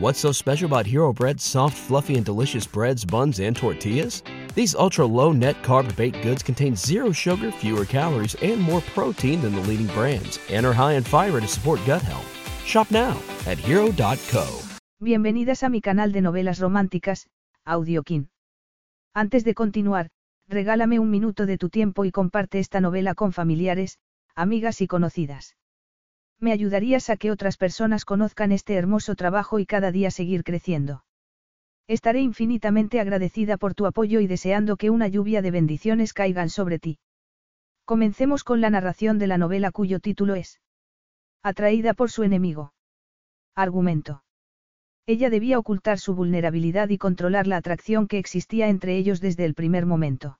What's so special about Hero Bread's soft, fluffy, and delicious breads, buns, and tortillas? These ultra low net carb baked goods contain zero sugar, fewer calories, and more protein than the leading brands, and are high in fiber to support gut health. Shop now at hero.co. Bienvenidas a mi canal de novelas románticas, Audiokin. Antes de continuar, regálame un minuto de tu tiempo y comparte esta novela con familiares, amigas y conocidas. Me ayudarías a que otras personas conozcan este hermoso trabajo y cada día seguir creciendo. Estaré infinitamente agradecida por tu apoyo y deseando que una lluvia de bendiciones caigan sobre ti. Comencemos con la narración de la novela cuyo título es Atraída por su enemigo. Argumento. Ella debía ocultar su vulnerabilidad y controlar la atracción que existía entre ellos desde el primer momento.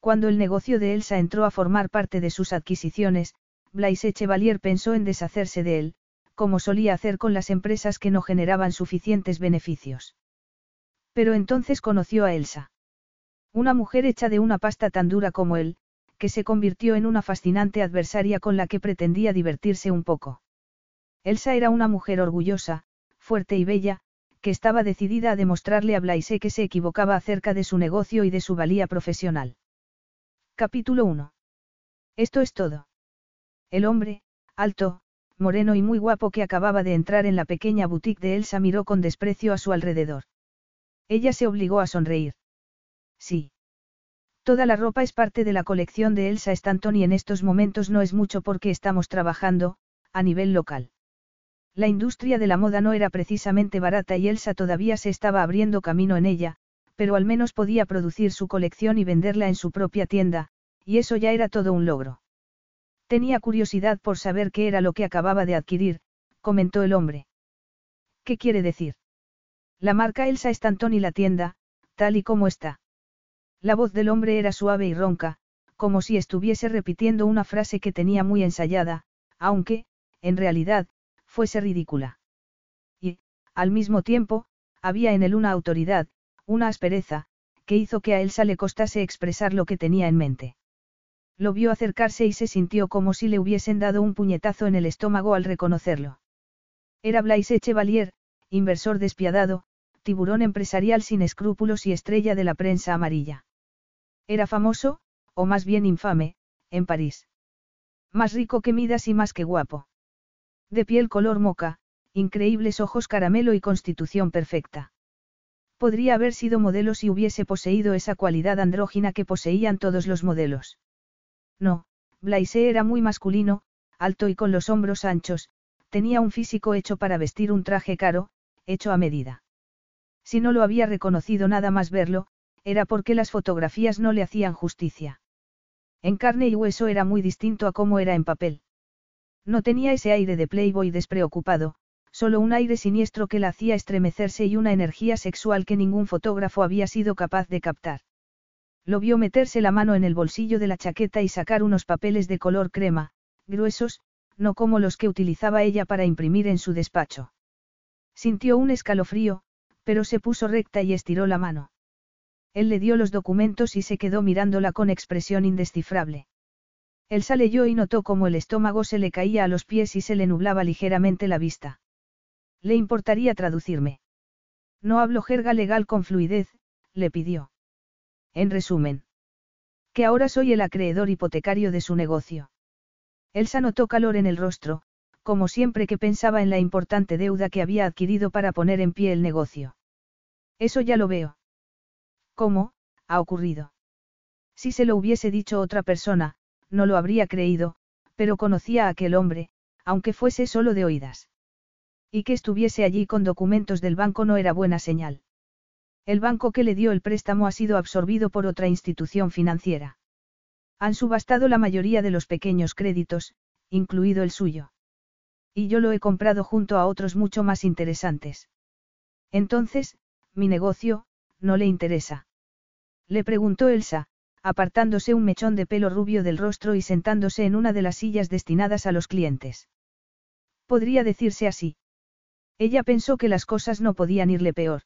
Cuando el negocio de Elsa entró a formar parte de sus adquisiciones, Blaise Chevalier pensó en deshacerse de él, como solía hacer con las empresas que no generaban suficientes beneficios. Pero entonces conoció a Elsa. Una mujer hecha de una pasta tan dura como él, que se convirtió en una fascinante adversaria con la que pretendía divertirse un poco. Elsa era una mujer orgullosa, fuerte y bella, que estaba decidida a demostrarle a Blaise que se equivocaba acerca de su negocio y de su valía profesional. Capítulo 1. Esto es todo. El hombre, alto, moreno y muy guapo que acababa de entrar en la pequeña boutique de Elsa miró con desprecio a su alrededor. Ella se obligó a sonreír. Sí. Toda la ropa es parte de la colección de Elsa Stanton y en estos momentos no es mucho porque estamos trabajando, a nivel local. La industria de la moda no era precisamente barata y Elsa todavía se estaba abriendo camino en ella, pero al menos podía producir su colección y venderla en su propia tienda, y eso ya era todo un logro. Tenía curiosidad por saber qué era lo que acababa de adquirir, comentó el hombre. ¿Qué quiere decir? La marca Elsa Stanton y la tienda, tal y como está. La voz del hombre era suave y ronca, como si estuviese repitiendo una frase que tenía muy ensayada, aunque, en realidad, fuese ridícula. Y, al mismo tiempo, había en él una autoridad, una aspereza, que hizo que a Elsa le costase expresar lo que tenía en mente. Lo vio acercarse y se sintió como si le hubiesen dado un puñetazo en el estómago al reconocerlo. Era Blaise Chevalier, inversor despiadado, tiburón empresarial sin escrúpulos y estrella de la prensa amarilla. Era famoso, o más bien infame, en París. Más rico que Midas y más que guapo. De piel color moca, increíbles ojos caramelo y constitución perfecta. Podría haber sido modelo si hubiese poseído esa cualidad andrógina que poseían todos los modelos. No, Blaise era muy masculino, alto y con los hombros anchos, tenía un físico hecho para vestir un traje caro, hecho a medida. Si no lo había reconocido nada más verlo, era porque las fotografías no le hacían justicia. En carne y hueso era muy distinto a cómo era en papel. No tenía ese aire de playboy despreocupado, solo un aire siniestro que la hacía estremecerse y una energía sexual que ningún fotógrafo había sido capaz de captar. Lo vio meterse la mano en el bolsillo de la chaqueta y sacar unos papeles de color crema, gruesos, no como los que utilizaba ella para imprimir en su despacho. Sintió un escalofrío, pero se puso recta y estiró la mano. Él le dio los documentos y se quedó mirándola con expresión indescifrable. Elsa leyó y notó cómo el estómago se le caía a los pies y se le nublaba ligeramente la vista. ¿Le importaría traducirme? No hablo jerga legal con fluidez, le pidió. En resumen. Que ahora soy el acreedor hipotecario de su negocio. Elsa notó calor en el rostro, como siempre que pensaba en la importante deuda que había adquirido para poner en pie el negocio. Eso ya lo veo. ¿Cómo? ha ocurrido. Si se lo hubiese dicho otra persona, no lo habría creído, pero conocía a aquel hombre, aunque fuese solo de oídas. Y que estuviese allí con documentos del banco no era buena señal. El banco que le dio el préstamo ha sido absorbido por otra institución financiera. Han subastado la mayoría de los pequeños créditos, incluido el suyo. Y yo lo he comprado junto a otros mucho más interesantes. Entonces, mi negocio, no le interesa. Le preguntó Elsa, apartándose un mechón de pelo rubio del rostro y sentándose en una de las sillas destinadas a los clientes. Podría decirse así. Ella pensó que las cosas no podían irle peor.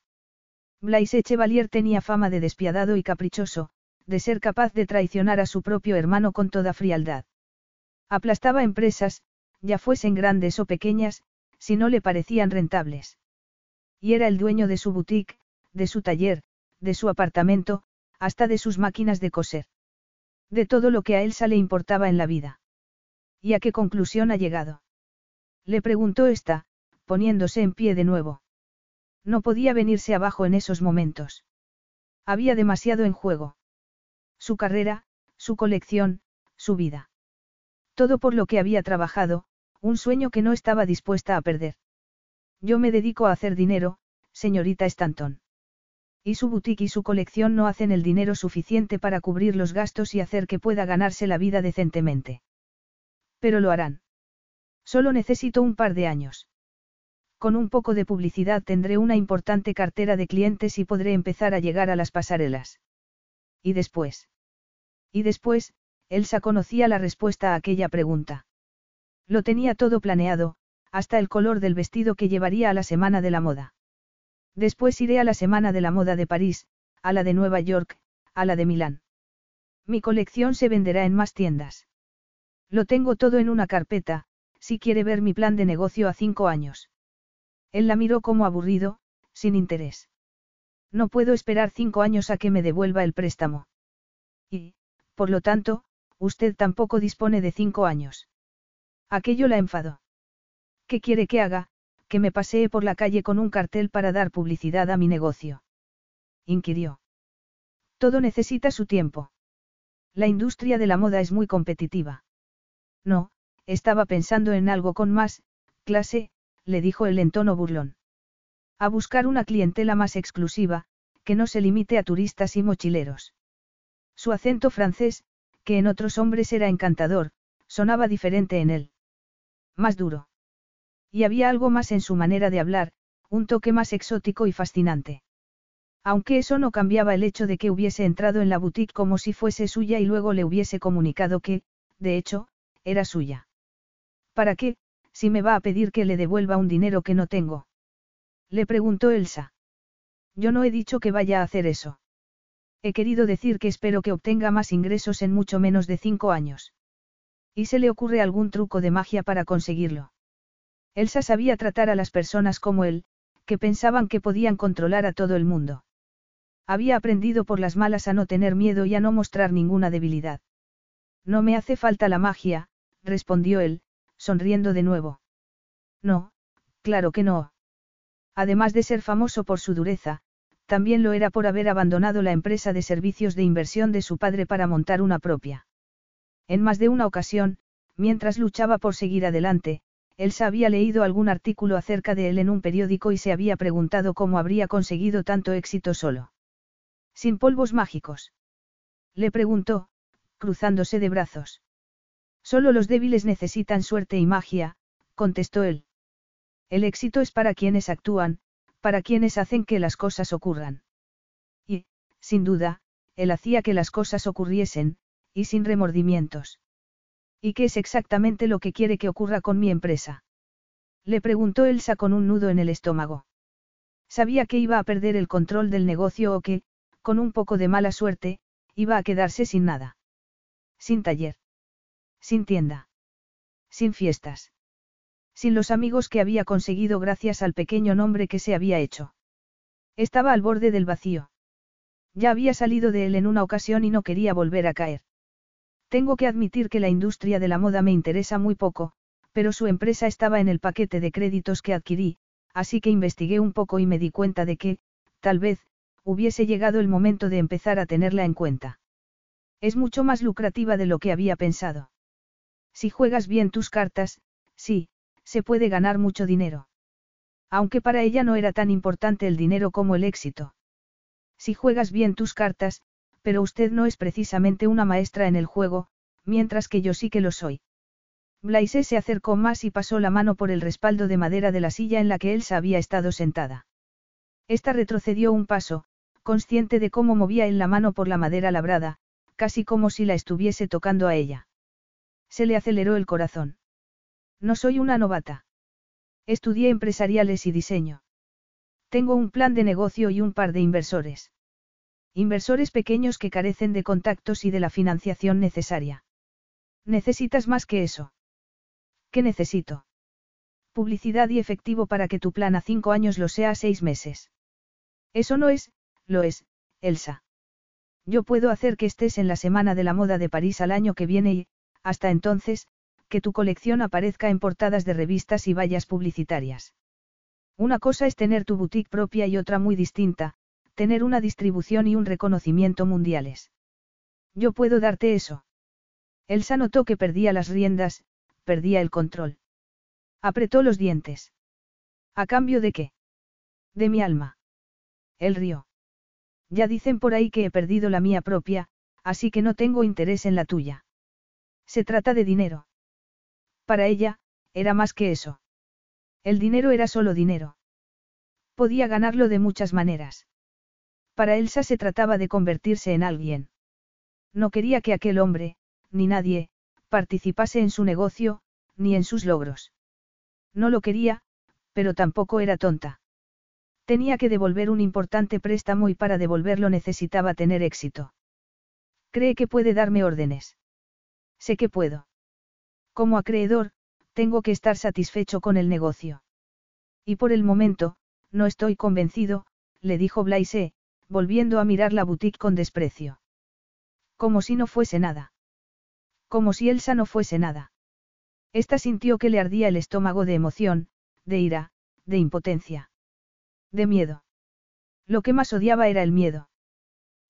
Blaise Chevalier tenía fama de despiadado y caprichoso, de ser capaz de traicionar a su propio hermano con toda frialdad. Aplastaba empresas, ya fuesen grandes o pequeñas, si no le parecían rentables. Y era el dueño de su boutique, de su taller, de su apartamento, hasta de sus máquinas de coser. De todo lo que a Elsa le importaba en la vida. ¿Y a qué conclusión ha llegado? Le preguntó esta, poniéndose en pie de nuevo. No podía venirse abajo en esos momentos. Había demasiado en juego. Su carrera, su colección, su vida. Todo por lo que había trabajado, un sueño que no estaba dispuesta a perder. Yo me dedico a hacer dinero, señorita Stanton. Y su boutique y su colección no hacen el dinero suficiente para cubrir los gastos y hacer que pueda ganarse la vida decentemente. Pero lo harán. Solo necesito un par de años. Con un poco de publicidad tendré una importante cartera de clientes y podré empezar a llegar a las pasarelas. ¿Y después? Y después, Elsa conocía la respuesta a aquella pregunta. Lo tenía todo planeado, hasta el color del vestido que llevaría a la Semana de la Moda. Después iré a la Semana de la Moda de París, a la de Nueva York, a la de Milán. Mi colección se venderá en más tiendas. Lo tengo todo en una carpeta, si quiere ver mi plan de negocio a cinco años. Él la miró como aburrido, sin interés. No puedo esperar cinco años a que me devuelva el préstamo. Y, por lo tanto, usted tampoco dispone de cinco años. Aquello la enfadó. ¿Qué quiere que haga? Que me pasee por la calle con un cartel para dar publicidad a mi negocio. Inquirió. Todo necesita su tiempo. La industria de la moda es muy competitiva. No, estaba pensando en algo con más, clase, le dijo él en tono burlón. A buscar una clientela más exclusiva, que no se limite a turistas y mochileros. Su acento francés, que en otros hombres era encantador, sonaba diferente en él. Más duro. Y había algo más en su manera de hablar, un toque más exótico y fascinante. Aunque eso no cambiaba el hecho de que hubiese entrado en la boutique como si fuese suya y luego le hubiese comunicado que, de hecho, era suya. ¿Para qué, si me va a pedir que le devuelva un dinero que no tengo? Le preguntó Elsa. Yo no he dicho que vaya a hacer eso. He querido decir que espero que obtenga más ingresos en mucho menos de cinco años. ¿Y se le ocurre algún truco de magia para conseguirlo? Elsa sabía tratar a las personas como él, que pensaban que podían controlar a todo el mundo. Había aprendido por las malas a no tener miedo y a no mostrar ninguna debilidad. No me hace falta la magia, respondió él, sonriendo de nuevo. No, claro que no. Además de ser famoso por su dureza, también lo era por haber abandonado la empresa de servicios de inversión de su padre para montar una propia. En más de una ocasión, mientras luchaba por seguir adelante, Elsa había leído algún artículo acerca de él en un periódico y se había preguntado cómo habría conseguido tanto éxito solo. Sin polvos mágicos. Le preguntó, cruzándose de brazos. Solo los débiles necesitan suerte y magia, contestó él. El éxito es para quienes actúan, para quienes hacen que las cosas ocurran. Y, sin duda, él hacía que las cosas ocurriesen, y sin remordimientos. ¿Y qué es exactamente lo que quiere que ocurra con mi empresa? Le preguntó Elsa con un nudo en el estómago. Sabía que iba a perder el control del negocio o que, con un poco de mala suerte, iba a quedarse sin nada. Sin taller. Sin tienda. Sin fiestas. Sin los amigos que había conseguido gracias al pequeño nombre que se había hecho. Estaba al borde del vacío. Ya había salido de él en una ocasión y no quería volver a caer. Tengo que admitir que la industria de la moda me interesa muy poco, pero su empresa estaba en el paquete de créditos que adquirí, así que investigué un poco y me di cuenta de que, tal vez, hubiese llegado el momento de empezar a tenerla en cuenta. Es mucho más lucrativa de lo que había pensado. Si juegas bien tus cartas, sí, se puede ganar mucho dinero. Aunque para ella no era tan importante el dinero como el éxito. Si juegas bien tus cartas, pero usted no es precisamente una maestra en el juego, mientras que yo sí que lo soy. Blaise se acercó más y pasó la mano por el respaldo de madera de la silla en la que Elsa había estado sentada. Esta retrocedió un paso, consciente de cómo movía él la mano por la madera labrada, casi como si la estuviese tocando a ella. Se le aceleró el corazón. No soy una novata. Estudié empresariales y diseño. Tengo un plan de negocio y un par de inversores. Inversores pequeños que carecen de contactos y de la financiación necesaria. Necesitas más que eso. ¿Qué necesito? Publicidad y efectivo para que tu plan a cinco años lo sea a seis meses. Eso no es, lo es, Elsa. Yo puedo hacer que estés en la Semana de la Moda de París al año que viene y, hasta entonces, que tu colección aparezca en portadas de revistas y vallas publicitarias. Una cosa es tener tu boutique propia y otra muy distinta, tener una distribución y un reconocimiento mundiales. Yo puedo darte eso. Elsa notó que perdía las riendas, perdía el control. Apretó los dientes. ¿A cambio de qué? De mi alma. Él rió. Ya dicen por ahí que he perdido la mía propia, así que no tengo interés en la tuya. Se trata de dinero. Para ella, era más que eso. El dinero era solo dinero. Podía ganarlo de muchas maneras. Para Elsa se trataba de convertirse en alguien. No quería que aquel hombre, ni nadie, participase en su negocio, ni en sus logros. No lo quería, pero tampoco era tonta. Tenía que devolver un importante préstamo y para devolverlo necesitaba tener éxito. ¿Cree que puede darme órdenes? Sé que puedo. Como acreedor, tengo que estar satisfecho con el negocio. Y por el momento, no estoy convencido, le dijo Blaise, volviendo a mirar la boutique con desprecio. Como si no fuese nada. Como si Elsa no fuese nada. Esta sintió que le ardía el estómago de emoción, de ira, de impotencia. De miedo. Lo que más odiaba era el miedo.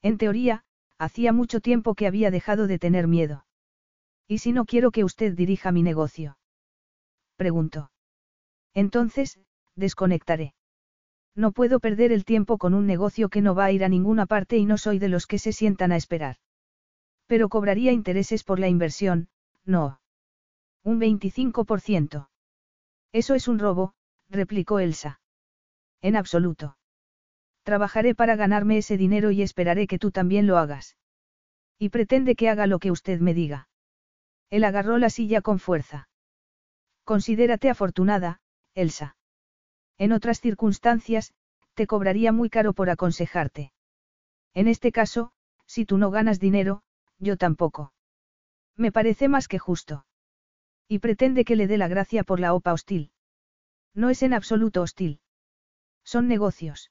En teoría, hacía mucho tiempo que había dejado de tener miedo. ¿Y si no quiero que usted dirija mi negocio? Preguntó. Entonces, desconectaré. No puedo perder el tiempo con un negocio que no va a ir a ninguna parte y no soy de los que se sientan a esperar. Pero cobraría intereses por la inversión, no. Un 25%. Eso es un robo, replicó Elsa. En absoluto. Trabajaré para ganarme ese dinero y esperaré que tú también lo hagas. Y pretende que haga lo que usted me diga. Él agarró la silla con fuerza. Considérate afortunada, Elsa. En otras circunstancias, te cobraría muy caro por aconsejarte. En este caso, si tú no ganas dinero, yo tampoco. Me parece más que justo. Y pretende que le dé la gracia por la OPA hostil. No es en absoluto hostil. Son negocios.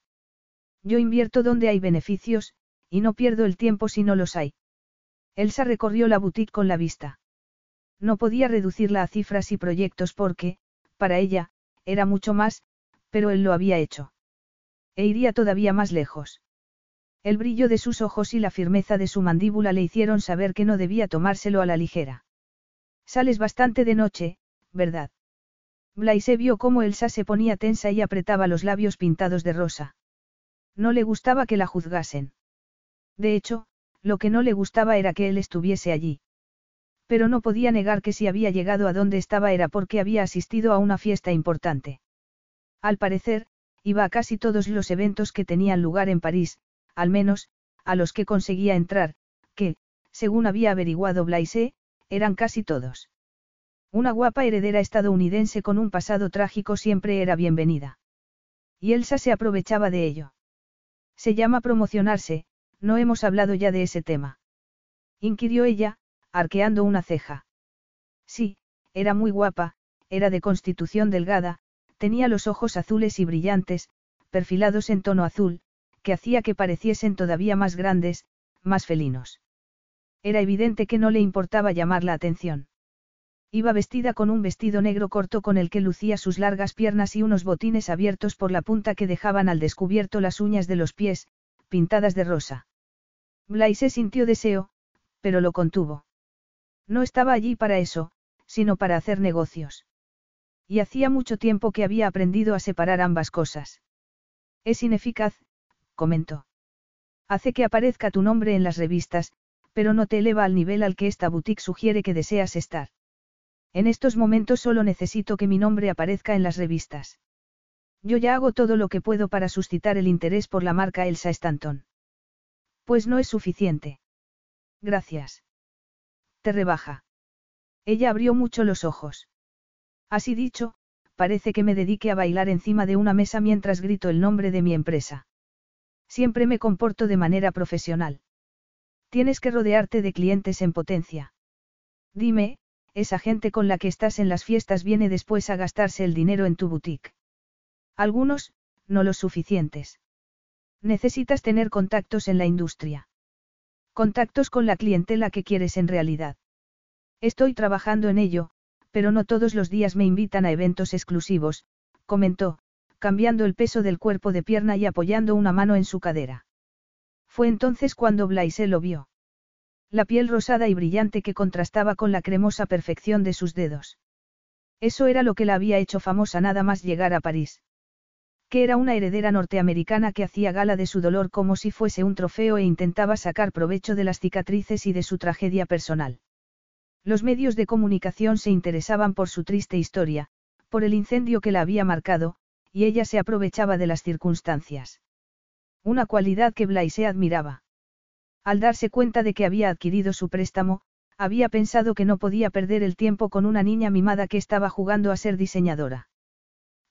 Yo invierto donde hay beneficios, y no pierdo el tiempo si no los hay. Elsa recorrió la boutique con la vista. No podía reducirla a cifras y proyectos porque, para ella, era mucho más, pero él lo había hecho. E iría todavía más lejos. El brillo de sus ojos y la firmeza de su mandíbula le hicieron saber que no debía tomárselo a la ligera. Sales bastante de noche, ¿verdad? Blaise vio cómo Elsa se ponía tensa y apretaba los labios pintados de rosa. No le gustaba que la juzgasen. De hecho, lo que no le gustaba era que él estuviese allí. Pero no podía negar que si había llegado a donde estaba era porque había asistido a una fiesta importante. Al parecer, iba a casi todos los eventos que tenían lugar en París, al menos, a los que conseguía entrar, que, según había averiguado Blaise, eran casi todos. Una guapa heredera estadounidense con un pasado trágico siempre era bienvenida. Y Elsa se aprovechaba de ello. Se llama promocionarse, no hemos hablado ya de ese tema. Inquirió ella, arqueando una ceja. Sí, era muy guapa, era de constitución delgada, tenía los ojos azules y brillantes, perfilados en tono azul, que hacía que pareciesen todavía más grandes, más felinos. Era evidente que no le importaba llamar la atención. Iba vestida con un vestido negro corto con el que lucía sus largas piernas y unos botines abiertos por la punta que dejaban al descubierto las uñas de los pies, pintadas de rosa. Blaise sintió deseo, pero lo contuvo. No estaba allí para eso, sino para hacer negocios. Y hacía mucho tiempo que había aprendido a separar ambas cosas. Es ineficaz, comentó. Hace que aparezca tu nombre en las revistas, pero no te eleva al nivel al que esta boutique sugiere que deseas estar. En estos momentos solo necesito que mi nombre aparezca en las revistas. Yo ya hago todo lo que puedo para suscitar el interés por la marca Elsa Stanton. Pues no es suficiente. Gracias. Rebaja. Ella abrió mucho los ojos. Así dicho, parece que me dedique a bailar encima de una mesa mientras grito el nombre de mi empresa. Siempre me comporto de manera profesional. Tienes que rodearte de clientes en potencia. Dime, esa gente con la que estás en las fiestas viene después a gastarse el dinero en tu boutique. Algunos, no los suficientes. Necesitas tener contactos en la industria. Contactos con la clientela que quieres en realidad. Estoy trabajando en ello, pero no todos los días me invitan a eventos exclusivos, comentó, cambiando el peso del cuerpo de pierna y apoyando una mano en su cadera. Fue entonces cuando Blaise lo vio. La piel rosada y brillante que contrastaba con la cremosa perfección de sus dedos. Eso era lo que la había hecho famosa nada más llegar a París. Que era una heredera norteamericana que hacía gala de su dolor como si fuese un trofeo e intentaba sacar provecho de las cicatrices y de su tragedia personal. Los medios de comunicación se interesaban por su triste historia, por el incendio que la había marcado, y ella se aprovechaba de las circunstancias. Una cualidad que Blaise admiraba. Al darse cuenta de que había adquirido su préstamo, había pensado que no podía perder el tiempo con una niña mimada que estaba jugando a ser diseñadora.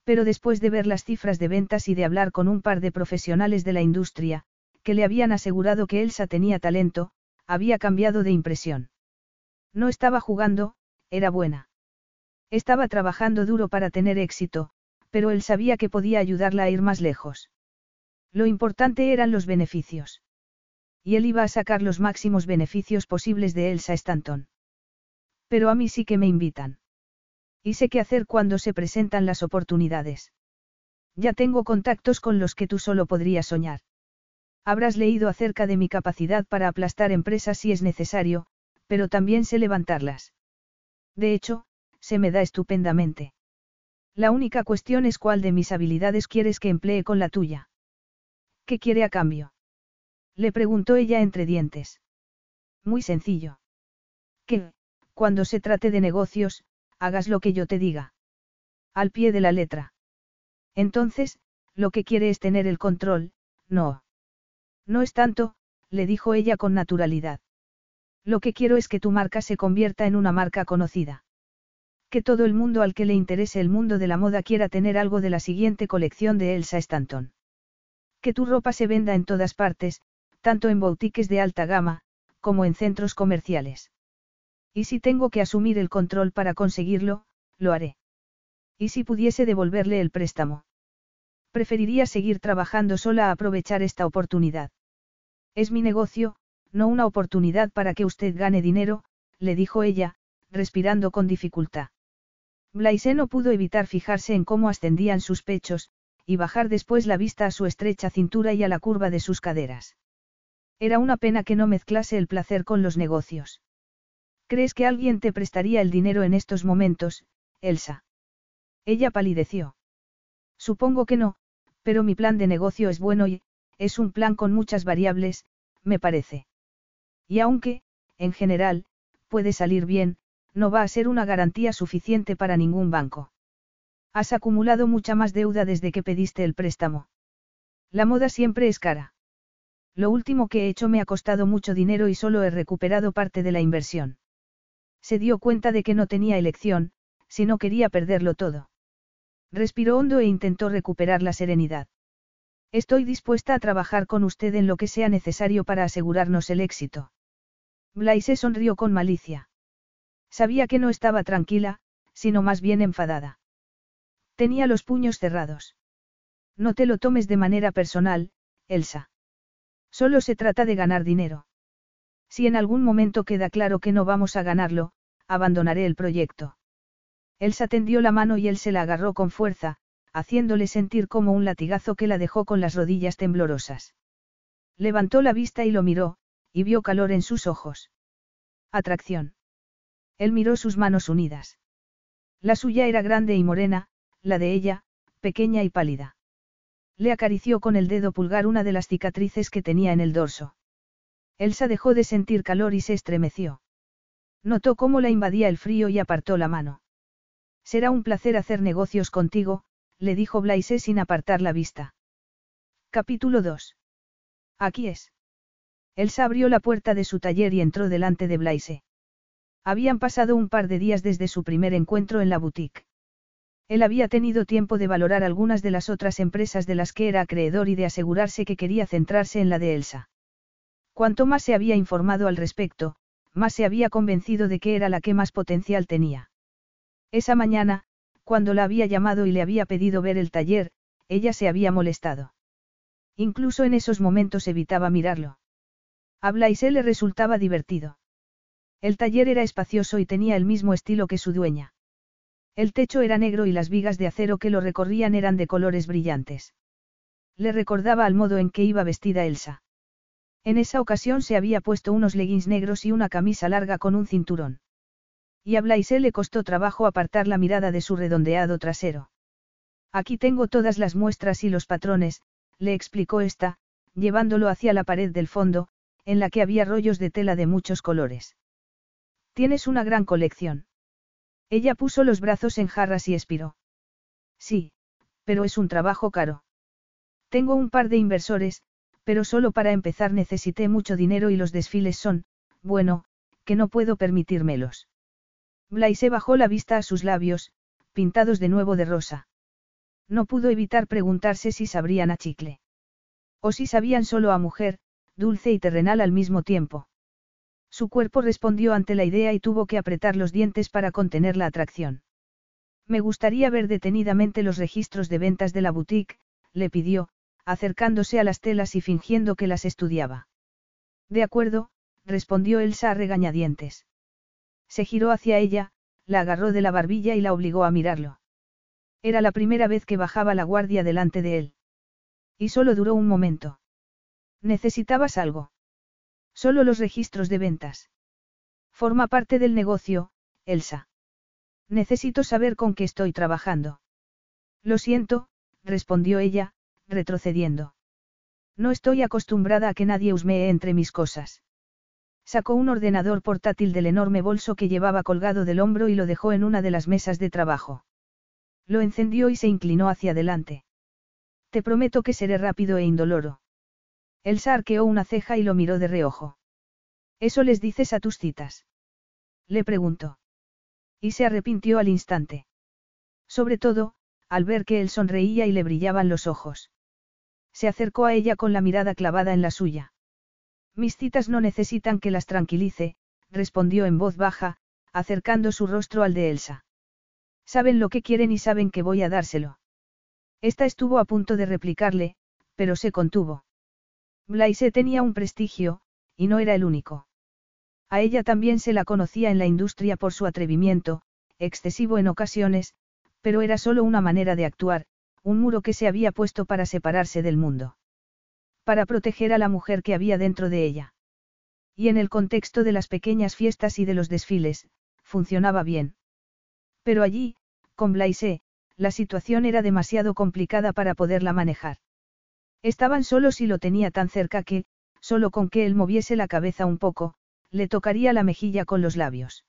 Pero después de ver las cifras de ventas y de hablar con un par de profesionales de la industria, que le habían asegurado que Elsa tenía talento, había cambiado de impresión. No estaba jugando, era buena. Estaba trabajando duro para tener éxito, pero él sabía que podía ayudarla a ir más lejos. Lo importante eran los beneficios. Y él iba a sacar los máximos beneficios posibles de Elsa Stanton. Pero a mí sí que me invitan. Y sé qué hacer cuando se presentan las oportunidades. Ya tengo contactos con los que tú solo podrías soñar. Habrás leído acerca de mi capacidad para aplastar empresas si es necesario, pero también sé levantarlas. De hecho, se me da estupendamente. La única cuestión es cuál de mis habilidades quieres que emplee con la tuya. ¿Qué quiere a cambio? Le preguntó ella entre dientes. Muy sencillo. Que, cuando se trate de negocios, hagas lo que yo te diga. Al pie de la letra. Entonces, lo que quiere es tener el control, no. No es tanto, le dijo ella con naturalidad. Lo que quiero es que tu marca se convierta en una marca conocida. Que todo el mundo al que le interese el mundo de la moda quiera tener algo de la siguiente colección de Elsa Stanton. Que tu ropa se venda en todas partes, tanto en boutiques de alta gama, como en centros comerciales. Y si tengo que asumir el control para conseguirlo, lo haré. ¿Y si pudiese devolverle el préstamo? Preferiría seguir trabajando sola a aprovechar esta oportunidad. Es mi negocio, no una oportunidad para que usted gane dinero, le dijo ella, respirando con dificultad. Blaise no pudo evitar fijarse en cómo ascendían sus pechos, y bajar después la vista a su estrecha cintura y a la curva de sus caderas. Era una pena que no mezclase el placer con los negocios. ¿Crees que alguien te prestaría el dinero en estos momentos, Elsa? Ella palideció. Supongo que no, pero mi plan de negocio es bueno y, es un plan con muchas variables, me parece. Y aunque, en general, puede salir bien, no va a ser una garantía suficiente para ningún banco. Has acumulado mucha más deuda desde que pediste el préstamo. La moda siempre es cara. Lo último que he hecho me ha costado mucho dinero y solo he recuperado parte de la inversión. Se dio cuenta de que no tenía elección, si no quería perderlo todo. Respiró hondo e intentó recuperar la serenidad. Estoy dispuesta a trabajar con usted en lo que sea necesario para asegurarnos el éxito. Blaise sonrió con malicia. Sabía que no estaba tranquila, sino más bien enfadada. Tenía los puños cerrados. No te lo tomes de manera personal, Elsa. Solo se trata de ganar dinero. Si en algún momento queda claro que no vamos a ganarlo, abandonaré el proyecto. Elsa tendió la mano y él se la agarró con fuerza, haciéndole sentir como un latigazo que la dejó con las rodillas temblorosas. Levantó la vista y lo miró, y vio calor en sus ojos. Atracción. Él miró sus manos unidas. La suya era grande y morena, la de ella, pequeña y pálida. Le acarició con el dedo pulgar una de las cicatrices que tenía en el dorso. Elsa dejó de sentir calor y se estremeció. Notó cómo la invadía el frío y apartó la mano. Será un placer hacer negocios contigo, le dijo Blaise sin apartar la vista. Capítulo 2. Aquí es. Elsa abrió la puerta de su taller y entró delante de Blaise. Habían pasado un par de días desde su primer encuentro en la boutique. Él había tenido tiempo de valorar algunas de las otras empresas de las que era acreedor y de asegurarse que quería centrarse en la de Elsa. Cuanto más se había informado al respecto, más se había convencido de que era la que más potencial tenía. Esa mañana, cuando la había llamado y le había pedido ver el taller, ella se había molestado. Incluso en esos momentos evitaba mirarlo. A Blaise le resultaba divertido. El taller era espacioso y tenía el mismo estilo que su dueña. El techo era negro y las vigas de acero que lo recorrían eran de colores brillantes. Le recordaba al modo en que iba vestida Elsa. En esa ocasión se había puesto unos leggings negros y una camisa larga con un cinturón. Y a Blaise le costó trabajo apartar la mirada de su redondeado trasero. Aquí tengo todas las muestras y los patrones, le explicó esta, llevándolo hacia la pared del fondo, en la que había rollos de tela de muchos colores. Tienes una gran colección. Ella puso los brazos en jarras y expiró. Sí, pero es un trabajo caro. Tengo un par de inversores, pero solo para empezar necesité mucho dinero y los desfiles son, bueno, que no puedo permitírmelos. Blaise bajó la vista a sus labios, pintados de nuevo de rosa. No pudo evitar preguntarse si sabrían a chicle. O si sabían solo a mujer, dulce y terrenal al mismo tiempo. Su cuerpo respondió ante la idea y tuvo que apretar los dientes para contener la atracción. Me gustaría ver detenidamente los registros de ventas de la boutique, le pidió, acercándose a las telas y fingiendo que las estudiaba. De acuerdo, respondió Elsa a regañadientes. Se giró hacia ella, la agarró de la barbilla y la obligó a mirarlo. Era la primera vez que bajaba la guardia delante de él. Y solo duró un momento. ¿Necesitabas algo? Solo los registros de ventas. Forma parte del negocio, Elsa. Necesito saber con qué estoy trabajando. Lo siento, respondió ella, retrocediendo. No estoy acostumbrada a que nadie husmee entre mis cosas. Sacó un ordenador portátil del enorme bolso que llevaba colgado del hombro y lo dejó en una de las mesas de trabajo. Lo encendió y se inclinó hacia adelante. Te prometo que seré rápido e indoloro. Elsa arqueó una ceja y lo miró de reojo. ¿Eso les dices a tus citas? Le preguntó. Y se arrepintió al instante. Sobre todo, al ver que él sonreía y le brillaban los ojos. Se acercó a ella con la mirada clavada en la suya. Mis citas no necesitan que las tranquilice, respondió en voz baja, acercando su rostro al de Elsa. Saben lo que quieren y saben que voy a dárselo. Esta estuvo a punto de replicarle, pero se contuvo. Blaise tenía un prestigio, y no era el único. A ella también se la conocía en la industria por su atrevimiento, excesivo en ocasiones, pero era solo una manera de actuar, un muro que se había puesto para separarse del mundo. Para proteger a la mujer que había dentro de ella. Y en el contexto de las pequeñas fiestas y de los desfiles, funcionaba bien. Pero allí, con Blaise, la situación era demasiado complicada para poderla manejar. Estaban solos y lo tenía tan cerca que, solo con que él moviese la cabeza un poco, le tocaría la mejilla con los labios.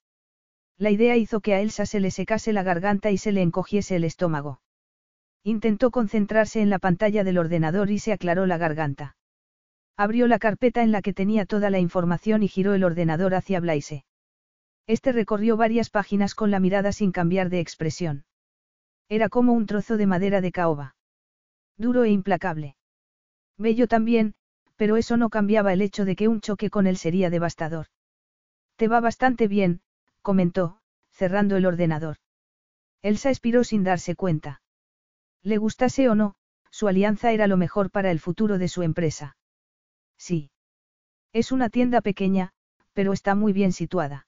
La idea hizo que a Elsa se le secase la garganta y se le encogiese el estómago. Intentó concentrarse en la pantalla del ordenador y se aclaró la garganta. Abrió la carpeta en la que tenía toda la información y giró el ordenador hacia Blaise. Este recorrió varias páginas con la mirada sin cambiar de expresión. Era como un trozo de madera de caoba. Duro e implacable. Bello también, pero eso no cambiaba el hecho de que un choque con él sería devastador. Te va bastante bien, comentó, cerrando el ordenador. Elsa expiró sin darse cuenta. Le gustase o no, su alianza era lo mejor para el futuro de su empresa. Sí. Es una tienda pequeña, pero está muy bien situada.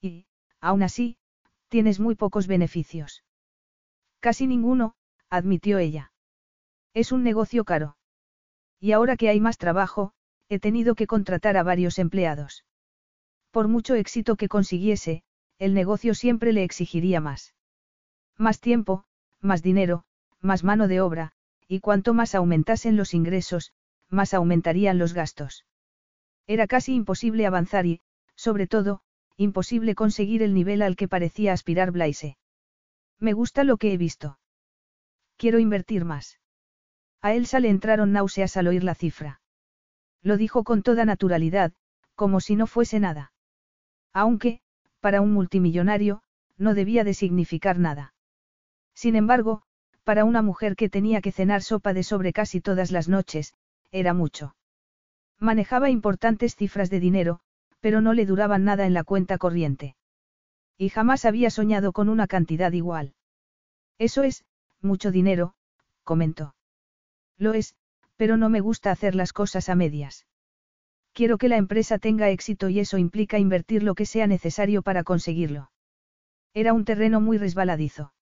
Y, aún así, tienes muy pocos beneficios. Casi ninguno, admitió ella. Es un negocio caro. Y ahora que hay más trabajo, he tenido que contratar a varios empleados. Por mucho éxito que consiguiese, el negocio siempre le exigiría más. Más tiempo, más dinero, más mano de obra, y cuanto más aumentasen los ingresos, más aumentarían los gastos. Era casi imposible avanzar y, sobre todo, imposible conseguir el nivel al que parecía aspirar Blaise. Me gusta lo que he visto. Quiero invertir más. A Elsa le entraron náuseas al oír la cifra. Lo dijo con toda naturalidad, como si no fuese nada. Aunque, para un multimillonario, no debía de significar nada. Sin embargo, para una mujer que tenía que cenar sopa de sobre casi todas las noches, era mucho. Manejaba importantes cifras de dinero, pero no le duraban nada en la cuenta corriente. Y jamás había soñado con una cantidad igual. Eso es, mucho dinero, comentó. Lo es, pero no me gusta hacer las cosas a medias. Quiero que la empresa tenga éxito y eso implica invertir lo que sea necesario para conseguirlo. Era un terreno muy resbaladizo.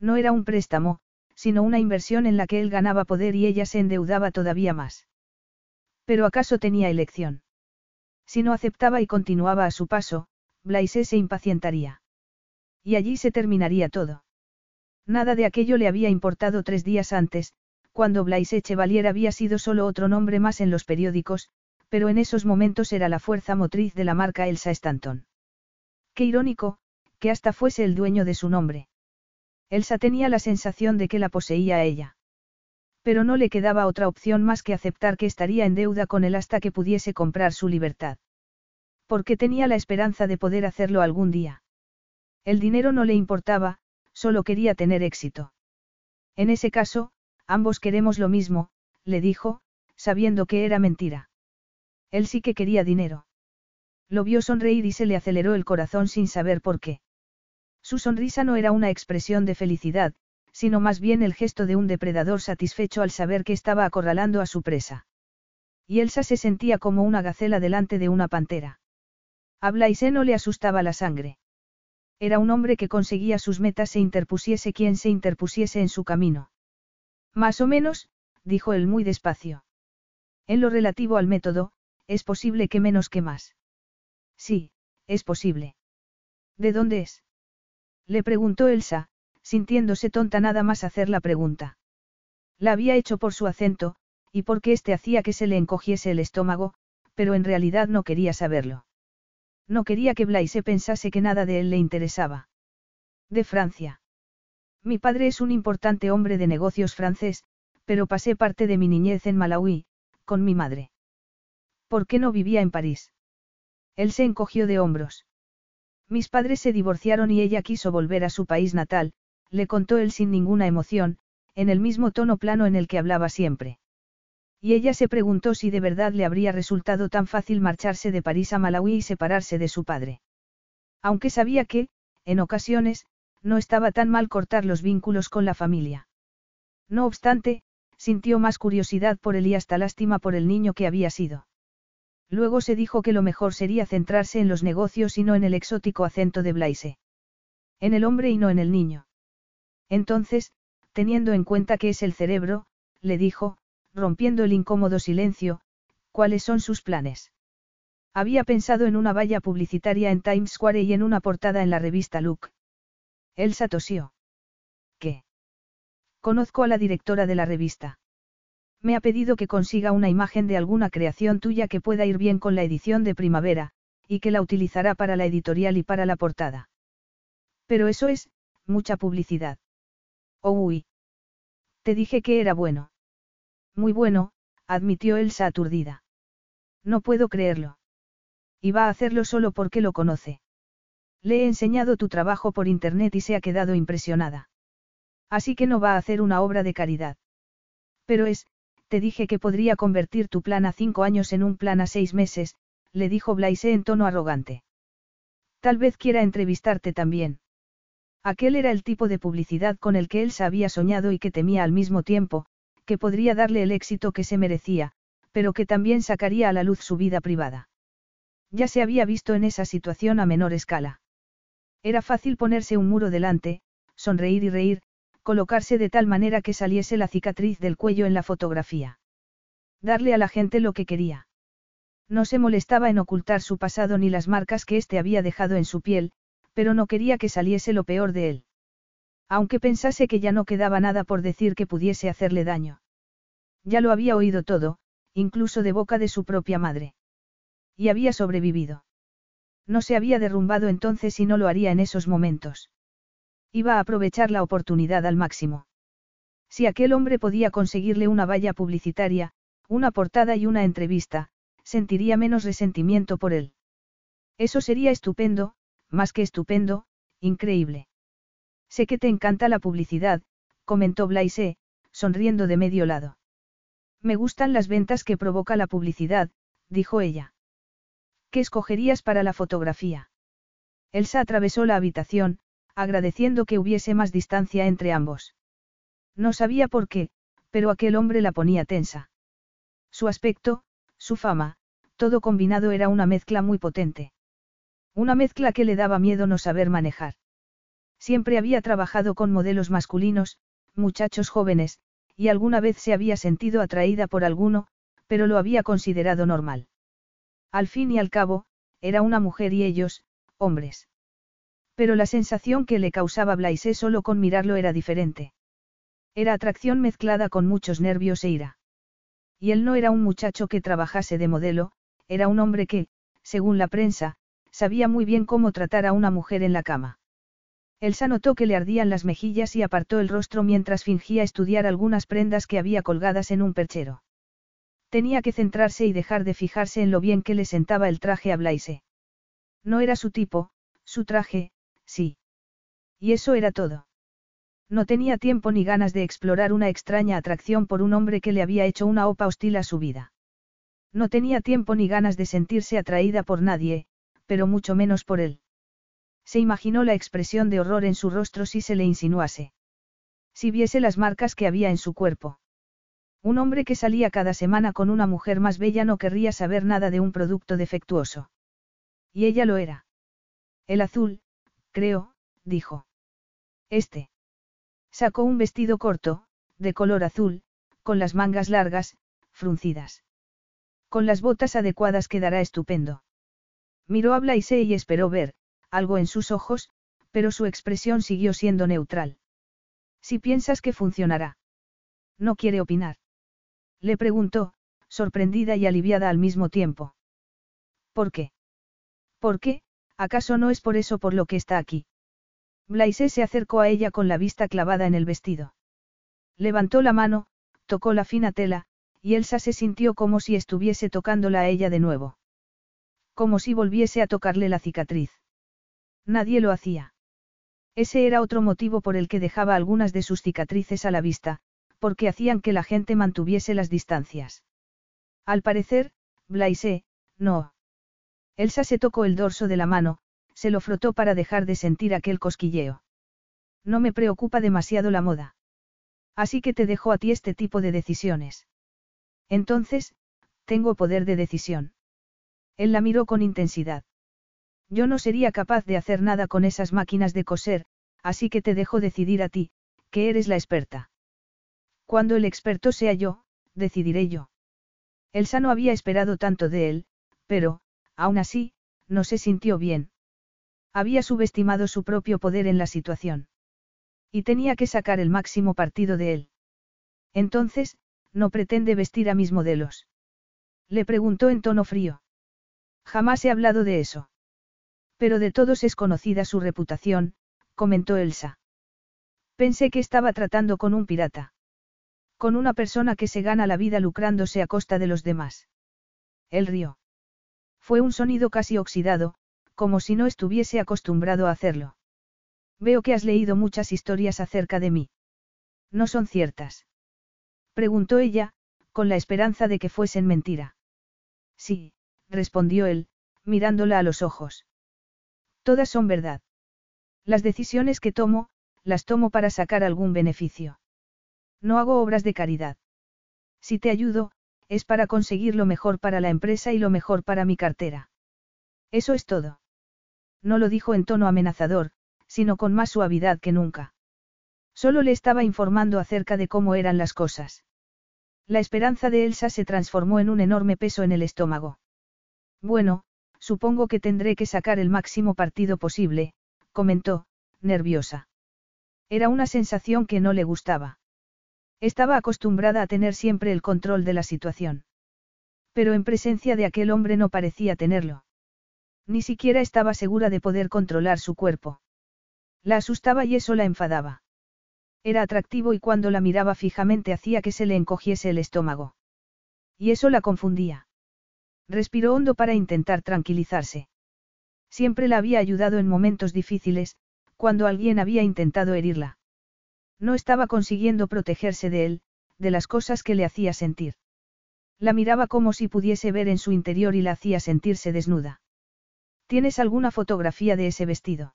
No era un préstamo, sino una inversión en la que él ganaba poder y ella se endeudaba todavía más. Pero ¿acaso tenía elección? Si no aceptaba y continuaba a su paso, Blaise se impacientaría. Y allí se terminaría todo. Nada de aquello le había importado tres días antes, cuando Blaise Chevalier había sido solo otro nombre más en los periódicos, pero en esos momentos era la fuerza motriz de la marca Elsa Stanton. Qué irónico, que hasta fuese el dueño de su nombre. Elsa tenía la sensación de que la poseía a ella. Pero no le quedaba otra opción más que aceptar que estaría en deuda con él hasta que pudiese comprar su libertad. Porque tenía la esperanza de poder hacerlo algún día. El dinero no le importaba, solo quería tener éxito. En ese caso, ambos queremos lo mismo, le dijo, sabiendo que era mentira. Él sí que quería dinero. Lo vio sonreír y se le aceleró el corazón sin saber por qué. Su sonrisa no era una expresión de felicidad, sino más bien el gesto de un depredador satisfecho al saber que estaba acorralando a su presa. Y Elsa se sentía como una gacela delante de una pantera. A Blaise no le asustaba la sangre. Era un hombre que conseguía sus metas se interpusiese quien se interpusiese en su camino. Más o menos, dijo él muy despacio. En lo relativo al método, es posible que menos que más. Sí, es posible. ¿De dónde es? Le preguntó Elsa, sintiéndose tonta nada más hacer la pregunta. La había hecho por su acento, y porque éste hacía que se le encogiese el estómago, pero en realidad no quería saberlo. No quería que Blaise pensase que nada de él le interesaba. De Francia. Mi padre es un importante hombre de negocios francés, pero pasé parte de mi niñez en Malawi, con mi madre. ¿Por qué no vivía en París? Él se encogió de hombros. Mis padres se divorciaron y ella quiso volver a su país natal, le contó él sin ninguna emoción, en el mismo tono plano en el que hablaba siempre. Y ella se preguntó si de verdad le habría resultado tan fácil marcharse de París a Malawi y separarse de su padre. Aunque sabía que, en ocasiones, no estaba tan mal cortar los vínculos con la familia. No obstante, sintió más curiosidad por él y hasta lástima por el niño que había sido. Luego se dijo que lo mejor sería centrarse en los negocios y no en el exótico acento de Blaise. En el hombre y no en el niño. Entonces, teniendo en cuenta que es el cerebro, le dijo, rompiendo el incómodo silencio, ¿cuáles son sus planes? Había pensado en una valla publicitaria en Times Square y en una portada en la revista Look. Elsa tosió. ¿Qué? Conozco a la directora de la revista. Me ha pedido que consiga una imagen de alguna creación tuya que pueda ir bien con la edición de primavera, y que la utilizará para la editorial y para la portada. Pero eso es, mucha publicidad. Oh, uy. Te dije que era bueno. Muy bueno, admitió Elsa aturdida. No puedo creerlo. Y va a hacerlo solo porque lo conoce. Le he enseñado tu trabajo por internet y se ha quedado impresionada. Así que no va a hacer una obra de caridad. Pero es, te dije que podría convertir tu plan a cinco años en un plan a seis meses, le dijo Blaise en tono arrogante. Tal vez quiera entrevistarte también. Aquel era el tipo de publicidad con el que él se había soñado y que temía al mismo tiempo, que podría darle el éxito que se merecía, pero que también sacaría a la luz su vida privada. Ya se había visto en esa situación a menor escala. Era fácil ponerse un muro delante, sonreír y reír, colocarse de tal manera que saliese la cicatriz del cuello en la fotografía. Darle a la gente lo que quería. No se molestaba en ocultar su pasado ni las marcas que éste había dejado en su piel, pero no quería que saliese lo peor de él. Aunque pensase que ya no quedaba nada por decir que pudiese hacerle daño. Ya lo había oído todo, incluso de boca de su propia madre. Y había sobrevivido. No se había derrumbado entonces y no lo haría en esos momentos. Iba a aprovechar la oportunidad al máximo. Si aquel hombre podía conseguirle una valla publicitaria, una portada y una entrevista, sentiría menos resentimiento por él. Eso sería estupendo, más que estupendo, increíble. Sé que te encanta la publicidad, comentó Blaise, sonriendo de medio lado. Me gustan las ventas que provoca la publicidad, dijo ella. ¿Qué escogerías para la fotografía? Elsa atravesó la habitación, agradeciendo que hubiese más distancia entre ambos. No sabía por qué, pero aquel hombre la ponía tensa. Su aspecto, su fama, todo combinado era una mezcla muy potente. Una mezcla que le daba miedo no saber manejar. Siempre había trabajado con modelos masculinos, muchachos jóvenes, y alguna vez se había sentido atraída por alguno, pero lo había considerado normal. Al fin y al cabo, era una mujer y ellos, hombres. Pero la sensación que le causaba Blaise solo con mirarlo era diferente. Era atracción mezclada con muchos nervios e ira. Y él no era un muchacho que trabajase de modelo, era un hombre que, según la prensa, sabía muy bien cómo tratar a una mujer en la cama. Elsa notó que le ardían las mejillas y apartó el rostro mientras fingía estudiar algunas prendas que había colgadas en un perchero. Tenía que centrarse y dejar de fijarse en lo bien que le sentaba el traje a Blaise. No era su tipo, su traje, sí. Y eso era todo. No tenía tiempo ni ganas de explorar una extraña atracción por un hombre que le había hecho una opa hostil a su vida. No tenía tiempo ni ganas de sentirse atraída por nadie, pero mucho menos por él. Se imaginó la expresión de horror en su rostro si se le insinuase. Si viese las marcas que había en su cuerpo. Un hombre que salía cada semana con una mujer más bella no querría saber nada de un producto defectuoso. Y ella lo era. El azul, creo, dijo. Este. Sacó un vestido corto, de color azul, con las mangas largas, fruncidas. Con las botas adecuadas quedará estupendo. Miró a Blaise y esperó ver, algo en sus ojos, pero su expresión siguió siendo neutral. Si piensas que funcionará. No quiere opinar. Le preguntó, sorprendida y aliviada al mismo tiempo. ¿Por qué? ¿Por qué? ¿Acaso no es por eso por lo que está aquí? Blaise se acercó a ella con la vista clavada en el vestido. Levantó la mano, tocó la fina tela, y Elsa se sintió como si estuviese tocándola a ella de nuevo. Como si volviese a tocarle la cicatriz. Nadie lo hacía. Ese era otro motivo por el que dejaba algunas de sus cicatrices a la vista, porque hacían que la gente mantuviese las distancias. Al parecer, Blaise, no. Elsa se tocó el dorso de la mano, se lo frotó para dejar de sentir aquel cosquilleo. No me preocupa demasiado la moda. Así que te dejo a ti este tipo de decisiones. Entonces, tengo poder de decisión. Él la miró con intensidad. Yo no sería capaz de hacer nada con esas máquinas de coser, así que te dejo decidir a ti, que eres la experta. Cuando el experto sea yo, decidiré yo. Elsa no había esperado tanto de él, pero, aún así, no se sintió bien. Había subestimado su propio poder en la situación. Y tenía que sacar el máximo partido de él. Entonces, no pretende vestir a mis modelos. Le preguntó en tono frío. Jamás he hablado de eso. Pero de todos es conocida su reputación, comentó Elsa. Pensé que estaba tratando con un pirata. Con una persona que se gana la vida lucrándose a costa de los demás. Él rió. Fue un sonido casi oxidado, como si no estuviese acostumbrado a hacerlo. Veo que has leído muchas historias acerca de mí. No son ciertas. Preguntó ella, con la esperanza de que fuesen mentira. Sí, respondió él, mirándola a los ojos. Todas son verdad. Las decisiones que tomo, las tomo para sacar algún beneficio. No hago obras de caridad. Si te ayudo, es para conseguir lo mejor para la empresa y lo mejor para mi cartera. Eso es todo. No lo dijo en tono amenazador, sino con más suavidad que nunca. Solo le estaba informando acerca de cómo eran las cosas. La esperanza de Elsa se transformó en un enorme peso en el estómago. Bueno, supongo que tendré que sacar el máximo partido posible, comentó, nerviosa. Era una sensación que no le gustaba. Estaba acostumbrada a tener siempre el control de la situación. Pero en presencia de aquel hombre no parecía tenerlo. Ni siquiera estaba segura de poder controlar su cuerpo. La asustaba y eso la enfadaba. Era atractivo y cuando la miraba fijamente hacía que se le encogiese el estómago. Y eso la confundía. Respiró hondo para intentar tranquilizarse. Siempre la había ayudado en momentos difíciles, cuando alguien había intentado herirla. No estaba consiguiendo protegerse de él, de las cosas que le hacía sentir. La miraba como si pudiese ver en su interior y la hacía sentirse desnuda. ¿Tienes alguna fotografía de ese vestido?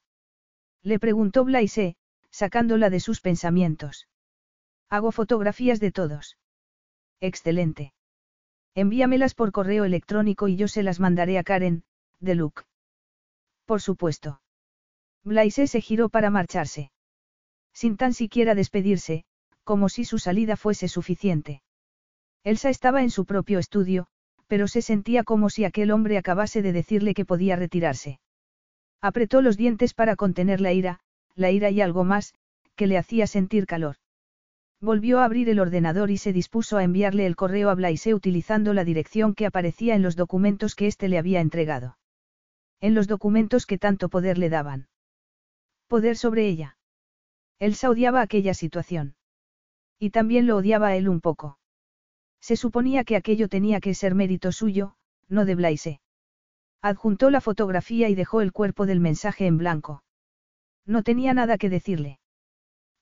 Le preguntó Blaise, sacándola de sus pensamientos. Hago fotografías de todos. Excelente. Envíamelas por correo electrónico y yo se las mandaré a Karen, de Luke. Por supuesto. Blaise se giró para marcharse. Sin tan siquiera despedirse, como si su salida fuese suficiente. Elsa estaba en su propio estudio, pero se sentía como si aquel hombre acabase de decirle que podía retirarse. Apretó los dientes para contener la ira, la ira y algo más, que le hacía sentir calor. Volvió a abrir el ordenador y se dispuso a enviarle el correo a Blaise utilizando la dirección que aparecía en los documentos que éste le había entregado. En los documentos que tanto poder le daban. Poder sobre ella. Elsa odiaba aquella situación. Y también lo odiaba a él un poco. Se suponía que aquello tenía que ser mérito suyo, no de Blaise. Adjuntó la fotografía y dejó el cuerpo del mensaje en blanco. No tenía nada que decirle.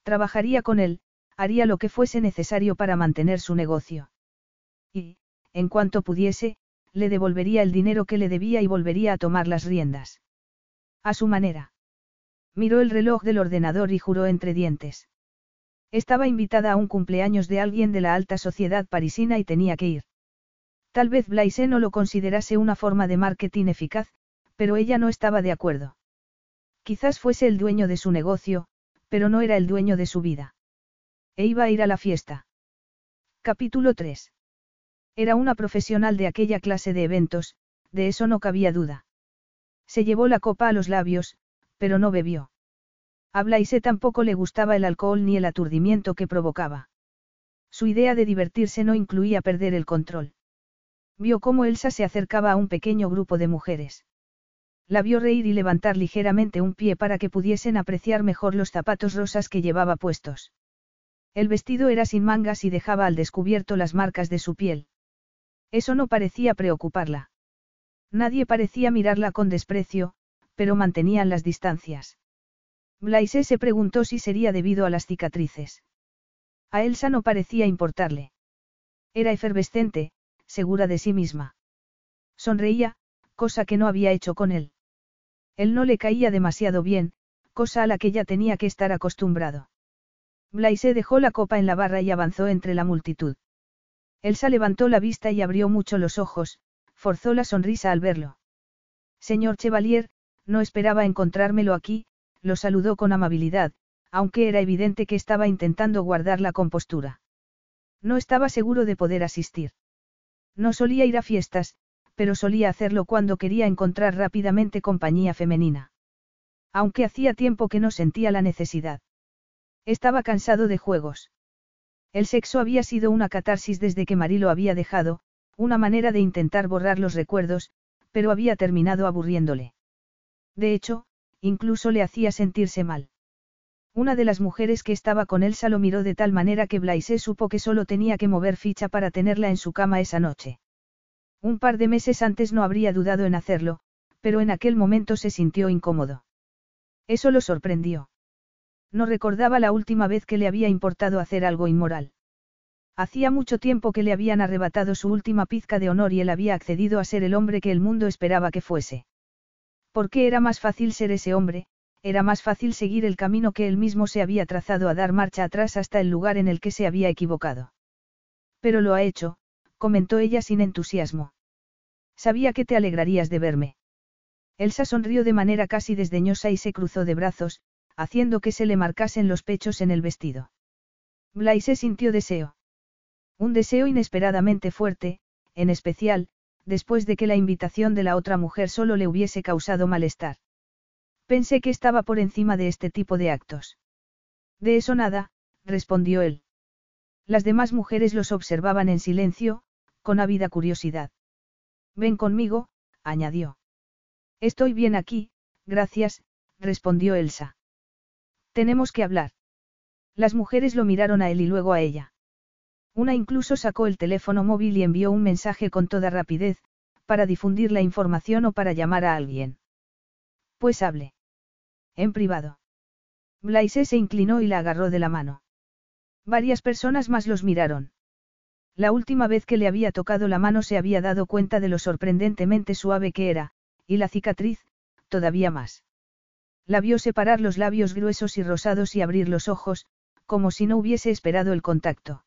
Trabajaría con él, haría lo que fuese necesario para mantener su negocio. Y, en cuanto pudiese, le devolvería el dinero que le debía y volvería a tomar las riendas. A su manera. Miró el reloj del ordenador y juró entre dientes. Estaba invitada a un cumpleaños de alguien de la alta sociedad parisina y tenía que ir. Tal vez Blaise no lo considerase una forma de marketing eficaz, pero ella no estaba de acuerdo. Quizás fuese el dueño de su negocio, pero no era el dueño de su vida. E iba a ir a la fiesta. Capítulo 3. Era una profesional de aquella clase de eventos, de eso no cabía duda. Se llevó la copa a los labios, pero no bebió. A Blaise tampoco le gustaba el alcohol ni el aturdimiento que provocaba. Su idea de divertirse no incluía perder el control. Vio cómo Elsa se acercaba a un pequeño grupo de mujeres. La vio reír y levantar ligeramente un pie para que pudiesen apreciar mejor los zapatos rosas que llevaba puestos. El vestido era sin mangas y dejaba al descubierto las marcas de su piel. Eso no parecía preocuparla. Nadie parecía mirarla con desprecio, pero mantenían las distancias. Blaise se preguntó si sería debido a las cicatrices. A Elsa no parecía importarle. Era efervescente, segura de sí misma. Sonreía, cosa que no había hecho con él. Él no le caía demasiado bien, cosa a la que ya tenía que estar acostumbrado. Blaise dejó la copa en la barra y avanzó entre la multitud. Elsa levantó la vista y abrió mucho los ojos, forzó la sonrisa al verlo. Señor Chevalier, no esperaba encontrármelo aquí, lo saludó con amabilidad, aunque era evidente que estaba intentando guardar la compostura. No estaba seguro de poder asistir. No solía ir a fiestas, pero solía hacerlo cuando quería encontrar rápidamente compañía femenina. Aunque hacía tiempo que no sentía la necesidad. Estaba cansado de juegos. El sexo había sido una catarsis desde que Marí lo había dejado, una manera de intentar borrar los recuerdos, pero había terminado aburriéndole. De hecho, incluso le hacía sentirse mal. Una de las mujeres que estaba con Elsa lo miró de tal manera que Blaise supo que solo tenía que mover ficha para tenerla en su cama esa noche. Un par de meses antes no habría dudado en hacerlo, pero en aquel momento se sintió incómodo. Eso lo sorprendió. No recordaba la última vez que le había importado hacer algo inmoral. Hacía mucho tiempo que le habían arrebatado su última pizca de honor y él había accedido a ser el hombre que el mundo esperaba que fuese. Porque era más fácil ser ese hombre, era más fácil seguir el camino que él mismo se había trazado a dar marcha atrás hasta el lugar en el que se había equivocado. Pero lo ha hecho, comentó ella sin entusiasmo. Sabía que te alegrarías de verme. Elsa sonrió de manera casi desdeñosa y se cruzó de brazos, haciendo que se le marcasen los pechos en el vestido. Blaise sintió deseo. Un deseo inesperadamente fuerte, en especial, después de que la invitación de la otra mujer solo le hubiese causado malestar. Pensé que estaba por encima de este tipo de actos. De eso nada, respondió él. Las demás mujeres los observaban en silencio, con ávida curiosidad. Ven conmigo, añadió. Estoy bien aquí, gracias, respondió Elsa. Tenemos que hablar. Las mujeres lo miraron a él y luego a ella. Una incluso sacó el teléfono móvil y envió un mensaje con toda rapidez, para difundir la información o para llamar a alguien. Pues hable. En privado. Blaise se inclinó y la agarró de la mano. Varias personas más los miraron. La última vez que le había tocado la mano se había dado cuenta de lo sorprendentemente suave que era, y la cicatriz, todavía más. La vio separar los labios gruesos y rosados y abrir los ojos, como si no hubiese esperado el contacto.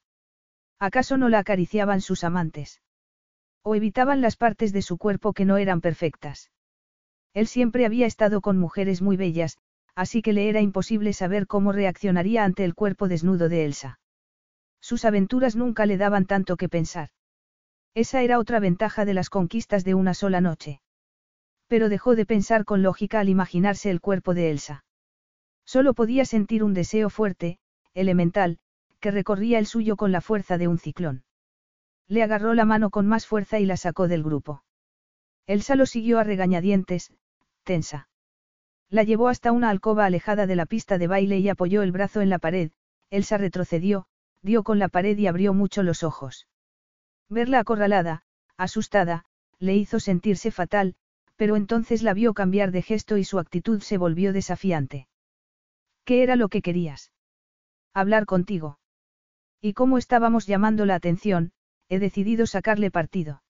¿Acaso no la acariciaban sus amantes? ¿O evitaban las partes de su cuerpo que no eran perfectas? Él siempre había estado con mujeres muy bellas, así que le era imposible saber cómo reaccionaría ante el cuerpo desnudo de Elsa. Sus aventuras nunca le daban tanto que pensar. Esa era otra ventaja de las conquistas de una sola noche. Pero dejó de pensar con lógica al imaginarse el cuerpo de Elsa. Solo podía sentir un deseo fuerte, elemental, que recorría el suyo con la fuerza de un ciclón. Le agarró la mano con más fuerza y la sacó del grupo. Elsa lo siguió a regañadientes, tensa. La llevó hasta una alcoba alejada de la pista de baile y apoyó el brazo en la pared, Elsa retrocedió, dio con la pared y abrió mucho los ojos. Verla acorralada, asustada, le hizo sentirse fatal, pero entonces la vio cambiar de gesto y su actitud se volvió desafiante. ¿Qué era lo que querías? Hablar contigo. Y como estábamos llamando la atención, he decidido sacarle partido.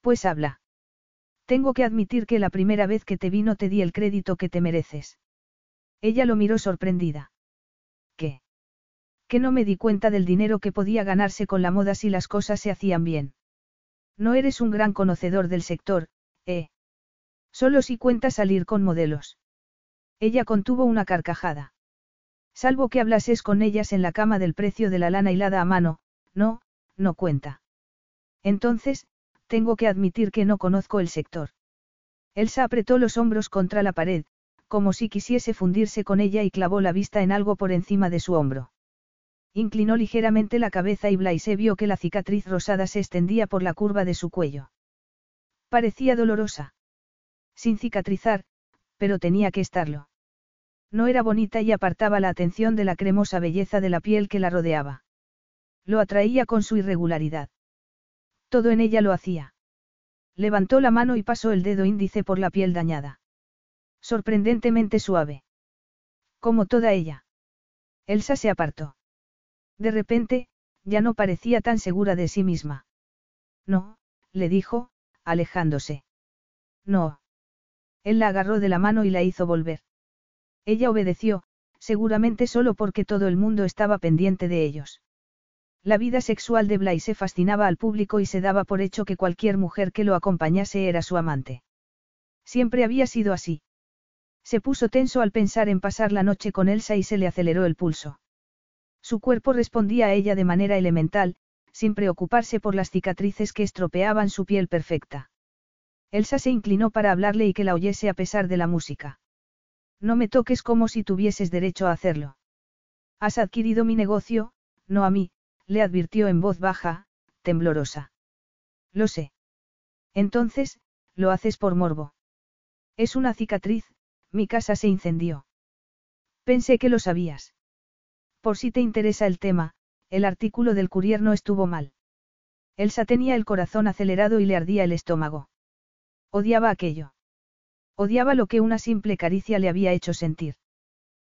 Pues habla. Tengo que admitir que la primera vez que te vi no te di el crédito que te mereces. Ella lo miró sorprendida. ¿Qué? Que no me di cuenta del dinero que podía ganarse con la moda si las cosas se hacían bien. No eres un gran conocedor del sector, ¿eh? Solo si cuenta salir con modelos. Ella contuvo una carcajada. Salvo que hablases con ellas en la cama del precio de la lana hilada a mano, no, no cuenta. Entonces, tengo que admitir que no conozco el sector. Elsa apretó los hombros contra la pared, como si quisiese fundirse con ella y clavó la vista en algo por encima de su hombro. Inclinó ligeramente la cabeza y Blaise vio que la cicatriz rosada se extendía por la curva de su cuello. Parecía dolorosa. Sin cicatrizar, pero tenía que estarlo. No era bonita y apartaba la atención de la cremosa belleza de la piel que la rodeaba. Lo atraía con su irregularidad. Todo en ella lo hacía. Levantó la mano y pasó el dedo índice por la piel dañada. Sorprendentemente suave. Como toda ella. Elsa se apartó. De repente, ya no parecía tan segura de sí misma. No, le dijo, alejándose. No. Él la agarró de la mano y la hizo volver. Ella obedeció, seguramente solo porque todo el mundo estaba pendiente de ellos. La vida sexual de Blaise fascinaba al público y se daba por hecho que cualquier mujer que lo acompañase era su amante. Siempre había sido así. Se puso tenso al pensar en pasar la noche con Elsa y se le aceleró el pulso. Su cuerpo respondía a ella de manera elemental, sin preocuparse por las cicatrices que estropeaban su piel perfecta. Elsa se inclinó para hablarle y que la oyese a pesar de la música. No me toques como si tuvieses derecho a hacerlo. Has adquirido mi negocio, no a mí, le advirtió en voz baja, temblorosa. Lo sé. Entonces, lo haces por morbo. Es una cicatriz, mi casa se incendió. Pensé que lo sabías. Por si te interesa el tema, el artículo del courier no estuvo mal. Elsa tenía el corazón acelerado y le ardía el estómago. Odiaba aquello. Odiaba lo que una simple caricia le había hecho sentir.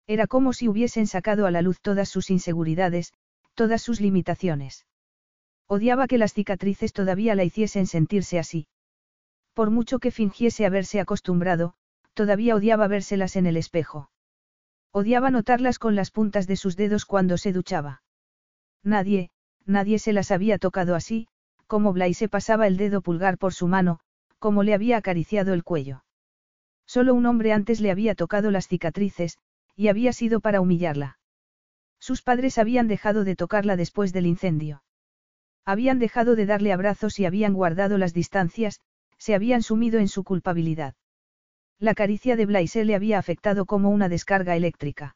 Era como si hubiesen sacado a la luz todas sus inseguridades, todas sus limitaciones. Odiaba que las cicatrices todavía la hiciesen sentirse así. Por mucho que fingiese haberse acostumbrado, todavía odiaba vérselas en el espejo. Odiaba notarlas con las puntas de sus dedos cuando se duchaba. Nadie, nadie se las había tocado así, como Blaise pasaba el dedo pulgar por su mano, como le había acariciado el cuello. Solo un hombre antes le había tocado las cicatrices, y había sido para humillarla. Sus padres habían dejado de tocarla después del incendio. Habían dejado de darle abrazos y habían guardado las distancias, se habían sumido en su culpabilidad. La caricia de Blaise le había afectado como una descarga eléctrica.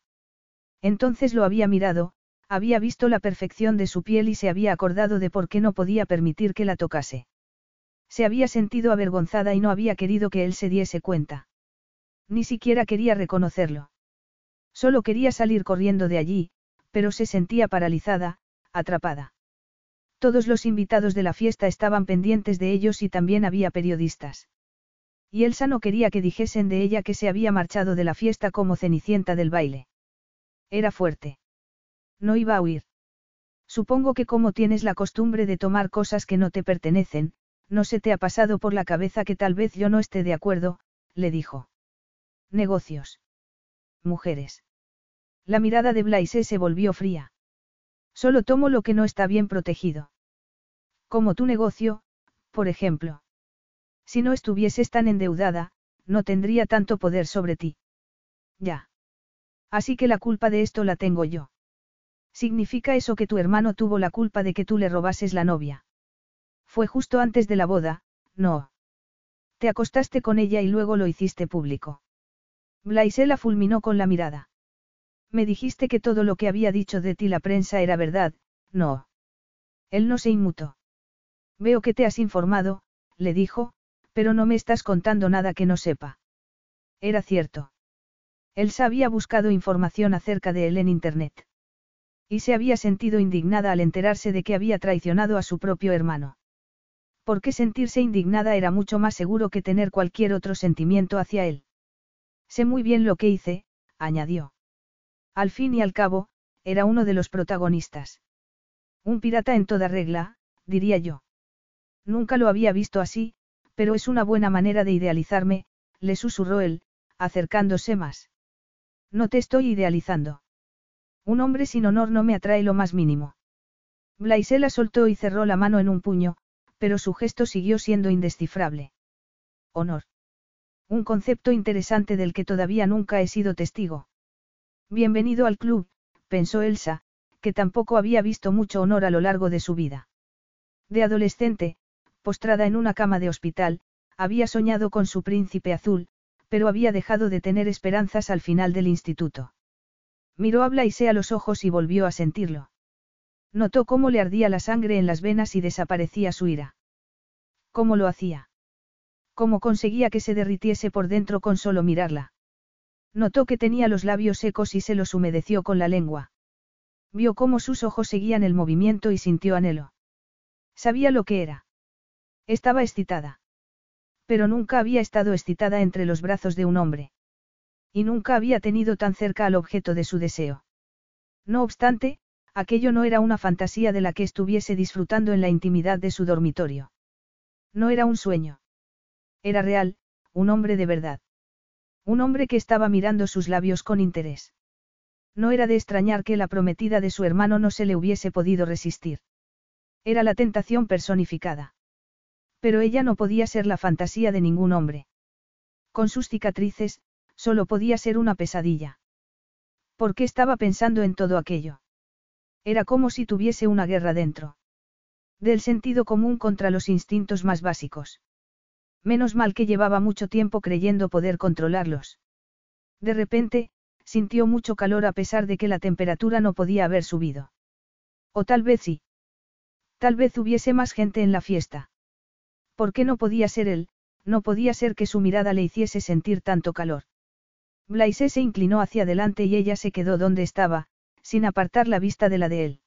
Entonces lo había mirado, había visto la perfección de su piel y se había acordado de por qué no podía permitir que la tocase. Se había sentido avergonzada y no había querido que él se diese cuenta. Ni siquiera quería reconocerlo. Solo quería salir corriendo de allí, pero se sentía paralizada, atrapada. Todos los invitados de la fiesta estaban pendientes de ellos y también había periodistas. Y Elsa no quería que dijesen de ella que se había marchado de la fiesta como cenicienta del baile. Era fuerte. No iba a huir. Supongo que como tienes la costumbre de tomar cosas que no te pertenecen, no se te ha pasado por la cabeza que tal vez yo no esté de acuerdo, le dijo. Negocios. Mujeres. La mirada de Blaise se volvió fría. Solo tomo lo que no está bien protegido. Como tu negocio, por ejemplo. Si no estuvieses tan endeudada, no tendría tanto poder sobre ti. Ya. Así que la culpa de esto la tengo yo. ¿Significa eso que tu hermano tuvo la culpa de que tú le robases la novia? Fue justo antes de la boda, no. Te acostaste con ella y luego lo hiciste público. Blaise la fulminó con la mirada. Me dijiste que todo lo que había dicho de ti la prensa era verdad, no. Él no se inmutó. Veo que te has informado, le dijo, pero no me estás contando nada que no sepa. Era cierto. Elsa había buscado información acerca de él en Internet. Y se había sentido indignada al enterarse de que había traicionado a su propio hermano. Porque sentirse indignada era mucho más seguro que tener cualquier otro sentimiento hacia él. Sé muy bien lo que hice, añadió. Al fin y al cabo, era uno de los protagonistas. Un pirata en toda regla, diría yo. Nunca lo había visto así, pero es una buena manera de idealizarme, le susurró él, acercándose más. No te estoy idealizando. Un hombre sin honor no me atrae lo más mínimo. Blaise la soltó y cerró la mano en un puño, pero su gesto siguió siendo indescifrable. Honor. Un concepto interesante del que todavía nunca he sido testigo. Bienvenido al club, pensó Elsa, que tampoco había visto mucho honor a lo largo de su vida. De adolescente, postrada en una cama de hospital, había soñado con su príncipe azul, pero había dejado de tener esperanzas al final del instituto. Miró a Blaise a los ojos y volvió a sentirlo. Notó cómo le ardía la sangre en las venas y desaparecía su ira. ¿Cómo lo hacía? ¿Cómo conseguía que se derritiese por dentro con solo mirarla? Notó que tenía los labios secos y se los humedeció con la lengua. Vio cómo sus ojos seguían el movimiento y sintió anhelo. Sabía lo que era. Estaba excitada. Pero nunca había estado excitada entre los brazos de un hombre. Y nunca había tenido tan cerca al objeto de su deseo. No obstante, aquello no era una fantasía de la que estuviese disfrutando en la intimidad de su dormitorio. No era un sueño. Era real, un hombre de verdad. Un hombre que estaba mirando sus labios con interés. No era de extrañar que la prometida de su hermano no se le hubiese podido resistir. Era la tentación personificada. Pero ella no podía ser la fantasía de ningún hombre. Con sus cicatrices, solo podía ser una pesadilla. ¿Por qué estaba pensando en todo aquello? Era como si tuviese una guerra dentro. Del sentido común contra los instintos más básicos. Menos mal que llevaba mucho tiempo creyendo poder controlarlos. De repente, sintió mucho calor a pesar de que la temperatura no podía haber subido. O tal vez sí. Tal vez hubiese más gente en la fiesta. ¿Por qué no podía ser él? No podía ser que su mirada le hiciese sentir tanto calor. Blaise se inclinó hacia adelante y ella se quedó donde estaba, sin apartar la vista de la de él.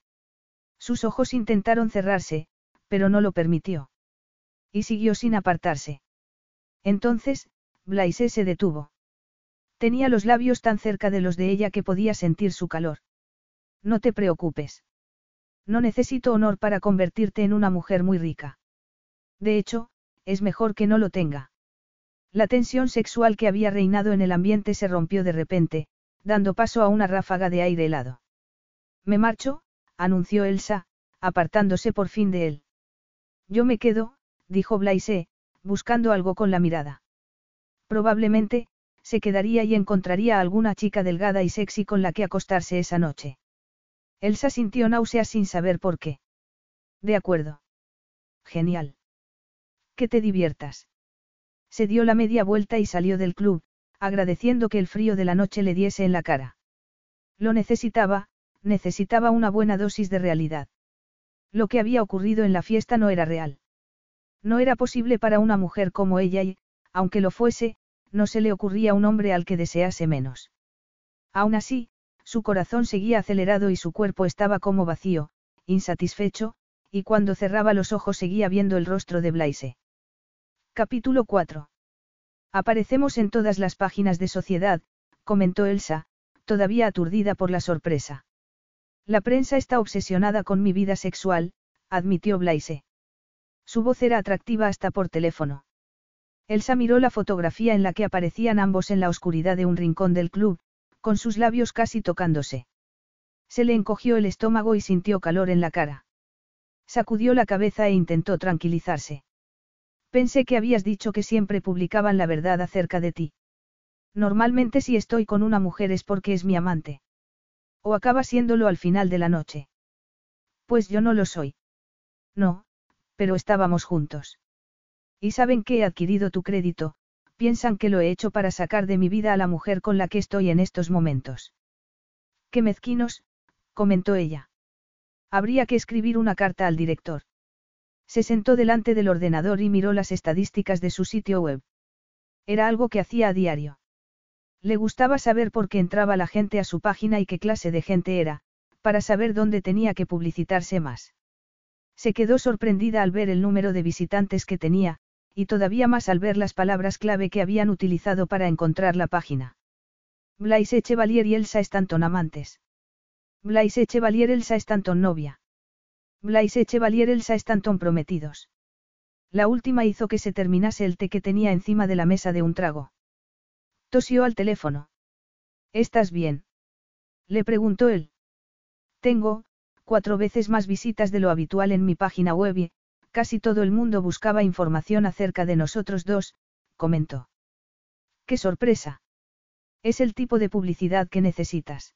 Sus ojos intentaron cerrarse, pero no lo permitió. Y siguió sin apartarse. Entonces, Blaise se detuvo. Tenía los labios tan cerca de los de ella que podía sentir su calor. No te preocupes. No necesito honor para convertirte en una mujer muy rica. De hecho, es mejor que no lo tenga. La tensión sexual que había reinado en el ambiente se rompió de repente, dando paso a una ráfaga de aire helado. Me marcho, anunció Elsa, apartándose por fin de él. Yo me quedo, dijo Blaise, buscando algo con la mirada. Probablemente, se quedaría y encontraría a alguna chica delgada y sexy con la que acostarse esa noche. Elsa sintió náuseas sin saber por qué. De acuerdo. Genial. Que te diviertas. Se dio la media vuelta y salió del club, agradeciendo que el frío de la noche le diese en la cara. Lo necesitaba, necesitaba una buena dosis de realidad. Lo que había ocurrido en la fiesta no era real. No era posible para una mujer como ella y, aunque lo fuese, no se le ocurría un hombre al que desease menos. Aún así, su corazón seguía acelerado y su cuerpo estaba como vacío, insatisfecho, y cuando cerraba los ojos seguía viendo el rostro de Blaise. Capítulo 4. Aparecemos en todas las páginas de sociedad, comentó Elsa, todavía aturdida por la sorpresa. La prensa está obsesionada con mi vida sexual, admitió Blaise. Su voz era atractiva hasta por teléfono. Elsa miró la fotografía en la que aparecían ambos en la oscuridad de un rincón del club, con sus labios casi tocándose. Se le encogió el estómago y sintió calor en la cara. Sacudió la cabeza e intentó tranquilizarse. Pensé que habías dicho que siempre publicaban la verdad acerca de ti. Normalmente si estoy con una mujer es porque es mi amante. O acaba siéndolo al final de la noche. Pues yo no lo soy. No, pero estábamos juntos. Y saben que he adquirido tu crédito, piensan que lo he hecho para sacar de mi vida a la mujer con la que estoy en estos momentos. Qué mezquinos, comentó ella. Habría que escribir una carta al director. Se sentó delante del ordenador y miró las estadísticas de su sitio web. Era algo que hacía a diario. Le gustaba saber por qué entraba la gente a su página y qué clase de gente era, para saber dónde tenía que publicitarse más. Se quedó sorprendida al ver el número de visitantes que tenía, y todavía más al ver las palabras clave que habían utilizado para encontrar la página. Blaise Chevalier y Elsa Stanton amantes. Blaise Chevalier Elsa Stanton novia. Blaise Chevalier Elsa Stanton prometidos. La última hizo que se terminase el té que tenía encima de la mesa de un trago. Tosió al teléfono. ¿Estás bien? Le preguntó él. Tengo, cuatro veces más visitas de lo habitual en mi página web y, casi todo el mundo buscaba información acerca de nosotros dos, comentó. ¡Qué sorpresa! Es el tipo de publicidad que necesitas.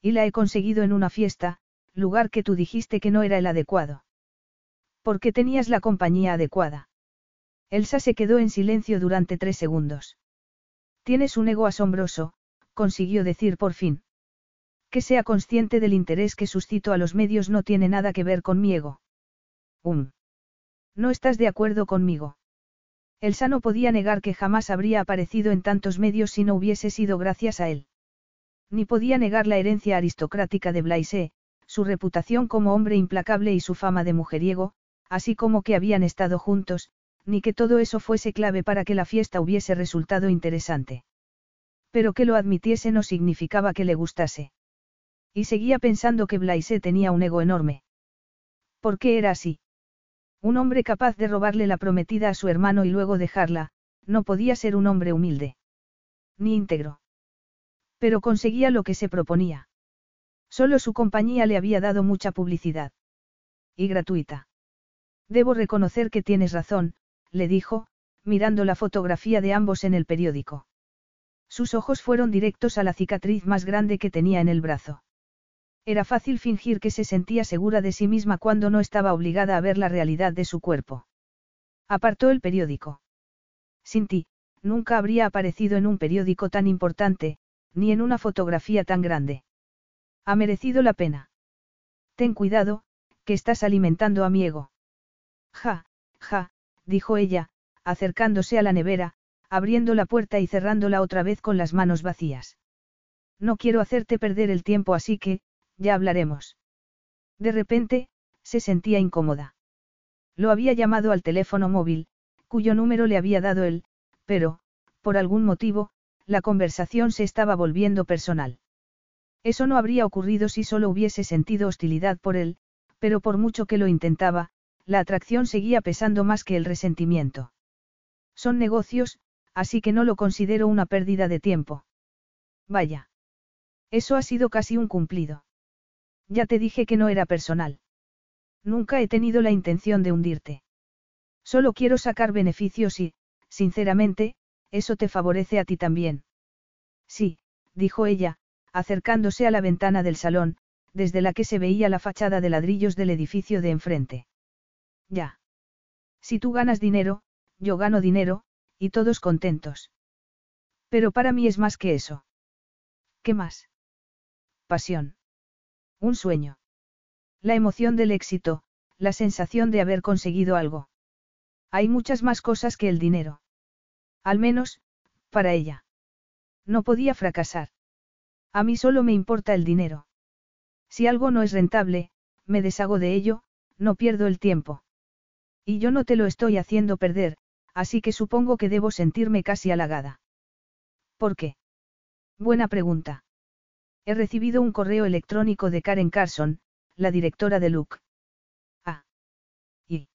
Y la he conseguido en una fiesta, lugar que tú dijiste que no era el adecuado. Porque tenías la compañía adecuada. Elsa se quedó en silencio durante tres segundos. Tienes un ego asombroso, consiguió decir por fin. Que sea consciente del interés que suscito a los medios no tiene nada que ver con mi ego. Um. ¿No estás de acuerdo conmigo? Elsa no podía negar que jamás habría aparecido en tantos medios si no hubiese sido gracias a él. Ni podía negar la herencia aristocrática de Blaise, su reputación como hombre implacable y su fama de mujeriego, así como que habían estado juntos, ni que todo eso fuese clave para que la fiesta hubiese resultado interesante. Pero que lo admitiese no significaba que le gustase. Y seguía pensando que Blaise tenía un ego enorme. ¿Por qué era así? Un hombre capaz de robarle la prometida a su hermano y luego dejarla, no podía ser un hombre humilde. Ni íntegro. Pero conseguía lo que se proponía. Solo su compañía le había dado mucha publicidad. Y gratuita. Debo reconocer que tienes razón, le dijo, mirando la fotografía de ambos en el periódico. Sus ojos fueron directos a la cicatriz más grande que tenía en el brazo. Era fácil fingir que se sentía segura de sí misma cuando no estaba obligada a ver la realidad de su cuerpo. Apartó el periódico. Sin ti, nunca habría aparecido en un periódico tan importante, ni en una fotografía tan grande. Ha merecido la pena. Ten cuidado, que estás alimentando a mi ego. Ja, ja, dijo ella, acercándose a la nevera, abriendo la puerta y cerrándola otra vez con las manos vacías. No quiero hacerte perder el tiempo así que, ya hablaremos. De repente, se sentía incómoda. Lo había llamado al teléfono móvil, cuyo número le había dado él, pero, por algún motivo, la conversación se estaba volviendo personal. Eso no habría ocurrido si solo hubiese sentido hostilidad por él, pero por mucho que lo intentaba, la atracción seguía pesando más que el resentimiento. Son negocios, así que no lo considero una pérdida de tiempo. Vaya. Eso ha sido casi un cumplido. Ya te dije que no era personal. Nunca he tenido la intención de hundirte. Solo quiero sacar beneficios y, sinceramente, eso te favorece a ti también. Sí, dijo ella, acercándose a la ventana del salón, desde la que se veía la fachada de ladrillos del edificio de enfrente. Ya. Si tú ganas dinero, yo gano dinero, y todos contentos. Pero para mí es más que eso. ¿Qué más? Pasión. Un sueño. La emoción del éxito, la sensación de haber conseguido algo. Hay muchas más cosas que el dinero. Al menos, para ella. No podía fracasar. A mí solo me importa el dinero. Si algo no es rentable, me deshago de ello, no pierdo el tiempo. Y yo no te lo estoy haciendo perder, así que supongo que debo sentirme casi halagada. ¿Por qué? Buena pregunta. He recibido un correo electrónico de Karen Carson, la directora de Look. Ah. ¿Y?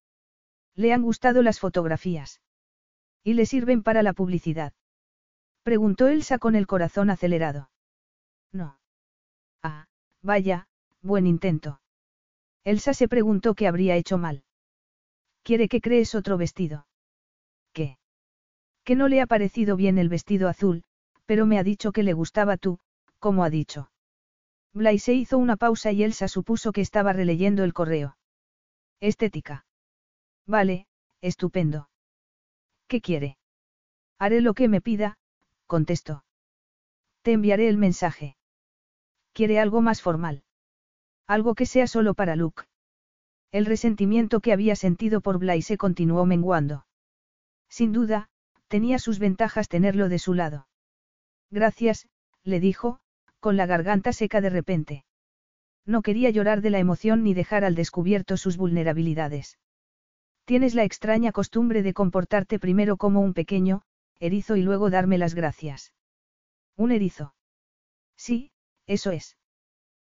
¿Le han gustado las fotografías? ¿Y le sirven para la publicidad? Preguntó Elsa con el corazón acelerado. No. Ah, vaya, buen intento. Elsa se preguntó qué habría hecho mal. ¿Quiere que crees otro vestido? ¿Qué? Que no le ha parecido bien el vestido azul, pero me ha dicho que le gustaba tú, como ha dicho. Blaise hizo una pausa y Elsa supuso que estaba releyendo el correo. Estética. Vale, estupendo. ¿Qué quiere? Haré lo que me pida, contestó. Te enviaré el mensaje. Quiere algo más formal. Algo que sea solo para Luke. El resentimiento que había sentido por Blaise continuó menguando. Sin duda, tenía sus ventajas tenerlo de su lado. Gracias, le dijo, con la garganta seca de repente. No quería llorar de la emoción ni dejar al descubierto sus vulnerabilidades. Tienes la extraña costumbre de comportarte primero como un pequeño, erizo y luego darme las gracias. ¿Un erizo? Sí, eso es.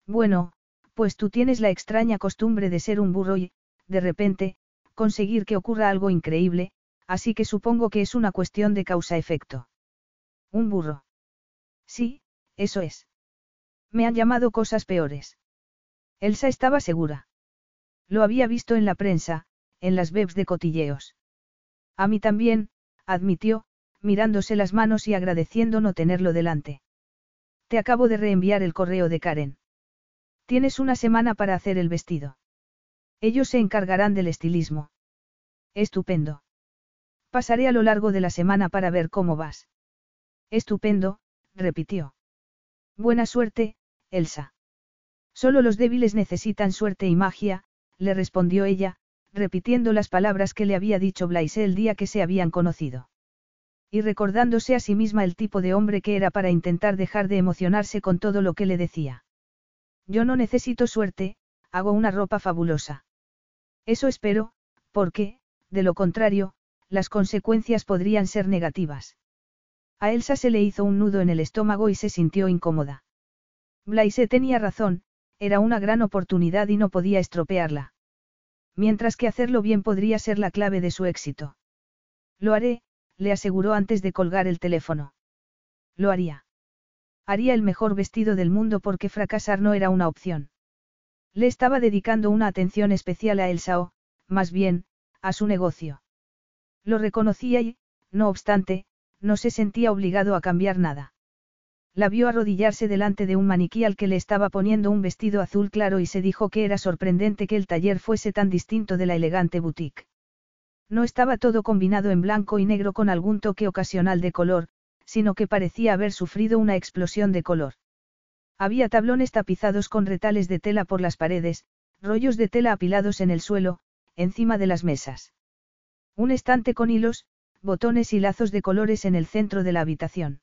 Bueno, pues tú tienes la extraña costumbre de ser un burro y, de repente, conseguir que ocurra algo increíble, así que supongo que es una cuestión de causa-efecto. Un burro. Sí, eso es. Me han llamado cosas peores. Elsa estaba segura. Lo había visto en la prensa, en las webs de cotilleos. A mí también, admitió, mirándose las manos y agradeciendo no tenerlo delante. Te acabo de reenviar el correo de Karen. Tienes una semana para hacer el vestido. Ellos se encargarán del estilismo. Estupendo. Pasaré a lo largo de la semana para ver cómo vas. Estupendo, repitió. Buena suerte, Elsa. Solo los débiles necesitan suerte y magia, le respondió ella, repitiendo las palabras que le había dicho Blaise el día que se habían conocido. Y recordándose a sí misma el tipo de hombre que era para intentar dejar de emocionarse con todo lo que le decía. Yo no necesito suerte, hago una ropa fabulosa. Eso espero, porque, de lo contrario, las consecuencias podrían ser negativas. A Elsa se le hizo un nudo en el estómago y se sintió incómoda. Blaise tenía razón, era una gran oportunidad y no podía estropearla. Mientras que hacerlo bien podría ser la clave de su éxito. Lo haré, le aseguró antes de colgar el teléfono. Lo haría. Haría el mejor vestido del mundo porque fracasar no era una opción. Le estaba dedicando una atención especial a Elsa o, más bien, a su negocio. Lo reconocía y, no obstante, no se sentía obligado a cambiar nada. La vio arrodillarse delante de un maniquí al que le estaba poniendo un vestido azul claro y se dijo que era sorprendente que el taller fuese tan distinto de la elegante boutique. No estaba todo combinado en blanco y negro con algún toque ocasional de color, sino que parecía haber sufrido una explosión de color. Había tablones tapizados con retales de tela por las paredes, rollos de tela apilados en el suelo, encima de las mesas. Un estante con hilos, botones y lazos de colores en el centro de la habitación.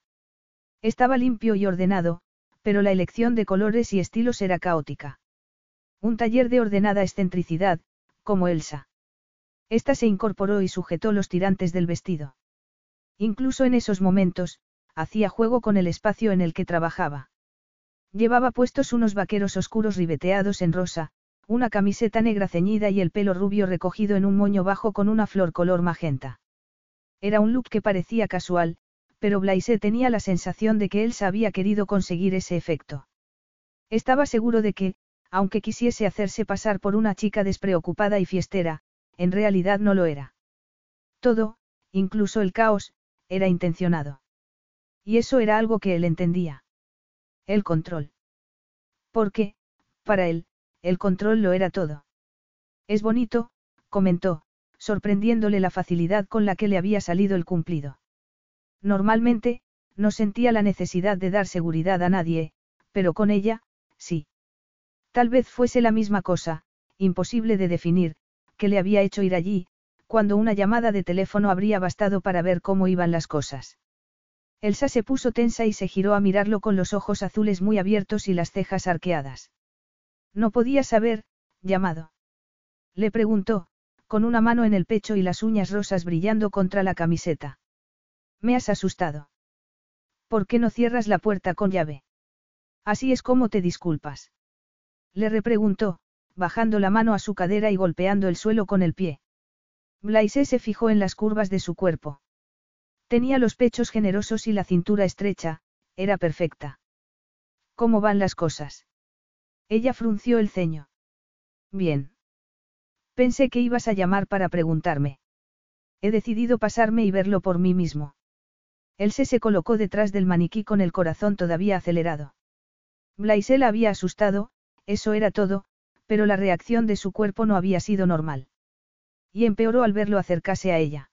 Estaba limpio y ordenado, pero la elección de colores y estilos era caótica. Un taller de ordenada excentricidad, como Elsa. Esta se incorporó y sujetó los tirantes del vestido. Incluso en esos momentos, hacía juego con el espacio en el que trabajaba. Llevaba puestos unos vaqueros oscuros ribeteados en rosa, una camiseta negra ceñida y el pelo rubio recogido en un moño bajo con una flor color magenta. Era un look que parecía casual, pero Blaise tenía la sensación de que él había querido conseguir ese efecto. Estaba seguro de que, aunque quisiese hacerse pasar por una chica despreocupada y fiestera, en realidad no lo era. Todo, incluso el caos, era intencionado. Y eso era algo que él entendía. El control. Porque, para él, el control lo era todo. Es bonito, comentó, sorprendiéndole la facilidad con la que le había salido el cumplido. Normalmente, no sentía la necesidad de dar seguridad a nadie, pero con ella, sí. Tal vez fuese la misma cosa, imposible de definir, que le había hecho ir allí, cuando una llamada de teléfono habría bastado para ver cómo iban las cosas. Elsa se puso tensa y se giró a mirarlo con los ojos azules muy abiertos y las cejas arqueadas. No podía saber, llamado. Le preguntó, con una mano en el pecho y las uñas rosas brillando contra la camiseta. Me has asustado. ¿Por qué no cierras la puerta con llave? Así es como te disculpas. Le repreguntó, bajando la mano a su cadera y golpeando el suelo con el pie. Blaise se fijó en las curvas de su cuerpo. Tenía los pechos generosos y la cintura estrecha, era perfecta. ¿Cómo van las cosas? Ella frunció el ceño. Bien. Pensé que ibas a llamar para preguntarme. He decidido pasarme y verlo por mí mismo. Él se colocó detrás del maniquí con el corazón todavía acelerado. Blaise la había asustado, eso era todo, pero la reacción de su cuerpo no había sido normal. Y empeoró al verlo acercarse a ella.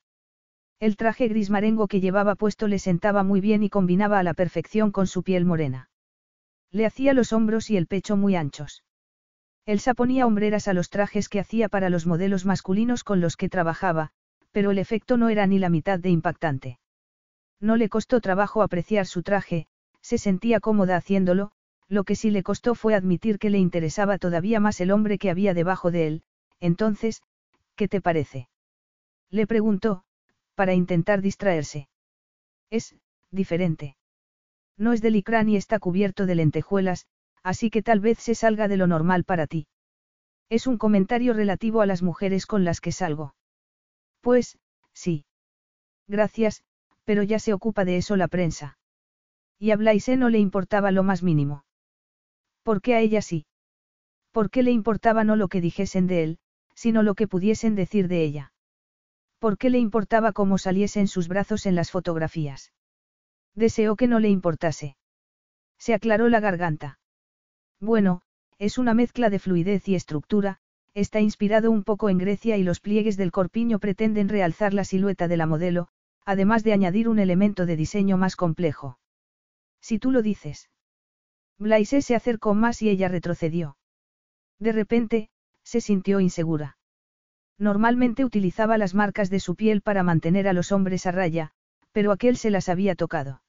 El traje gris marengo que llevaba puesto le sentaba muy bien y combinaba a la perfección con su piel morena. Le hacía los hombros y el pecho muy anchos. Elsa ponía hombreras a los trajes que hacía para los modelos masculinos con los que trabajaba, pero el efecto no era ni la mitad de impactante. No le costó trabajo apreciar su traje, se sentía cómoda haciéndolo, lo que sí le costó fue admitir que le interesaba todavía más el hombre que había debajo de él, entonces, ¿qué te parece? Le preguntó, para intentar distraerse. Es, diferente. No es de licrán y está cubierto de lentejuelas, así que tal vez se salga de lo normal para ti. Es un comentario relativo a las mujeres con las que salgo. Pues, sí. Gracias, pero ya se ocupa de eso la prensa. Y a Blaise no le importaba lo más mínimo. ¿Por qué a ella sí? ¿Por qué le importaba no lo que dijesen de él, sino lo que pudiesen decir de ella? ¿Por qué le importaba cómo saliese en sus brazos en las fotografías? Deseó que no le importase. Se aclaró la garganta. Bueno, es una mezcla de fluidez y estructura, está inspirado un poco en Grecia y los pliegues del corpiño pretenden realzar la silueta de la modelo, además de añadir un elemento de diseño más complejo. Si tú lo dices. Blaise se acercó más y ella retrocedió. De repente, se sintió insegura. Normalmente utilizaba las marcas de su piel para mantener a los hombres a raya, pero aquel se las había tocado.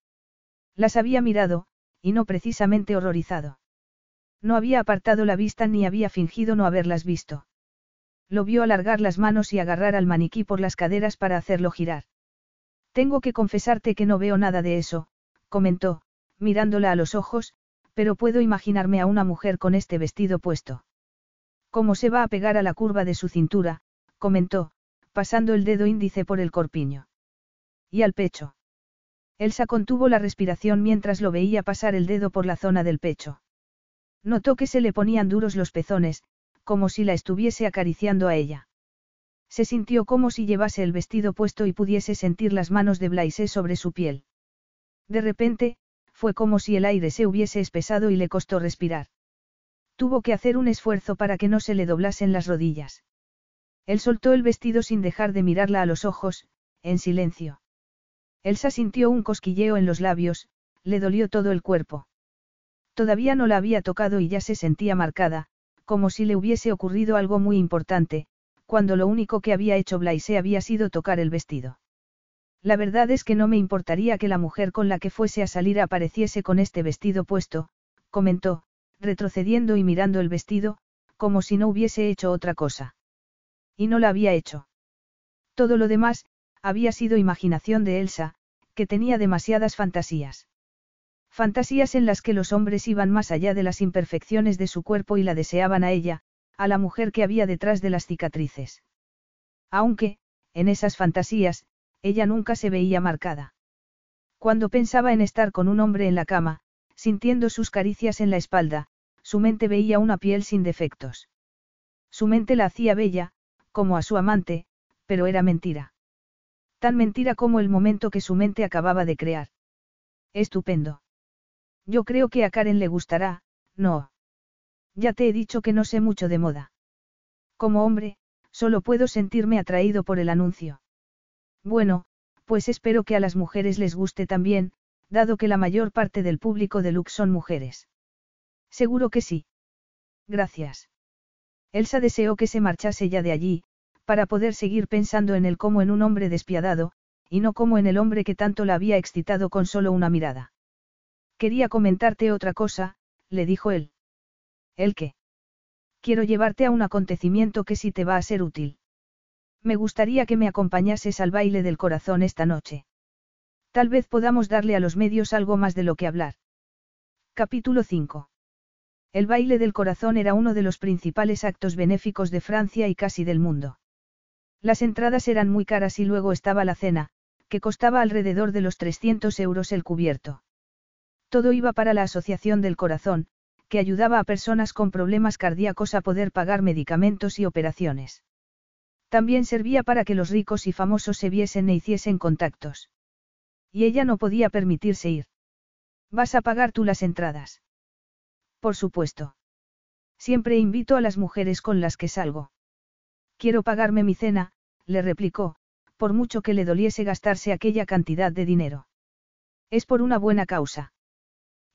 Las había mirado, y no precisamente horrorizado. No había apartado la vista ni había fingido no haberlas visto. Lo vio alargar las manos y agarrar al maniquí por las caderas para hacerlo girar. Tengo que confesarte que no veo nada de eso, comentó, mirándola a los ojos, pero puedo imaginarme a una mujer con este vestido puesto. ¿Cómo se va a pegar a la curva de su cintura? comentó, pasando el dedo índice por el corpiño. Y al pecho. Elsa contuvo la respiración mientras lo veía pasar el dedo por la zona del pecho. Notó que se le ponían duros los pezones, como si la estuviese acariciando a ella. Se sintió como si llevase el vestido puesto y pudiese sentir las manos de Blaise sobre su piel. De repente, fue como si el aire se hubiese espesado y le costó respirar. Tuvo que hacer un esfuerzo para que no se le doblasen las rodillas. Él soltó el vestido sin dejar de mirarla a los ojos, en silencio. Elsa sintió un cosquilleo en los labios, le dolió todo el cuerpo. Todavía no la había tocado y ya se sentía marcada, como si le hubiese ocurrido algo muy importante, cuando lo único que había hecho Blaise había sido tocar el vestido. La verdad es que no me importaría que la mujer con la que fuese a salir apareciese con este vestido puesto, comentó, retrocediendo y mirando el vestido, como si no hubiese hecho otra cosa. Y no la había hecho. Todo lo demás, había sido imaginación de Elsa, que tenía demasiadas fantasías. Fantasías en las que los hombres iban más allá de las imperfecciones de su cuerpo y la deseaban a ella, a la mujer que había detrás de las cicatrices. Aunque, en esas fantasías, ella nunca se veía marcada. Cuando pensaba en estar con un hombre en la cama, sintiendo sus caricias en la espalda, su mente veía una piel sin defectos. Su mente la hacía bella, como a su amante, pero era mentira. Tan mentira como el momento que su mente acababa de crear. Estupendo. Yo creo que a Karen le gustará, no. Ya te he dicho que no sé mucho de moda. Como hombre, solo puedo sentirme atraído por el anuncio. Bueno, pues espero que a las mujeres les guste también, dado que la mayor parte del público de Lux son mujeres. Seguro que sí. Gracias. Elsa deseó que se marchase ya de allí, para poder seguir pensando en él como en un hombre despiadado, y no como en el hombre que tanto la había excitado con solo una mirada. Quería comentarte otra cosa, le dijo él. ¿El qué? Quiero llevarte a un acontecimiento que sí te va a ser útil. Me gustaría que me acompañases al baile del corazón esta noche. Tal vez podamos darle a los medios algo más de lo que hablar. Capítulo 5. El baile del corazón era uno de los principales actos benéficos de Francia y casi del mundo. Las entradas eran muy caras y luego estaba la cena, que costaba alrededor de los 300 euros el cubierto. Todo iba para la Asociación del Corazón, que ayudaba a personas con problemas cardíacos a poder pagar medicamentos y operaciones. También servía para que los ricos y famosos se viesen e hiciesen contactos. Y ella no podía permitirse ir. ¿Vas a pagar tú las entradas? Por supuesto. Siempre invito a las mujeres con las que salgo. Quiero pagarme mi cena, le replicó, por mucho que le doliese gastarse aquella cantidad de dinero. Es por una buena causa.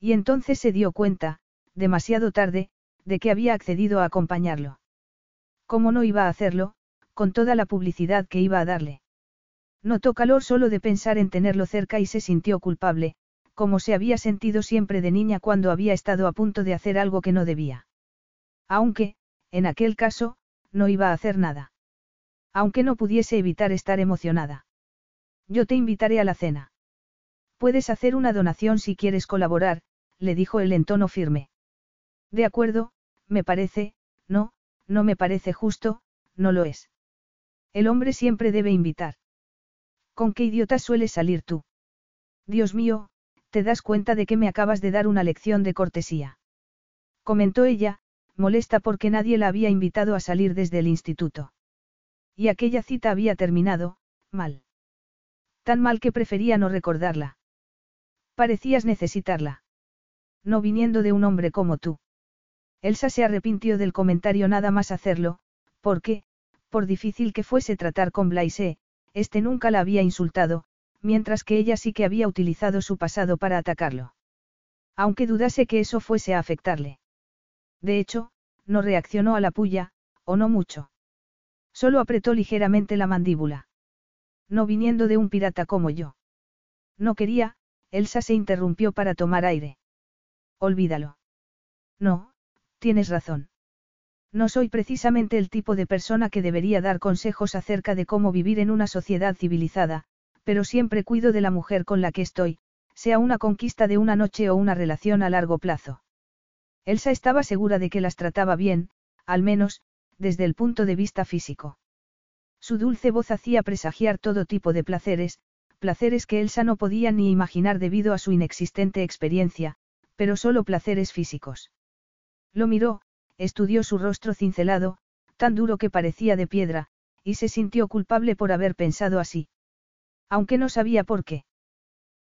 Y entonces se dio cuenta, demasiado tarde, de que había accedido a acompañarlo. ¿Cómo no iba a hacerlo, con toda la publicidad que iba a darle? Notó calor solo de pensar en tenerlo cerca y se sintió culpable, como se había sentido siempre de niña cuando había estado a punto de hacer algo que no debía. Aunque, en aquel caso, no iba a hacer nada. Aunque no pudiese evitar estar emocionada. Yo te invitaré a la cena. Puedes hacer una donación si quieres colaborar, le dijo él en tono firme. De acuerdo, me parece, no, no me parece justo, no lo es. El hombre siempre debe invitar. ¿Con qué idiota sueles salir tú? Dios mío, te das cuenta de que me acabas de dar una lección de cortesía. Comentó ella, molesta porque nadie la había invitado a salir desde el instituto. Y aquella cita había terminado, mal. Tan mal que prefería no recordarla. Parecías necesitarla. No viniendo de un hombre como tú. Elsa se arrepintió del comentario nada más hacerlo, porque, por difícil que fuese tratar con Blaise, este nunca la había insultado, mientras que ella sí que había utilizado su pasado para atacarlo. Aunque dudase que eso fuese a afectarle. De hecho, no reaccionó a la puya, o no mucho. Solo apretó ligeramente la mandíbula. No viniendo de un pirata como yo. No quería, Elsa se interrumpió para tomar aire. Olvídalo. No, tienes razón. No soy precisamente el tipo de persona que debería dar consejos acerca de cómo vivir en una sociedad civilizada, pero siempre cuido de la mujer con la que estoy, sea una conquista de una noche o una relación a largo plazo. Elsa estaba segura de que las trataba bien, al menos, desde el punto de vista físico. Su dulce voz hacía presagiar todo tipo de placeres, placeres que Elsa no podía ni imaginar debido a su inexistente experiencia, pero solo placeres físicos. Lo miró, estudió su rostro cincelado, tan duro que parecía de piedra, y se sintió culpable por haber pensado así. Aunque no sabía por qué.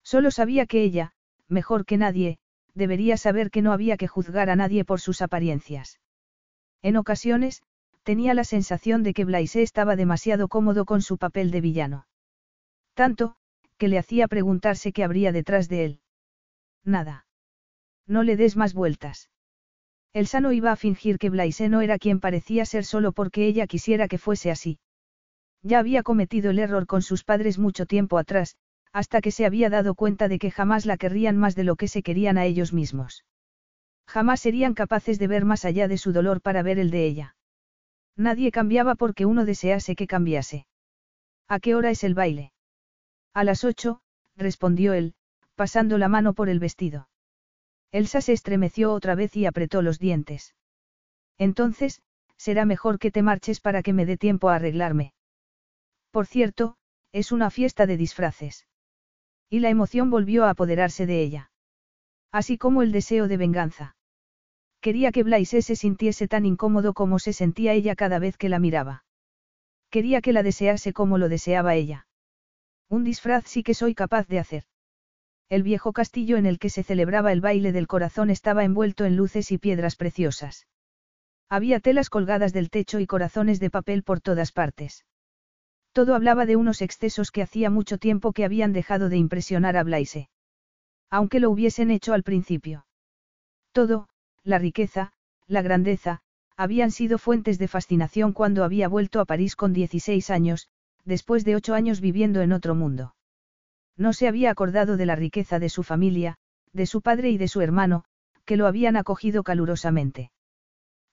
Solo sabía que ella, mejor que nadie, debería saber que no había que juzgar a nadie por sus apariencias. En ocasiones, tenía la sensación de que Blaise estaba demasiado cómodo con su papel de villano. Tanto, que le hacía preguntarse qué habría detrás de él. Nada. No le des más vueltas. Elsa no iba a fingir que Blaise no era quien parecía ser solo porque ella quisiera que fuese así. Ya había cometido el error con sus padres mucho tiempo atrás, hasta que se había dado cuenta de que jamás la querrían más de lo que se querían a ellos mismos. Jamás serían capaces de ver más allá de su dolor para ver el de ella. Nadie cambiaba porque uno desease que cambiase. ¿A qué hora es el baile? A las ocho, respondió él, pasando la mano por el vestido. Elsa se estremeció otra vez y apretó los dientes. Entonces, será mejor que te marches para que me dé tiempo a arreglarme. Por cierto, es una fiesta de disfraces. Y la emoción volvió a apoderarse de ella. Así como el deseo de venganza. Quería que Blaise se sintiese tan incómodo como se sentía ella cada vez que la miraba. Quería que la desease como lo deseaba ella. Un disfraz sí que soy capaz de hacer. El viejo castillo en el que se celebraba el baile del corazón estaba envuelto en luces y piedras preciosas. Había telas colgadas del techo y corazones de papel por todas partes. Todo hablaba de unos excesos que hacía mucho tiempo que habían dejado de impresionar a Blaise. Aunque lo hubiesen hecho al principio. Todo, la riqueza, la grandeza, habían sido fuentes de fascinación cuando había vuelto a París con 16 años, después de ocho años viviendo en otro mundo. No se había acordado de la riqueza de su familia, de su padre y de su hermano, que lo habían acogido calurosamente.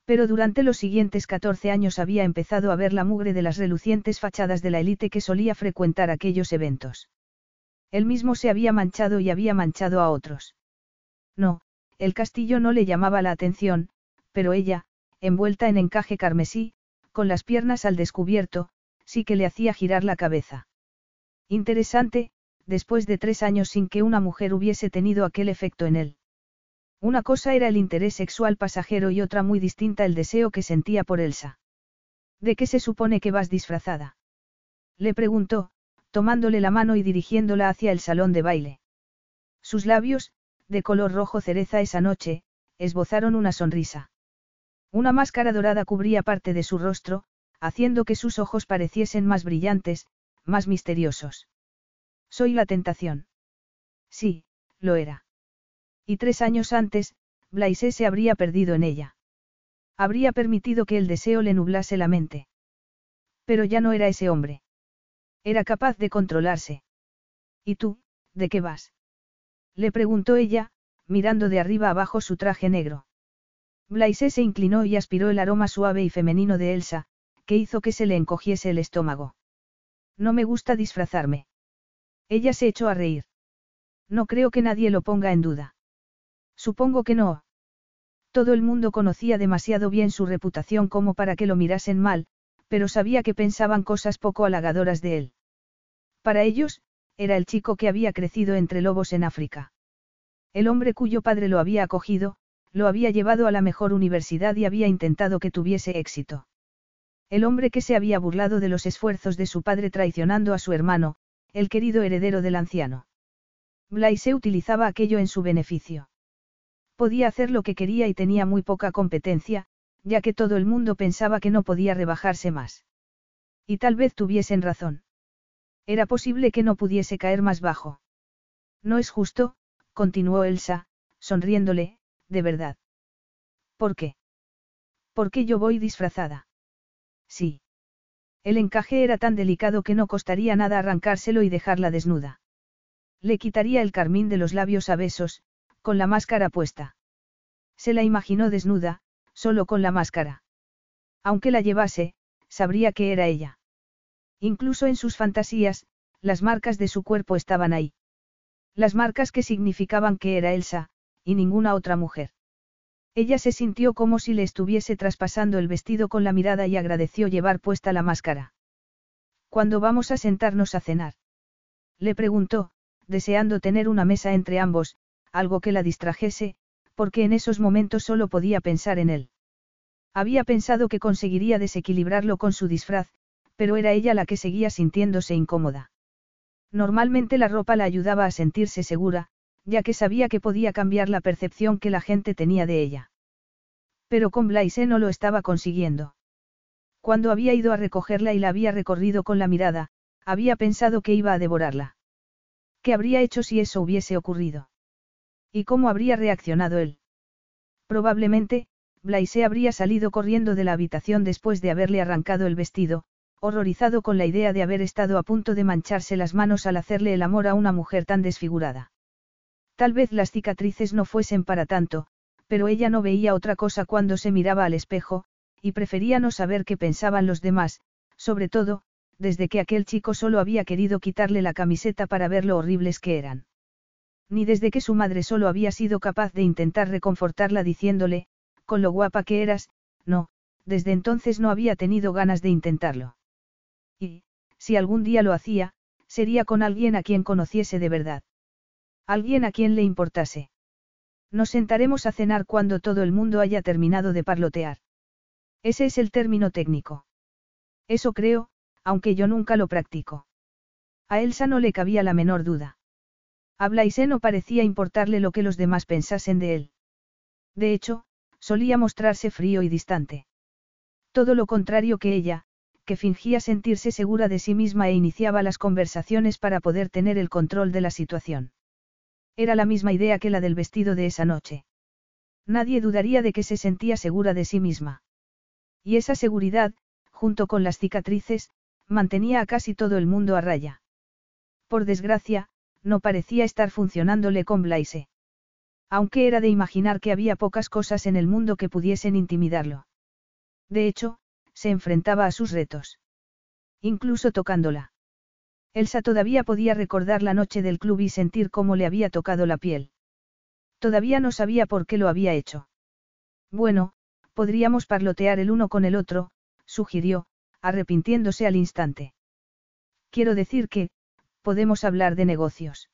Pero durante los siguientes 14 años había empezado a ver la mugre de las relucientes fachadas de la élite que solía frecuentar aquellos eventos. Él mismo se había manchado y había manchado a otros. No, el castillo no le llamaba la atención, pero ella, envuelta en encaje carmesí, con las piernas al descubierto, sí que le hacía girar la cabeza. Interesante, después de tres años sin que una mujer hubiese tenido aquel efecto en él. Una cosa era el interés sexual pasajero y otra muy distinta el deseo que sentía por Elsa. ¿De qué se supone que vas disfrazada? Le preguntó, tomándole la mano y dirigiéndola hacia el salón de baile. Sus labios, de color rojo cereza esa noche, esbozaron una sonrisa. Una máscara dorada cubría parte de su rostro, haciendo que sus ojos pareciesen más brillantes, más misteriosos. Soy la tentación. Sí, lo era. Y tres años antes, Blaise se habría perdido en ella. Habría permitido que el deseo le nublase la mente. Pero ya no era ese hombre. Era capaz de controlarse. ¿Y tú, de qué vas? Le preguntó ella, mirando de arriba abajo su traje negro. Blaise se inclinó y aspiró el aroma suave y femenino de Elsa, que hizo que se le encogiese el estómago. No me gusta disfrazarme. Ella se echó a reír. No creo que nadie lo ponga en duda. Supongo que no. Todo el mundo conocía demasiado bien su reputación como para que lo mirasen mal, pero sabía que pensaban cosas poco halagadoras de él. Para ellos, era el chico que había crecido entre lobos en África. El hombre cuyo padre lo había acogido, lo había llevado a la mejor universidad y había intentado que tuviese éxito. El hombre que se había burlado de los esfuerzos de su padre traicionando a su hermano, el querido heredero del anciano. Blaise utilizaba aquello en su beneficio. Podía hacer lo que quería y tenía muy poca competencia, ya que todo el mundo pensaba que no podía rebajarse más. Y tal vez tuviesen razón. Era posible que no pudiese caer más bajo. No es justo, continuó Elsa, sonriéndole, de verdad. ¿Por qué? ¿Por qué yo voy disfrazada? Sí. El encaje era tan delicado que no costaría nada arrancárselo y dejarla desnuda. Le quitaría el carmín de los labios a besos, con la máscara puesta. Se la imaginó desnuda, solo con la máscara. Aunque la llevase, sabría que era ella. Incluso en sus fantasías, las marcas de su cuerpo estaban ahí. Las marcas que significaban que era Elsa, y ninguna otra mujer. Ella se sintió como si le estuviese traspasando el vestido con la mirada y agradeció llevar puesta la máscara. ¿Cuándo vamos a sentarnos a cenar? Le preguntó, deseando tener una mesa entre ambos, algo que la distrajese, porque en esos momentos solo podía pensar en él. Había pensado que conseguiría desequilibrarlo con su disfraz, pero era ella la que seguía sintiéndose incómoda. Normalmente la ropa la ayudaba a sentirse segura, ya que sabía que podía cambiar la percepción que la gente tenía de ella. Pero con Blaise no lo estaba consiguiendo. Cuando había ido a recogerla y la había recorrido con la mirada, había pensado que iba a devorarla. ¿Qué habría hecho si eso hubiese ocurrido? ¿Y cómo habría reaccionado él? Probablemente, Blaise habría salido corriendo de la habitación después de haberle arrancado el vestido, horrorizado con la idea de haber estado a punto de mancharse las manos al hacerle el amor a una mujer tan desfigurada. Tal vez las cicatrices no fuesen para tanto, pero ella no veía otra cosa cuando se miraba al espejo, y prefería no saber qué pensaban los demás, sobre todo, desde que aquel chico solo había querido quitarle la camiseta para ver lo horribles que eran. Ni desde que su madre solo había sido capaz de intentar reconfortarla diciéndole, con lo guapa que eras, no, desde entonces no había tenido ganas de intentarlo. Y, si algún día lo hacía, sería con alguien a quien conociese de verdad. Alguien a quien le importase. Nos sentaremos a cenar cuando todo el mundo haya terminado de parlotear. Ese es el término técnico. Eso creo, aunque yo nunca lo practico. A Elsa no le cabía la menor duda. A Blaise no parecía importarle lo que los demás pensasen de él. De hecho, solía mostrarse frío y distante. Todo lo contrario que ella, que fingía sentirse segura de sí misma e iniciaba las conversaciones para poder tener el control de la situación. Era la misma idea que la del vestido de esa noche. Nadie dudaría de que se sentía segura de sí misma. Y esa seguridad, junto con las cicatrices, mantenía a casi todo el mundo a raya. Por desgracia, no parecía estar funcionándole con Blaise. Aunque era de imaginar que había pocas cosas en el mundo que pudiesen intimidarlo. De hecho, se enfrentaba a sus retos. Incluso tocándola. Elsa todavía podía recordar la noche del club y sentir cómo le había tocado la piel. Todavía no sabía por qué lo había hecho. Bueno, podríamos parlotear el uno con el otro, sugirió, arrepintiéndose al instante. Quiero decir que, podemos hablar de negocios.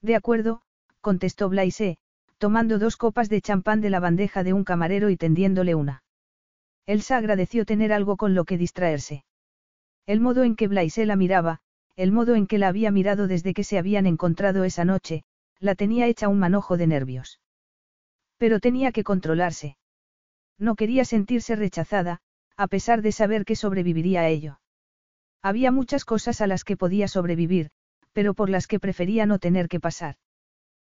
De acuerdo, contestó Blaise, tomando dos copas de champán de la bandeja de un camarero y tendiéndole una. Elsa agradeció tener algo con lo que distraerse. El modo en que Blaise la miraba, el modo en que la había mirado desde que se habían encontrado esa noche, la tenía hecha un manojo de nervios. Pero tenía que controlarse. No quería sentirse rechazada, a pesar de saber que sobreviviría a ello. Había muchas cosas a las que podía sobrevivir, pero por las que prefería no tener que pasar.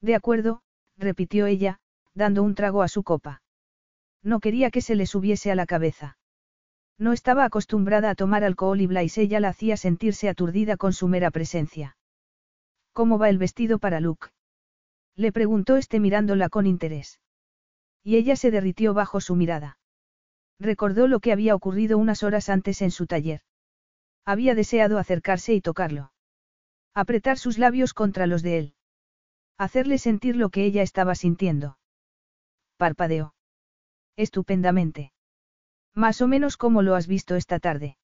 De acuerdo, repitió ella, dando un trago a su copa. No quería que se le subiese a la cabeza. No estaba acostumbrada a tomar alcohol y Blaise ya la hacía sentirse aturdida con su mera presencia. ¿Cómo va el vestido para Luke? Le preguntó este mirándola con interés. Y ella se derritió bajo su mirada. Recordó lo que había ocurrido unas horas antes en su taller. Había deseado acercarse y tocarlo. Apretar sus labios contra los de él. Hacerle sentir lo que ella estaba sintiendo. Parpadeó. Estupendamente. Más o menos como lo has visto esta tarde.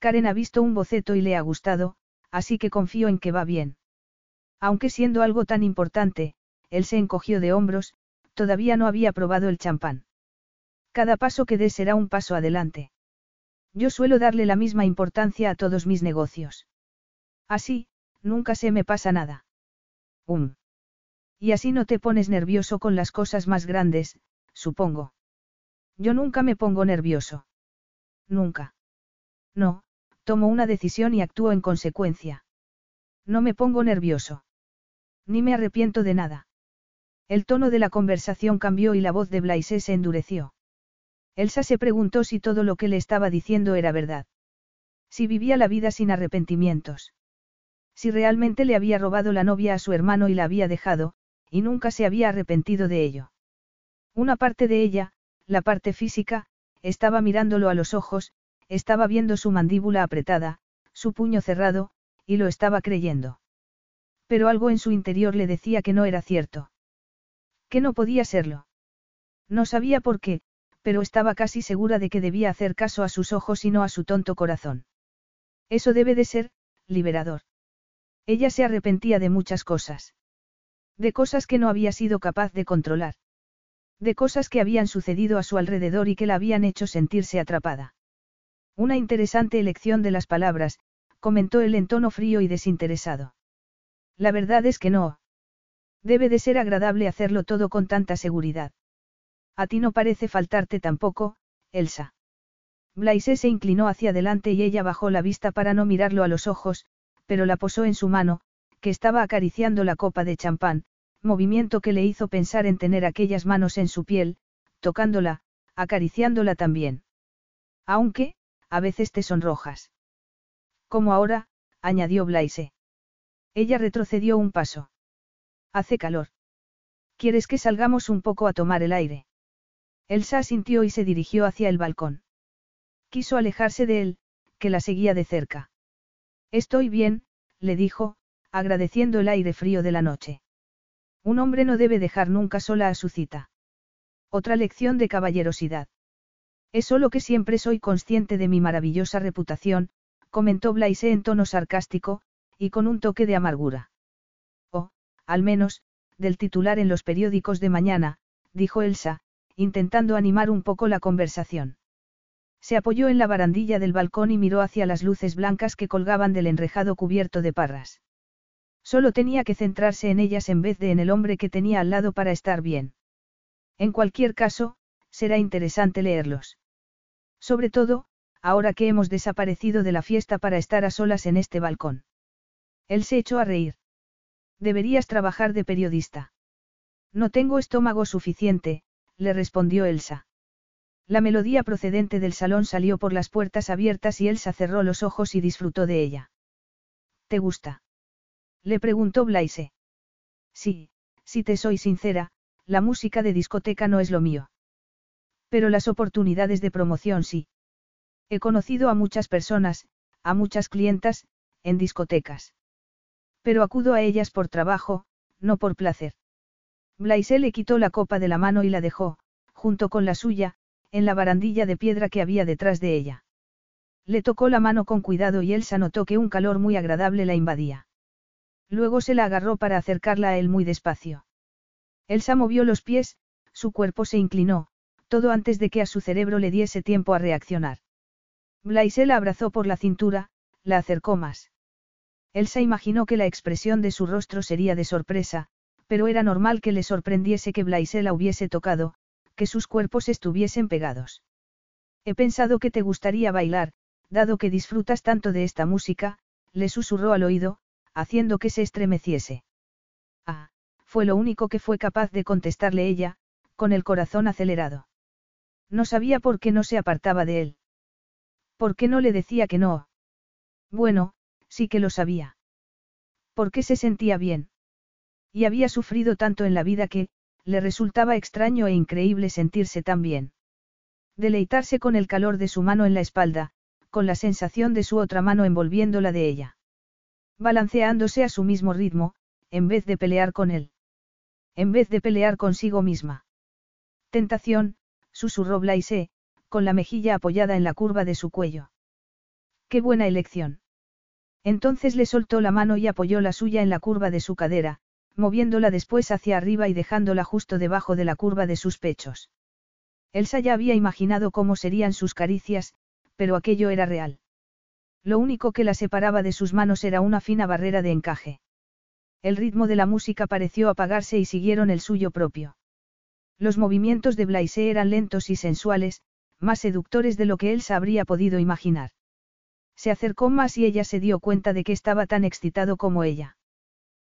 Karen ha visto un boceto y le ha gustado, así que confío en que va bien. Aunque siendo algo tan importante, él se encogió de hombros, todavía no había probado el champán. Cada paso que dé será un paso adelante. Yo suelo darle la misma importancia a todos mis negocios. Así, nunca se me pasa nada. Um. Y así no te pones nervioso con las cosas más grandes, supongo. Yo nunca me pongo nervioso. Nunca. No, tomo una decisión y actúo en consecuencia. No me pongo nervioso. Ni me arrepiento de nada. El tono de la conversación cambió y la voz de Blaise se endureció. Elsa se preguntó si todo lo que le estaba diciendo era verdad. Si vivía la vida sin arrepentimientos. Si realmente le había robado la novia a su hermano y la había dejado, y nunca se había arrepentido de ello. Una parte de ella, la parte física, estaba mirándolo a los ojos, estaba viendo su mandíbula apretada, su puño cerrado, y lo estaba creyendo. Pero algo en su interior le decía que no era cierto. Que no podía serlo. No sabía por qué, pero estaba casi segura de que debía hacer caso a sus ojos y no a su tonto corazón. Eso debe de ser, liberador. Ella se arrepentía de muchas cosas. De cosas que no había sido capaz de controlar. De cosas que habían sucedido a su alrededor y que la habían hecho sentirse atrapada. Una interesante elección de las palabras, comentó él en tono frío y desinteresado. La verdad es que no. Debe de ser agradable hacerlo todo con tanta seguridad. A ti no parece faltarte tampoco, Elsa. Blaise se inclinó hacia adelante y ella bajó la vista para no mirarlo a los ojos, pero la posó en su mano, que estaba acariciando la copa de champán, movimiento que le hizo pensar en tener aquellas manos en su piel, tocándola, acariciándola también. Aunque, a veces te sonrojas. Como ahora, añadió Blaise. Ella retrocedió un paso. Hace calor. ¿Quieres que salgamos un poco a tomar el aire? Elsa sintió y se dirigió hacia el balcón. Quiso alejarse de él, que la seguía de cerca. Estoy bien, le dijo, agradeciendo el aire frío de la noche. Un hombre no debe dejar nunca sola a su cita. Otra lección de caballerosidad. Es solo que siempre soy consciente de mi maravillosa reputación, comentó Blaise en tono sarcástico, y con un toque de amargura. O, al menos, del titular en los periódicos de mañana, dijo Elsa, intentando animar un poco la conversación. Se apoyó en la barandilla del balcón y miró hacia las luces blancas que colgaban del enrejado cubierto de parras. Solo tenía que centrarse en ellas en vez de en el hombre que tenía al lado para estar bien. En cualquier caso, será interesante leerlos. Sobre todo, ahora que hemos desaparecido de la fiesta para estar a solas en este balcón. Él se echó a reír. Deberías trabajar de periodista. No tengo estómago suficiente, le respondió Elsa. La melodía procedente del salón salió por las puertas abiertas y Elsa cerró los ojos y disfrutó de ella. ¿Te gusta? Le preguntó Blaise. Sí, si te soy sincera, la música de discoteca no es lo mío. Pero las oportunidades de promoción sí. He conocido a muchas personas, a muchas clientas, en discotecas. Pero acudo a ellas por trabajo, no por placer. Blaise le quitó la copa de la mano y la dejó, junto con la suya, en la barandilla de piedra que había detrás de ella. Le tocó la mano con cuidado y Elsa notó que un calor muy agradable la invadía. Luego se la agarró para acercarla a él muy despacio. Elsa movió los pies, su cuerpo se inclinó, todo antes de que a su cerebro le diese tiempo a reaccionar. Blaise la abrazó por la cintura, la acercó más. Elsa imaginó que la expresión de su rostro sería de sorpresa, pero era normal que le sorprendiese que Blaise la hubiese tocado, que sus cuerpos estuviesen pegados. He pensado que te gustaría bailar, dado que disfrutas tanto de esta música, le susurró al oído, haciendo que se estremeciese. Ah, fue lo único que fue capaz de contestarle ella, con el corazón acelerado. No sabía por qué no se apartaba de él. ¿Por qué no le decía que no? Bueno, sí que lo sabía. ¿Por qué se sentía bien? Y había sufrido tanto en la vida que, le resultaba extraño e increíble sentirse tan bien. Deleitarse con el calor de su mano en la espalda, con la sensación de su otra mano envolviéndola de ella. Balanceándose a su mismo ritmo, en vez de pelear con él. En vez de pelear consigo misma. Tentación, susurró Blaise, con la mejilla apoyada en la curva de su cuello. Qué buena elección. Entonces le soltó la mano y apoyó la suya en la curva de su cadera, moviéndola después hacia arriba y dejándola justo debajo de la curva de sus pechos. Elsa ya había imaginado cómo serían sus caricias, pero aquello era real. Lo único que la separaba de sus manos era una fina barrera de encaje. El ritmo de la música pareció apagarse y siguieron el suyo propio. Los movimientos de Blaise eran lentos y sensuales, más seductores de lo que Elsa habría podido imaginar. Se acercó más y ella se dio cuenta de que estaba tan excitado como ella.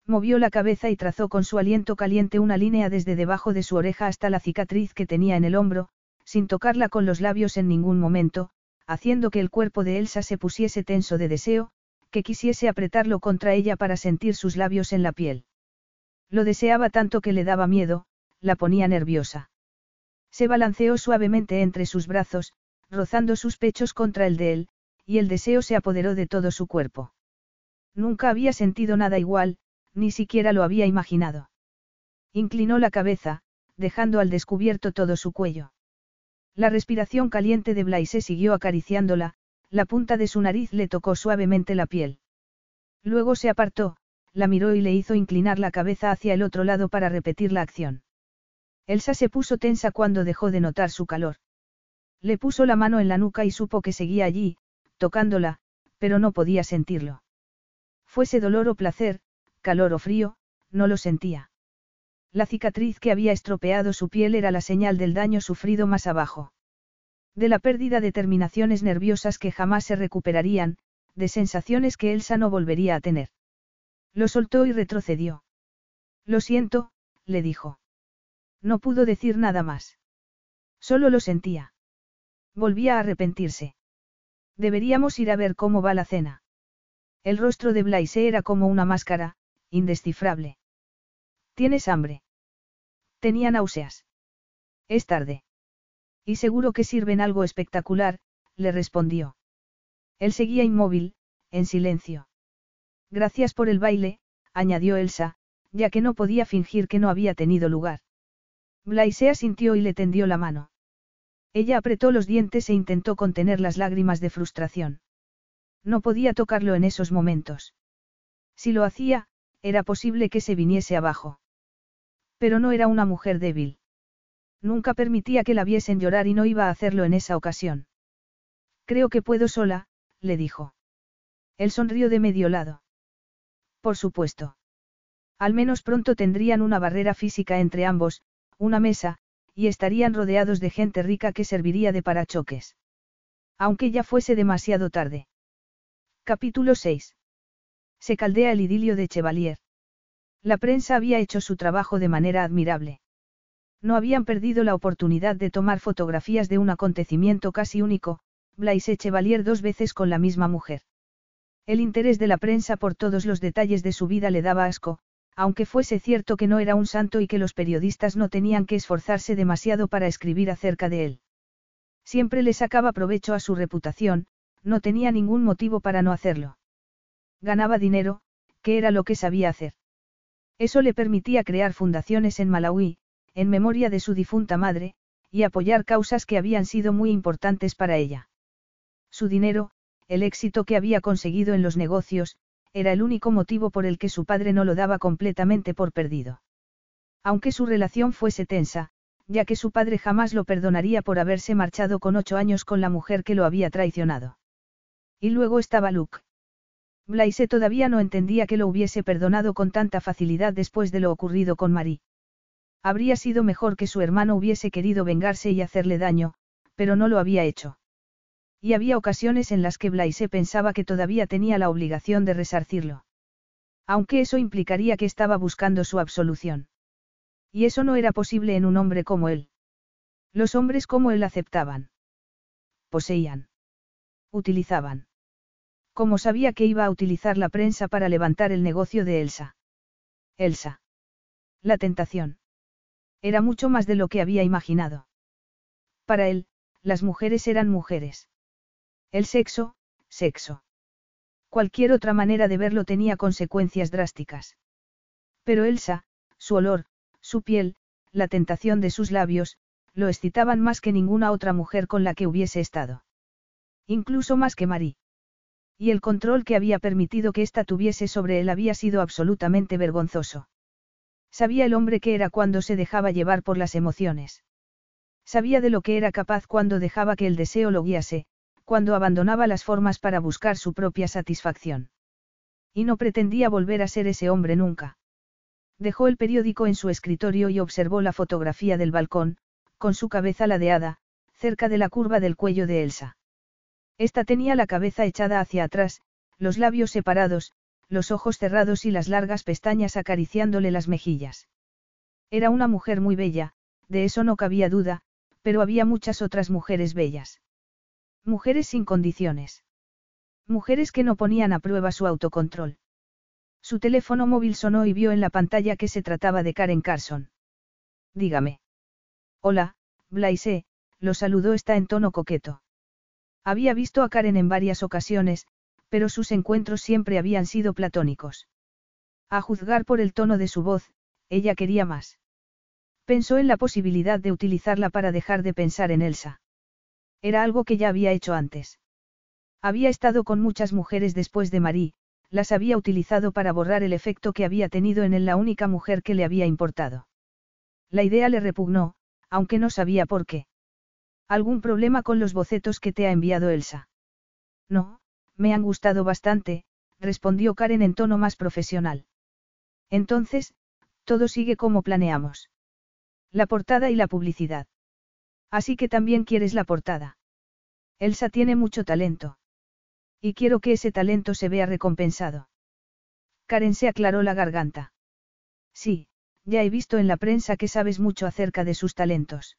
Movió la cabeza y trazó con su aliento caliente una línea desde debajo de su oreja hasta la cicatriz que tenía en el hombro, sin tocarla con los labios en ningún momento, haciendo que el cuerpo de Elsa se pusiese tenso de deseo, que quisiese apretarlo contra ella para sentir sus labios en la piel. Lo deseaba tanto que le daba miedo, la ponía nerviosa. Se balanceó suavemente entre sus brazos, rozando sus pechos contra el de él, y el deseo se apoderó de todo su cuerpo. Nunca había sentido nada igual, ni siquiera lo había imaginado. Inclinó la cabeza, dejando al descubierto todo su cuello. La respiración caliente de Blaise siguió acariciándola, la punta de su nariz le tocó suavemente la piel. Luego se apartó, la miró y le hizo inclinar la cabeza hacia el otro lado para repetir la acción. Elsa se puso tensa cuando dejó de notar su calor. Le puso la mano en la nuca y supo que seguía allí, tocándola, pero no podía sentirlo. Fuese dolor o placer, calor o frío, no lo sentía. La cicatriz que había estropeado su piel era la señal del daño sufrido más abajo. De la pérdida de terminaciones nerviosas que jamás se recuperarían, de sensaciones que Elsa no volvería a tener. Lo soltó y retrocedió. Lo siento, le dijo. No pudo decir nada más. Solo lo sentía. Volvía a arrepentirse. Deberíamos ir a ver cómo va la cena. El rostro de Blaise era como una máscara, indescifrable. ¿Tienes hambre? Tenía náuseas. Es tarde. Y seguro que sirven algo espectacular, le respondió. Él seguía inmóvil, en silencio. Gracias por el baile, añadió Elsa, ya que no podía fingir que no había tenido lugar. Blaise sintió y le tendió la mano. Ella apretó los dientes e intentó contener las lágrimas de frustración. No podía tocarlo en esos momentos. Si lo hacía, era posible que se viniese abajo. Pero no era una mujer débil. Nunca permitía que la viesen llorar y no iba a hacerlo en esa ocasión. Creo que puedo sola, le dijo. Él sonrió de medio lado. Por supuesto. Al menos pronto tendrían una barrera física entre ambos, una mesa, y estarían rodeados de gente rica que serviría de parachoques. Aunque ya fuese demasiado tarde. Capítulo 6 se caldea el idilio de Chevalier. La prensa había hecho su trabajo de manera admirable. No habían perdido la oportunidad de tomar fotografías de un acontecimiento casi único, Blaise Chevalier dos veces con la misma mujer. El interés de la prensa por todos los detalles de su vida le daba asco, aunque fuese cierto que no era un santo y que los periodistas no tenían que esforzarse demasiado para escribir acerca de él. Siempre le sacaba provecho a su reputación, no tenía ningún motivo para no hacerlo. Ganaba dinero, que era lo que sabía hacer. Eso le permitía crear fundaciones en Malawi, en memoria de su difunta madre, y apoyar causas que habían sido muy importantes para ella. Su dinero, el éxito que había conseguido en los negocios, era el único motivo por el que su padre no lo daba completamente por perdido. Aunque su relación fuese tensa, ya que su padre jamás lo perdonaría por haberse marchado con ocho años con la mujer que lo había traicionado. Y luego estaba Luke. Blaise todavía no entendía que lo hubiese perdonado con tanta facilidad después de lo ocurrido con Marie. Habría sido mejor que su hermano hubiese querido vengarse y hacerle daño, pero no lo había hecho. Y había ocasiones en las que Blaise pensaba que todavía tenía la obligación de resarcirlo. Aunque eso implicaría que estaba buscando su absolución. Y eso no era posible en un hombre como él. Los hombres como él aceptaban. Poseían. Utilizaban. Como sabía que iba a utilizar la prensa para levantar el negocio de Elsa. Elsa. La tentación. Era mucho más de lo que había imaginado. Para él, las mujeres eran mujeres. El sexo, sexo. Cualquier otra manera de verlo tenía consecuencias drásticas. Pero Elsa, su olor, su piel, la tentación de sus labios, lo excitaban más que ninguna otra mujer con la que hubiese estado. Incluso más que Marie. Y el control que había permitido que ésta tuviese sobre él había sido absolutamente vergonzoso. Sabía el hombre que era cuando se dejaba llevar por las emociones. Sabía de lo que era capaz cuando dejaba que el deseo lo guiase, cuando abandonaba las formas para buscar su propia satisfacción. Y no pretendía volver a ser ese hombre nunca. Dejó el periódico en su escritorio y observó la fotografía del balcón, con su cabeza ladeada, cerca de la curva del cuello de Elsa. Esta tenía la cabeza echada hacia atrás, los labios separados, los ojos cerrados y las largas pestañas acariciándole las mejillas. Era una mujer muy bella, de eso no cabía duda, pero había muchas otras mujeres bellas. Mujeres sin condiciones. Mujeres que no ponían a prueba su autocontrol. Su teléfono móvil sonó y vio en la pantalla que se trataba de Karen Carson. Dígame. Hola, Blaise, lo saludó está en tono coqueto. Había visto a Karen en varias ocasiones, pero sus encuentros siempre habían sido platónicos. A juzgar por el tono de su voz, ella quería más. Pensó en la posibilidad de utilizarla para dejar de pensar en Elsa. Era algo que ya había hecho antes. Había estado con muchas mujeres después de Marie, las había utilizado para borrar el efecto que había tenido en él la única mujer que le había importado. La idea le repugnó, aunque no sabía por qué. ¿Algún problema con los bocetos que te ha enviado Elsa? No, me han gustado bastante, respondió Karen en tono más profesional. Entonces, todo sigue como planeamos. La portada y la publicidad. Así que también quieres la portada. Elsa tiene mucho talento. Y quiero que ese talento se vea recompensado. Karen se aclaró la garganta. Sí, ya he visto en la prensa que sabes mucho acerca de sus talentos.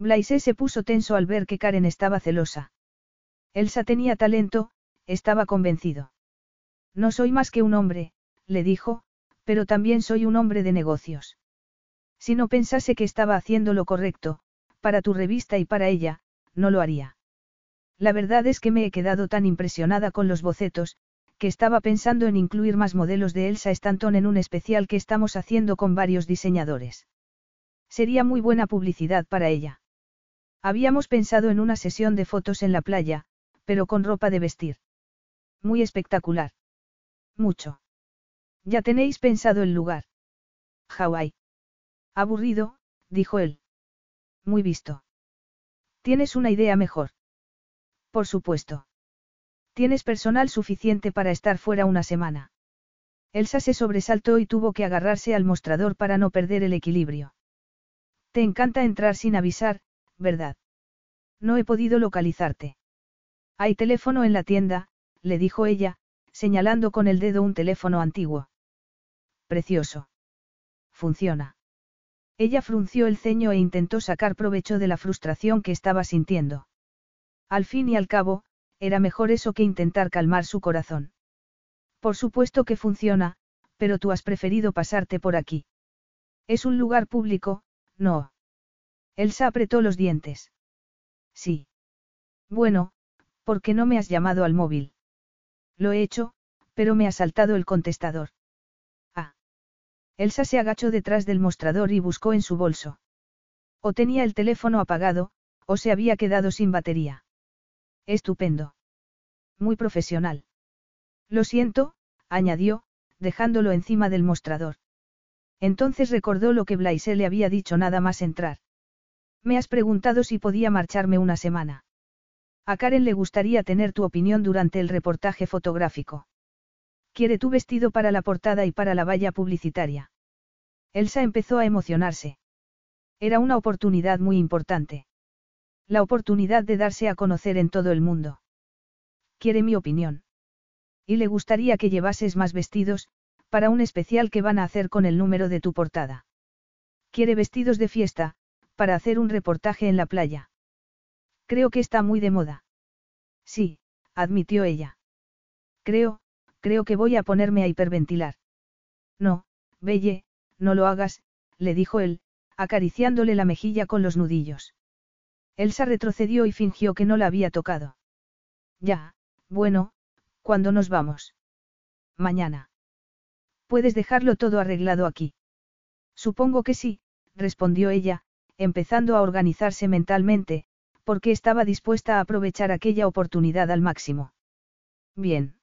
Blaise se puso tenso al ver que Karen estaba celosa. Elsa tenía talento, estaba convencido. No soy más que un hombre, le dijo, pero también soy un hombre de negocios. Si no pensase que estaba haciendo lo correcto, para tu revista y para ella, no lo haría. La verdad es que me he quedado tan impresionada con los bocetos, que estaba pensando en incluir más modelos de Elsa Stanton en un especial que estamos haciendo con varios diseñadores. Sería muy buena publicidad para ella. Habíamos pensado en una sesión de fotos en la playa, pero con ropa de vestir. Muy espectacular. Mucho. Ya tenéis pensado el lugar. Hawái. Aburrido, dijo él. Muy visto. ¿Tienes una idea mejor? Por supuesto. Tienes personal suficiente para estar fuera una semana. Elsa se sobresaltó y tuvo que agarrarse al mostrador para no perder el equilibrio. Te encanta entrar sin avisar, ¿verdad? No he podido localizarte. Hay teléfono en la tienda, le dijo ella, señalando con el dedo un teléfono antiguo. Precioso. Funciona. Ella frunció el ceño e intentó sacar provecho de la frustración que estaba sintiendo. Al fin y al cabo, era mejor eso que intentar calmar su corazón. Por supuesto que funciona, pero tú has preferido pasarte por aquí. Es un lugar público, no. Elsa apretó los dientes. Sí. Bueno, ¿por qué no me has llamado al móvil? Lo he hecho, pero me ha saltado el contestador. Ah. Elsa se agachó detrás del mostrador y buscó en su bolso. O tenía el teléfono apagado, o se había quedado sin batería. Estupendo. Muy profesional. Lo siento, añadió, dejándolo encima del mostrador. Entonces recordó lo que Blaise le había dicho nada más entrar. Me has preguntado si podía marcharme una semana. A Karen le gustaría tener tu opinión durante el reportaje fotográfico. Quiere tu vestido para la portada y para la valla publicitaria. Elsa empezó a emocionarse. Era una oportunidad muy importante. La oportunidad de darse a conocer en todo el mundo. Quiere mi opinión. Y le gustaría que llevases más vestidos, para un especial que van a hacer con el número de tu portada. Quiere vestidos de fiesta, para hacer un reportaje en la playa. Creo que está muy de moda. Sí, admitió ella. Creo, creo que voy a ponerme a hiperventilar. No, Belle, no lo hagas, le dijo él, acariciándole la mejilla con los nudillos. Elsa retrocedió y fingió que no la había tocado. Ya, bueno, ¿cuándo nos vamos? Mañana. ¿Puedes dejarlo todo arreglado aquí? Supongo que sí, respondió ella, empezando a organizarse mentalmente, porque estaba dispuesta a aprovechar aquella oportunidad al máximo. Bien.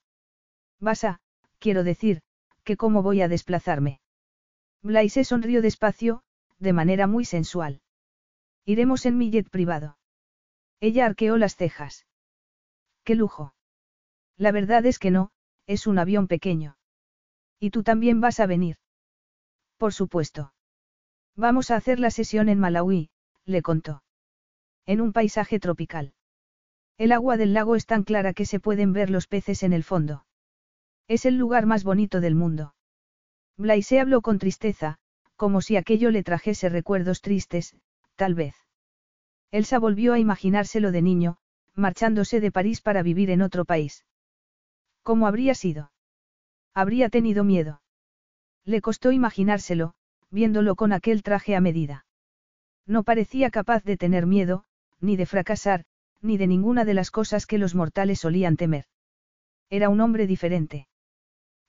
Vas a, quiero decir, que cómo voy a desplazarme. Blaise sonrió despacio, de manera muy sensual. Iremos en mi jet privado. Ella arqueó las cejas. ¡Qué lujo! La verdad es que no, es un avión pequeño. Y tú también vas a venir. Por supuesto. Vamos a hacer la sesión en Malawi, le contó. En un paisaje tropical. El agua del lago es tan clara que se pueden ver los peces en el fondo. Es el lugar más bonito del mundo. Blaise habló con tristeza, como si aquello le trajese recuerdos tristes, tal vez. Elsa volvió a imaginárselo de niño, marchándose de París para vivir en otro país. ¿Cómo habría sido? Habría tenido miedo. Le costó imaginárselo, viéndolo con aquel traje a medida. No parecía capaz de tener miedo, ni de fracasar, ni de ninguna de las cosas que los mortales solían temer. Era un hombre diferente.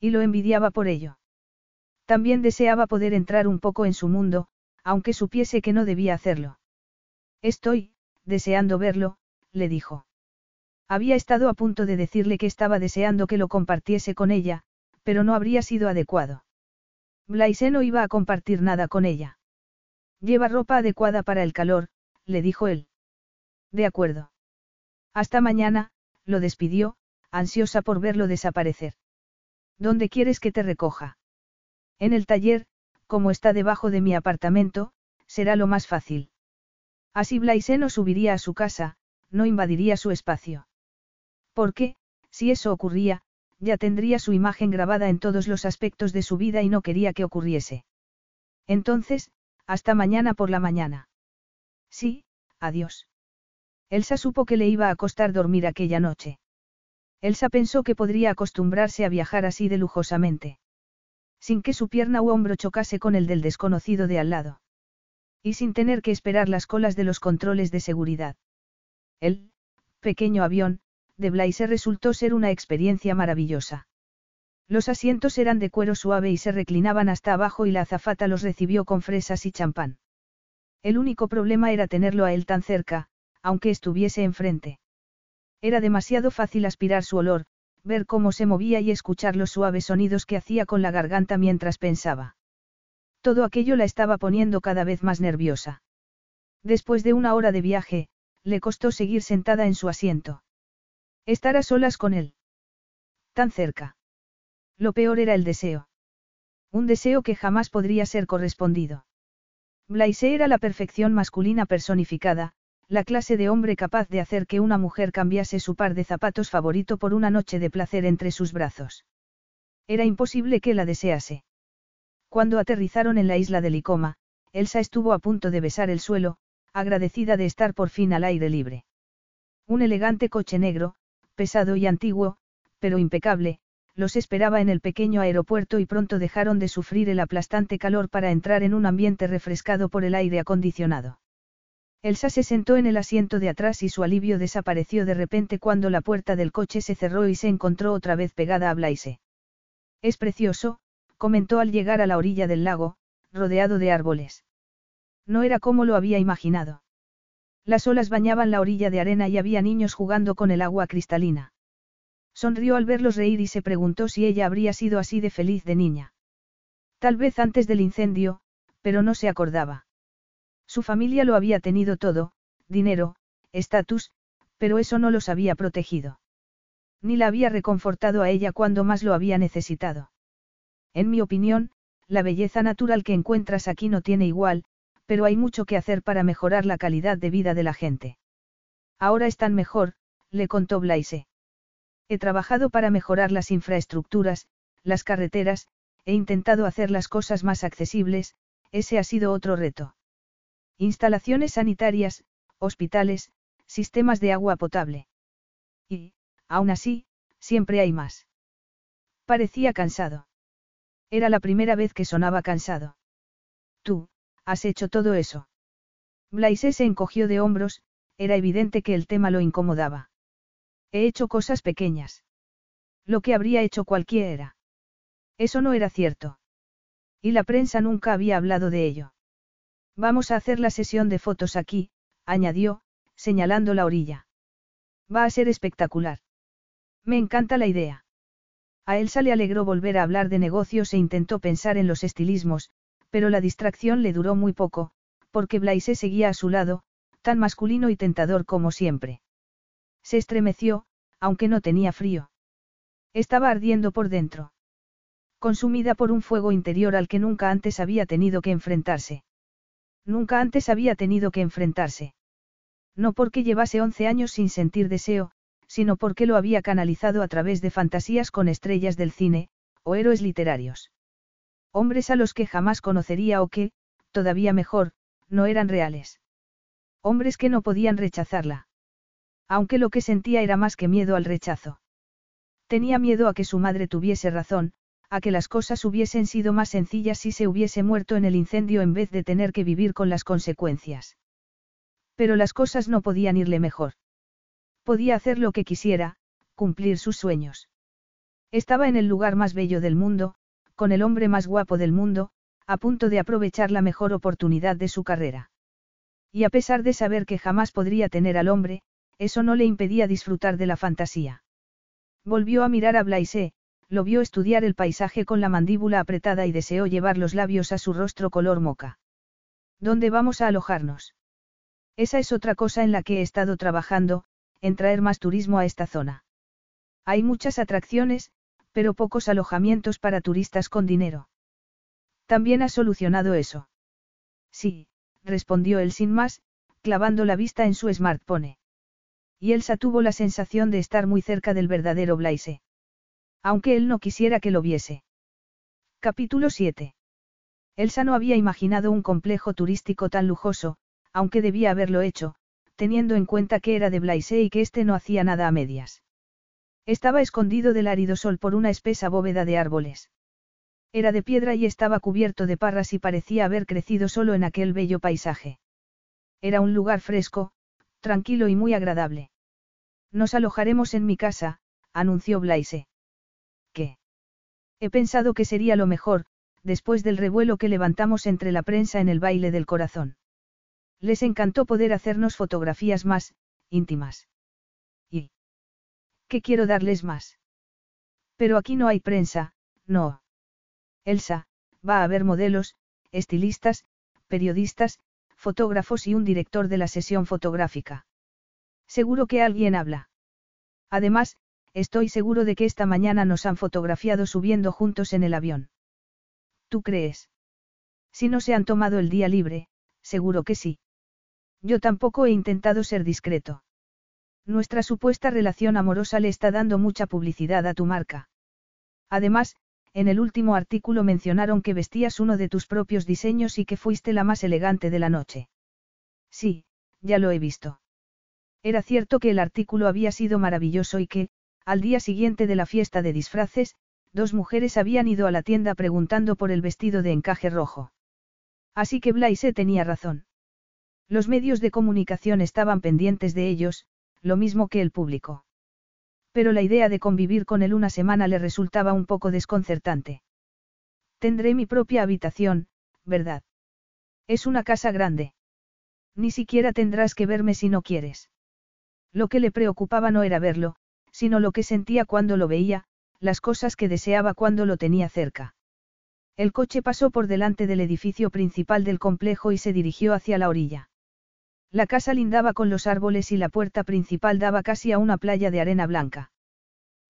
Y lo envidiaba por ello. También deseaba poder entrar un poco en su mundo, aunque supiese que no debía hacerlo. Estoy, deseando verlo, le dijo. Había estado a punto de decirle que estaba deseando que lo compartiese con ella, pero no habría sido adecuado. Blaise no iba a compartir nada con ella. Lleva ropa adecuada para el calor, le dijo él. De acuerdo. Hasta mañana, lo despidió, ansiosa por verlo desaparecer. ¿Dónde quieres que te recoja? En el taller, como está debajo de mi apartamento, será lo más fácil. Así Blaise no subiría a su casa, no invadiría su espacio. Porque, si eso ocurría, ya tendría su imagen grabada en todos los aspectos de su vida y no quería que ocurriese. Entonces, hasta mañana por la mañana. Sí, adiós. Elsa supo que le iba a costar dormir aquella noche. Elsa pensó que podría acostumbrarse a viajar así de lujosamente sin que su pierna u hombro chocase con el del desconocido de al lado. Y sin tener que esperar las colas de los controles de seguridad. El, pequeño avión, de Blaise resultó ser una experiencia maravillosa. Los asientos eran de cuero suave y se reclinaban hasta abajo y la azafata los recibió con fresas y champán. El único problema era tenerlo a él tan cerca, aunque estuviese enfrente. Era demasiado fácil aspirar su olor, ver cómo se movía y escuchar los suaves sonidos que hacía con la garganta mientras pensaba. Todo aquello la estaba poniendo cada vez más nerviosa. Después de una hora de viaje, le costó seguir sentada en su asiento. Estar a solas con él. Tan cerca. Lo peor era el deseo. Un deseo que jamás podría ser correspondido. Blaise era la perfección masculina personificada, la clase de hombre capaz de hacer que una mujer cambiase su par de zapatos favorito por una noche de placer entre sus brazos. Era imposible que la desease. Cuando aterrizaron en la isla de Licoma, Elsa estuvo a punto de besar el suelo, agradecida de estar por fin al aire libre. Un elegante coche negro, pesado y antiguo, pero impecable, los esperaba en el pequeño aeropuerto y pronto dejaron de sufrir el aplastante calor para entrar en un ambiente refrescado por el aire acondicionado. Elsa se sentó en el asiento de atrás y su alivio desapareció de repente cuando la puerta del coche se cerró y se encontró otra vez pegada a Blaise. Es precioso, comentó al llegar a la orilla del lago, rodeado de árboles. No era como lo había imaginado. Las olas bañaban la orilla de arena y había niños jugando con el agua cristalina. Sonrió al verlos reír y se preguntó si ella habría sido así de feliz de niña. Tal vez antes del incendio, pero no se acordaba. Su familia lo había tenido todo, dinero, estatus, pero eso no los había protegido. Ni la había reconfortado a ella cuando más lo había necesitado. En mi opinión, la belleza natural que encuentras aquí no tiene igual, pero hay mucho que hacer para mejorar la calidad de vida de la gente. Ahora están mejor, le contó Blaise. He trabajado para mejorar las infraestructuras, las carreteras, he intentado hacer las cosas más accesibles, ese ha sido otro reto. Instalaciones sanitarias, hospitales, sistemas de agua potable. Y, aún así, siempre hay más. Parecía cansado. Era la primera vez que sonaba cansado. Tú, has hecho todo eso. Blaise se encogió de hombros, era evidente que el tema lo incomodaba. He hecho cosas pequeñas. Lo que habría hecho cualquiera. Eso no era cierto. Y la prensa nunca había hablado de ello. Vamos a hacer la sesión de fotos aquí, añadió, señalando la orilla. Va a ser espectacular. Me encanta la idea. A Elsa le alegró volver a hablar de negocios e intentó pensar en los estilismos, pero la distracción le duró muy poco, porque Blaise seguía a su lado, tan masculino y tentador como siempre. Se estremeció, aunque no tenía frío. Estaba ardiendo por dentro. Consumida por un fuego interior al que nunca antes había tenido que enfrentarse. Nunca antes había tenido que enfrentarse. No porque llevase once años sin sentir deseo, sino porque lo había canalizado a través de fantasías con estrellas del cine, o héroes literarios. Hombres a los que jamás conocería o que, todavía mejor, no eran reales. Hombres que no podían rechazarla. Aunque lo que sentía era más que miedo al rechazo. Tenía miedo a que su madre tuviese razón, a que las cosas hubiesen sido más sencillas si se hubiese muerto en el incendio en vez de tener que vivir con las consecuencias. Pero las cosas no podían irle mejor. Podía hacer lo que quisiera, cumplir sus sueños. Estaba en el lugar más bello del mundo, con el hombre más guapo del mundo, a punto de aprovechar la mejor oportunidad de su carrera. Y a pesar de saber que jamás podría tener al hombre, eso no le impedía disfrutar de la fantasía. Volvió a mirar a Blaise, lo vio estudiar el paisaje con la mandíbula apretada y deseó llevar los labios a su rostro color moca. ¿Dónde vamos a alojarnos? Esa es otra cosa en la que he estado trabajando, en traer más turismo a esta zona. Hay muchas atracciones, pero pocos alojamientos para turistas con dinero. ¿También has solucionado eso? Sí, respondió él sin más, clavando la vista en su smartphone. Y Elsa tuvo la sensación de estar muy cerca del verdadero Blaise. Aunque él no quisiera que lo viese. Capítulo 7. Elsa no había imaginado un complejo turístico tan lujoso, aunque debía haberlo hecho, teniendo en cuenta que era de Blaise y que éste no hacía nada a medias. Estaba escondido del árido sol por una espesa bóveda de árboles. Era de piedra y estaba cubierto de parras y parecía haber crecido solo en aquel bello paisaje. Era un lugar fresco, tranquilo y muy agradable. Nos alojaremos en mi casa, anunció Blaise. ¿Qué? He pensado que sería lo mejor, después del revuelo que levantamos entre la prensa en el baile del corazón. Les encantó poder hacernos fotografías más, íntimas. ¿Qué quiero darles más? Pero aquí no hay prensa, no. Elsa, va a haber modelos, estilistas, periodistas, fotógrafos y un director de la sesión fotográfica. Seguro que alguien habla. Además, estoy seguro de que esta mañana nos han fotografiado subiendo juntos en el avión. ¿Tú crees? Si no se han tomado el día libre, seguro que sí. Yo tampoco he intentado ser discreto. Nuestra supuesta relación amorosa le está dando mucha publicidad a tu marca. Además, en el último artículo mencionaron que vestías uno de tus propios diseños y que fuiste la más elegante de la noche. Sí, ya lo he visto. Era cierto que el artículo había sido maravilloso y que, al día siguiente de la fiesta de disfraces, dos mujeres habían ido a la tienda preguntando por el vestido de encaje rojo. Así que Blaise tenía razón. Los medios de comunicación estaban pendientes de ellos, lo mismo que el público. Pero la idea de convivir con él una semana le resultaba un poco desconcertante. Tendré mi propia habitación, ¿verdad? Es una casa grande. Ni siquiera tendrás que verme si no quieres. Lo que le preocupaba no era verlo, sino lo que sentía cuando lo veía, las cosas que deseaba cuando lo tenía cerca. El coche pasó por delante del edificio principal del complejo y se dirigió hacia la orilla. La casa lindaba con los árboles y la puerta principal daba casi a una playa de arena blanca.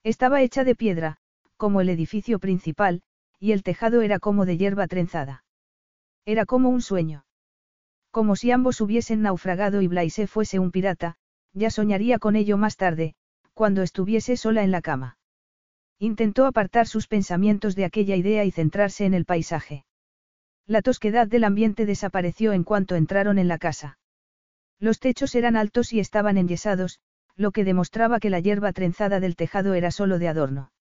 Estaba hecha de piedra, como el edificio principal, y el tejado era como de hierba trenzada. Era como un sueño. Como si ambos hubiesen naufragado y Blaise fuese un pirata, ya soñaría con ello más tarde, cuando estuviese sola en la cama. Intentó apartar sus pensamientos de aquella idea y centrarse en el paisaje. La tosquedad del ambiente desapareció en cuanto entraron en la casa. Los techos eran altos y estaban enyesados, lo que demostraba que la hierba trenzada del tejado era solo de adorno.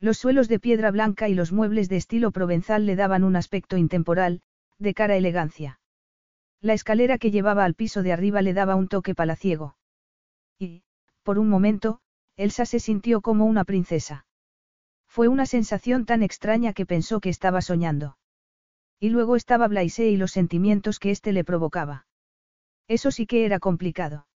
Los suelos de piedra blanca y los muebles de estilo provenzal le daban un aspecto intemporal, de cara elegancia. La escalera que llevaba al piso de arriba le daba un toque palaciego. Y, por un momento, Elsa se sintió como una princesa. Fue una sensación tan extraña que pensó que estaba soñando. Y luego estaba Blaise y los sentimientos que éste le provocaba. Eso sí que era complicado.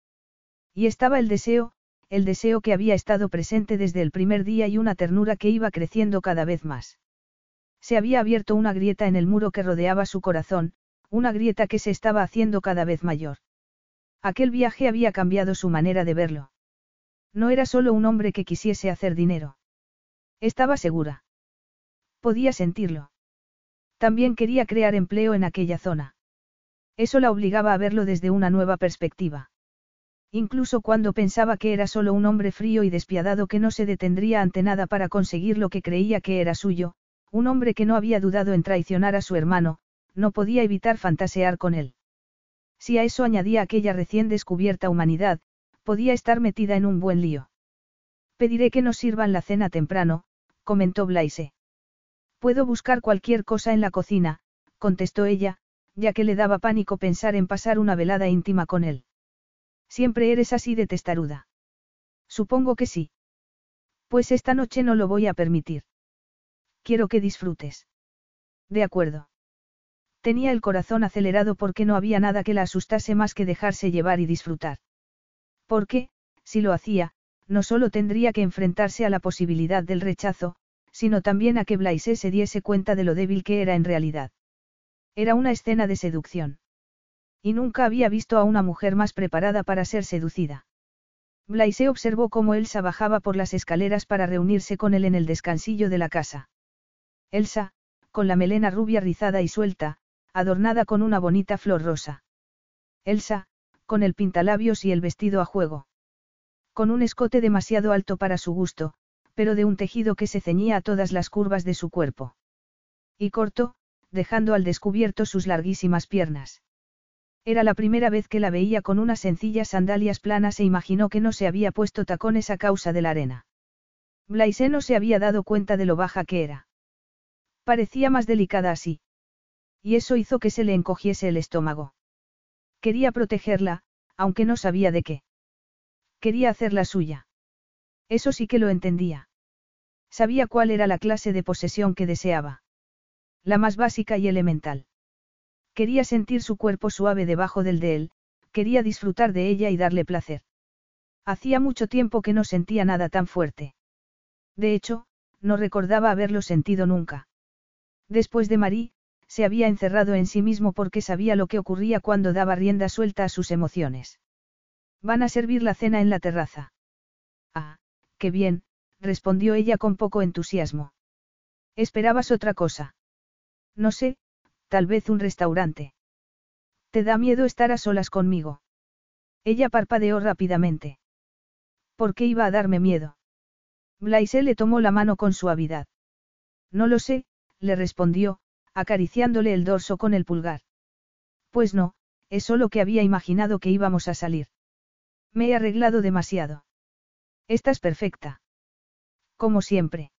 Y estaba el deseo, el deseo que había estado presente desde el primer día y una ternura que iba creciendo cada vez más. Se había abierto una grieta en el muro que rodeaba su corazón, una grieta que se estaba haciendo cada vez mayor. Aquel viaje había cambiado su manera de verlo. No era solo un hombre que quisiese hacer dinero. Estaba segura. Podía sentirlo. También quería crear empleo en aquella zona. Eso la obligaba a verlo desde una nueva perspectiva. Incluso cuando pensaba que era solo un hombre frío y despiadado que no se detendría ante nada para conseguir lo que creía que era suyo, un hombre que no había dudado en traicionar a su hermano, no podía evitar fantasear con él. Si a eso añadía aquella recién descubierta humanidad, podía estar metida en un buen lío. Pediré que nos sirvan la cena temprano, comentó Blaise. Puedo buscar cualquier cosa en la cocina, contestó ella, ya que le daba pánico pensar en pasar una velada íntima con él. Siempre eres así de testaruda. Supongo que sí. Pues esta noche no lo voy a permitir. Quiero que disfrutes. De acuerdo. Tenía el corazón acelerado porque no había nada que la asustase más que dejarse llevar y disfrutar. Porque, si lo hacía, no solo tendría que enfrentarse a la posibilidad del rechazo, sino también a que Blaise se diese cuenta de lo débil que era en realidad. Era una escena de seducción. Y nunca había visto a una mujer más preparada para ser seducida. Blaise observó cómo Elsa bajaba por las escaleras para reunirse con él en el descansillo de la casa. Elsa, con la melena rubia rizada y suelta, adornada con una bonita flor rosa. Elsa, con el pintalabios y el vestido a juego. Con un escote demasiado alto para su gusto, pero de un tejido que se ceñía a todas las curvas de su cuerpo. Y corto, dejando al descubierto sus larguísimas piernas. Era la primera vez que la veía con unas sencillas sandalias planas e imaginó que no se había puesto tacones a causa de la arena. Blaise no se había dado cuenta de lo baja que era. Parecía más delicada así. Y eso hizo que se le encogiese el estómago. Quería protegerla, aunque no sabía de qué. Quería hacerla suya. Eso sí que lo entendía. Sabía cuál era la clase de posesión que deseaba. La más básica y elemental. Quería sentir su cuerpo suave debajo del de él, quería disfrutar de ella y darle placer. Hacía mucho tiempo que no sentía nada tan fuerte. De hecho, no recordaba haberlo sentido nunca. Después de Marie, se había encerrado en sí mismo porque sabía lo que ocurría cuando daba rienda suelta a sus emociones. Van a servir la cena en la terraza. Ah, qué bien, respondió ella con poco entusiasmo. ¿Esperabas otra cosa? No sé, tal vez un restaurante. ¿Te da miedo estar a solas conmigo? Ella parpadeó rápidamente. ¿Por qué iba a darme miedo? Blaise le tomó la mano con suavidad. No lo sé, le respondió, acariciándole el dorso con el pulgar. Pues no, es solo que había imaginado que íbamos a salir. Me he arreglado demasiado. Estás perfecta. Como siempre.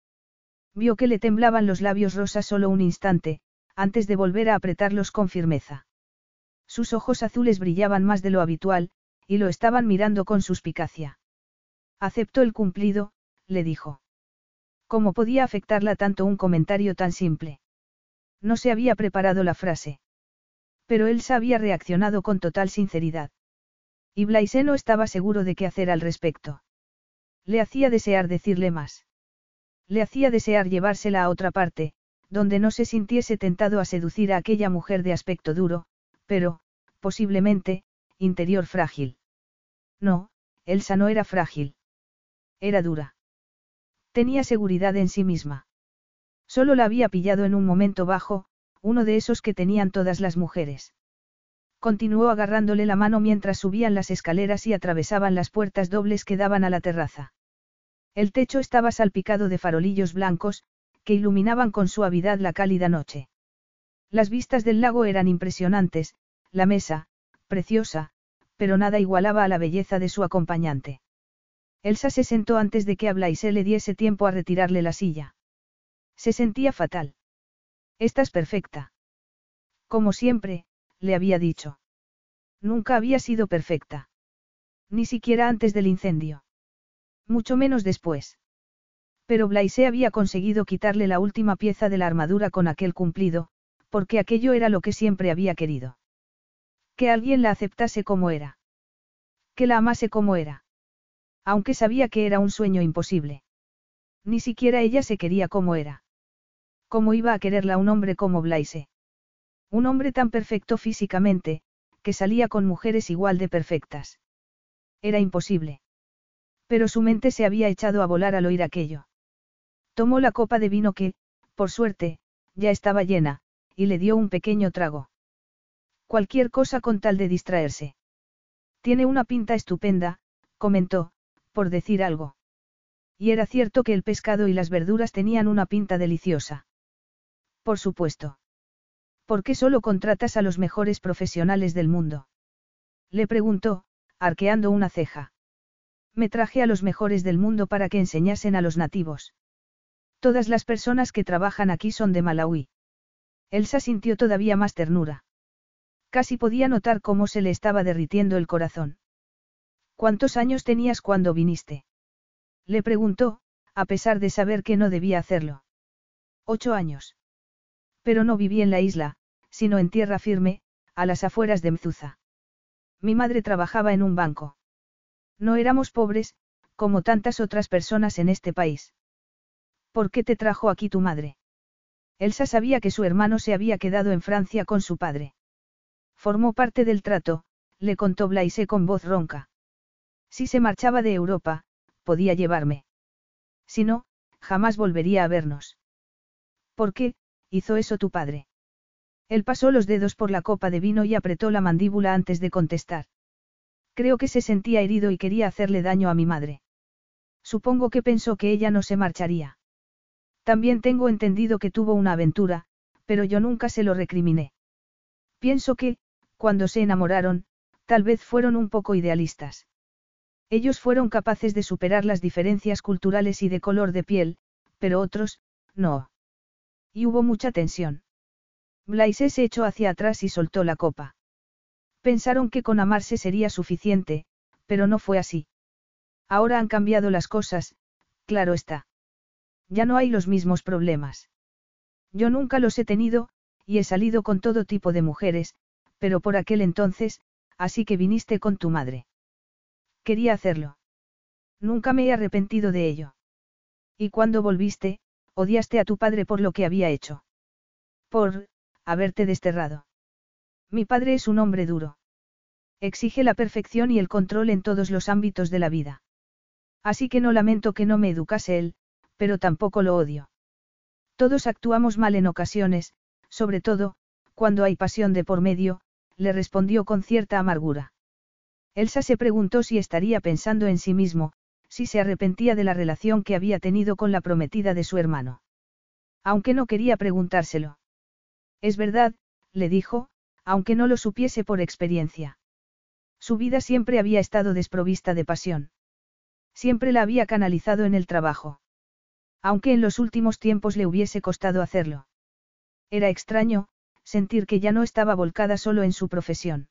Vio que le temblaban los labios rosas solo un instante, antes de volver a apretarlos con firmeza. Sus ojos azules brillaban más de lo habitual, y lo estaban mirando con suspicacia. Aceptó el cumplido, le dijo. ¿Cómo podía afectarla tanto un comentario tan simple? No se había preparado la frase. Pero él había reaccionado con total sinceridad. Y Blaise no estaba seguro de qué hacer al respecto. Le hacía desear decirle más. Le hacía desear llevársela a otra parte, donde no se sintiese tentado a seducir a aquella mujer de aspecto duro, pero, posiblemente, interior frágil. No, Elsa no era frágil. Era dura. Tenía seguridad en sí misma. Solo la había pillado en un momento bajo, uno de esos que tenían todas las mujeres. Continuó agarrándole la mano mientras subían las escaleras y atravesaban las puertas dobles que daban a la terraza. El techo estaba salpicado de farolillos blancos, que iluminaban con suavidad la cálida noche. Las vistas del lago eran impresionantes, la mesa, preciosa, pero nada igualaba a la belleza de su acompañante. Elsa se sentó antes de que a Blaise le diese tiempo a retirarle la silla. Se sentía fatal. Estás perfecta. Como siempre, le había dicho. Nunca había sido perfecta. Ni siquiera antes del incendio. Mucho menos después. Pero Blaise había conseguido quitarle la última pieza de la armadura con aquel cumplido, porque aquello era lo que siempre había querido. Que alguien la aceptase como era. Que la amase como era. Aunque sabía que era un sueño imposible. Ni siquiera ella se quería como era. ¿Cómo iba a quererla un hombre como Blaise? Un hombre tan perfecto físicamente, que salía con mujeres igual de perfectas. Era imposible. Pero su mente se había echado a volar al oír aquello. Tomó la copa de vino que, por suerte, ya estaba llena, y le dio un pequeño trago. Cualquier cosa con tal de distraerse. Tiene una pinta estupenda, comentó, por decir algo. Y era cierto que el pescado y las verduras tenían una pinta deliciosa. Por supuesto. ¿Por qué solo contratas a los mejores profesionales del mundo? Le preguntó, arqueando una ceja. Me traje a los mejores del mundo para que enseñasen a los nativos. Todas las personas que trabajan aquí son de Malawi. Elsa sintió todavía más ternura. Casi podía notar cómo se le estaba derritiendo el corazón. ¿Cuántos años tenías cuando viniste? Le preguntó, a pesar de saber que no debía hacerlo. Ocho años. Pero no viví en la isla, sino en tierra firme, a las afueras de Mzuza. Mi madre trabajaba en un banco. No éramos pobres, como tantas otras personas en este país. ¿Por qué te trajo aquí tu madre? Elsa sabía que su hermano se había quedado en Francia con su padre. Formó parte del trato, le contó Blaise con voz ronca. Si se marchaba de Europa, podía llevarme. Si no, jamás volvería a vernos. ¿Por qué, hizo eso tu padre? Él pasó los dedos por la copa de vino y apretó la mandíbula antes de contestar. Creo que se sentía herido y quería hacerle daño a mi madre. Supongo que pensó que ella no se marcharía. También tengo entendido que tuvo una aventura, pero yo nunca se lo recriminé. Pienso que, cuando se enamoraron, tal vez fueron un poco idealistas. Ellos fueron capaces de superar las diferencias culturales y de color de piel, pero otros, no. Y hubo mucha tensión. Blaise se echó hacia atrás y soltó la copa. Pensaron que con amarse sería suficiente, pero no fue así. Ahora han cambiado las cosas, claro está. Ya no hay los mismos problemas. Yo nunca los he tenido, y he salido con todo tipo de mujeres, pero por aquel entonces, así que viniste con tu madre. Quería hacerlo. Nunca me he arrepentido de ello. Y cuando volviste, odiaste a tu padre por lo que había hecho. Por, haberte desterrado. Mi padre es un hombre duro. Exige la perfección y el control en todos los ámbitos de la vida. Así que no lamento que no me educase él, pero tampoco lo odio. Todos actuamos mal en ocasiones, sobre todo, cuando hay pasión de por medio, le respondió con cierta amargura. Elsa se preguntó si estaría pensando en sí mismo, si se arrepentía de la relación que había tenido con la prometida de su hermano. Aunque no quería preguntárselo. Es verdad, le dijo, aunque no lo supiese por experiencia. Su vida siempre había estado desprovista de pasión. Siempre la había canalizado en el trabajo. Aunque en los últimos tiempos le hubiese costado hacerlo. Era extraño, sentir que ya no estaba volcada solo en su profesión.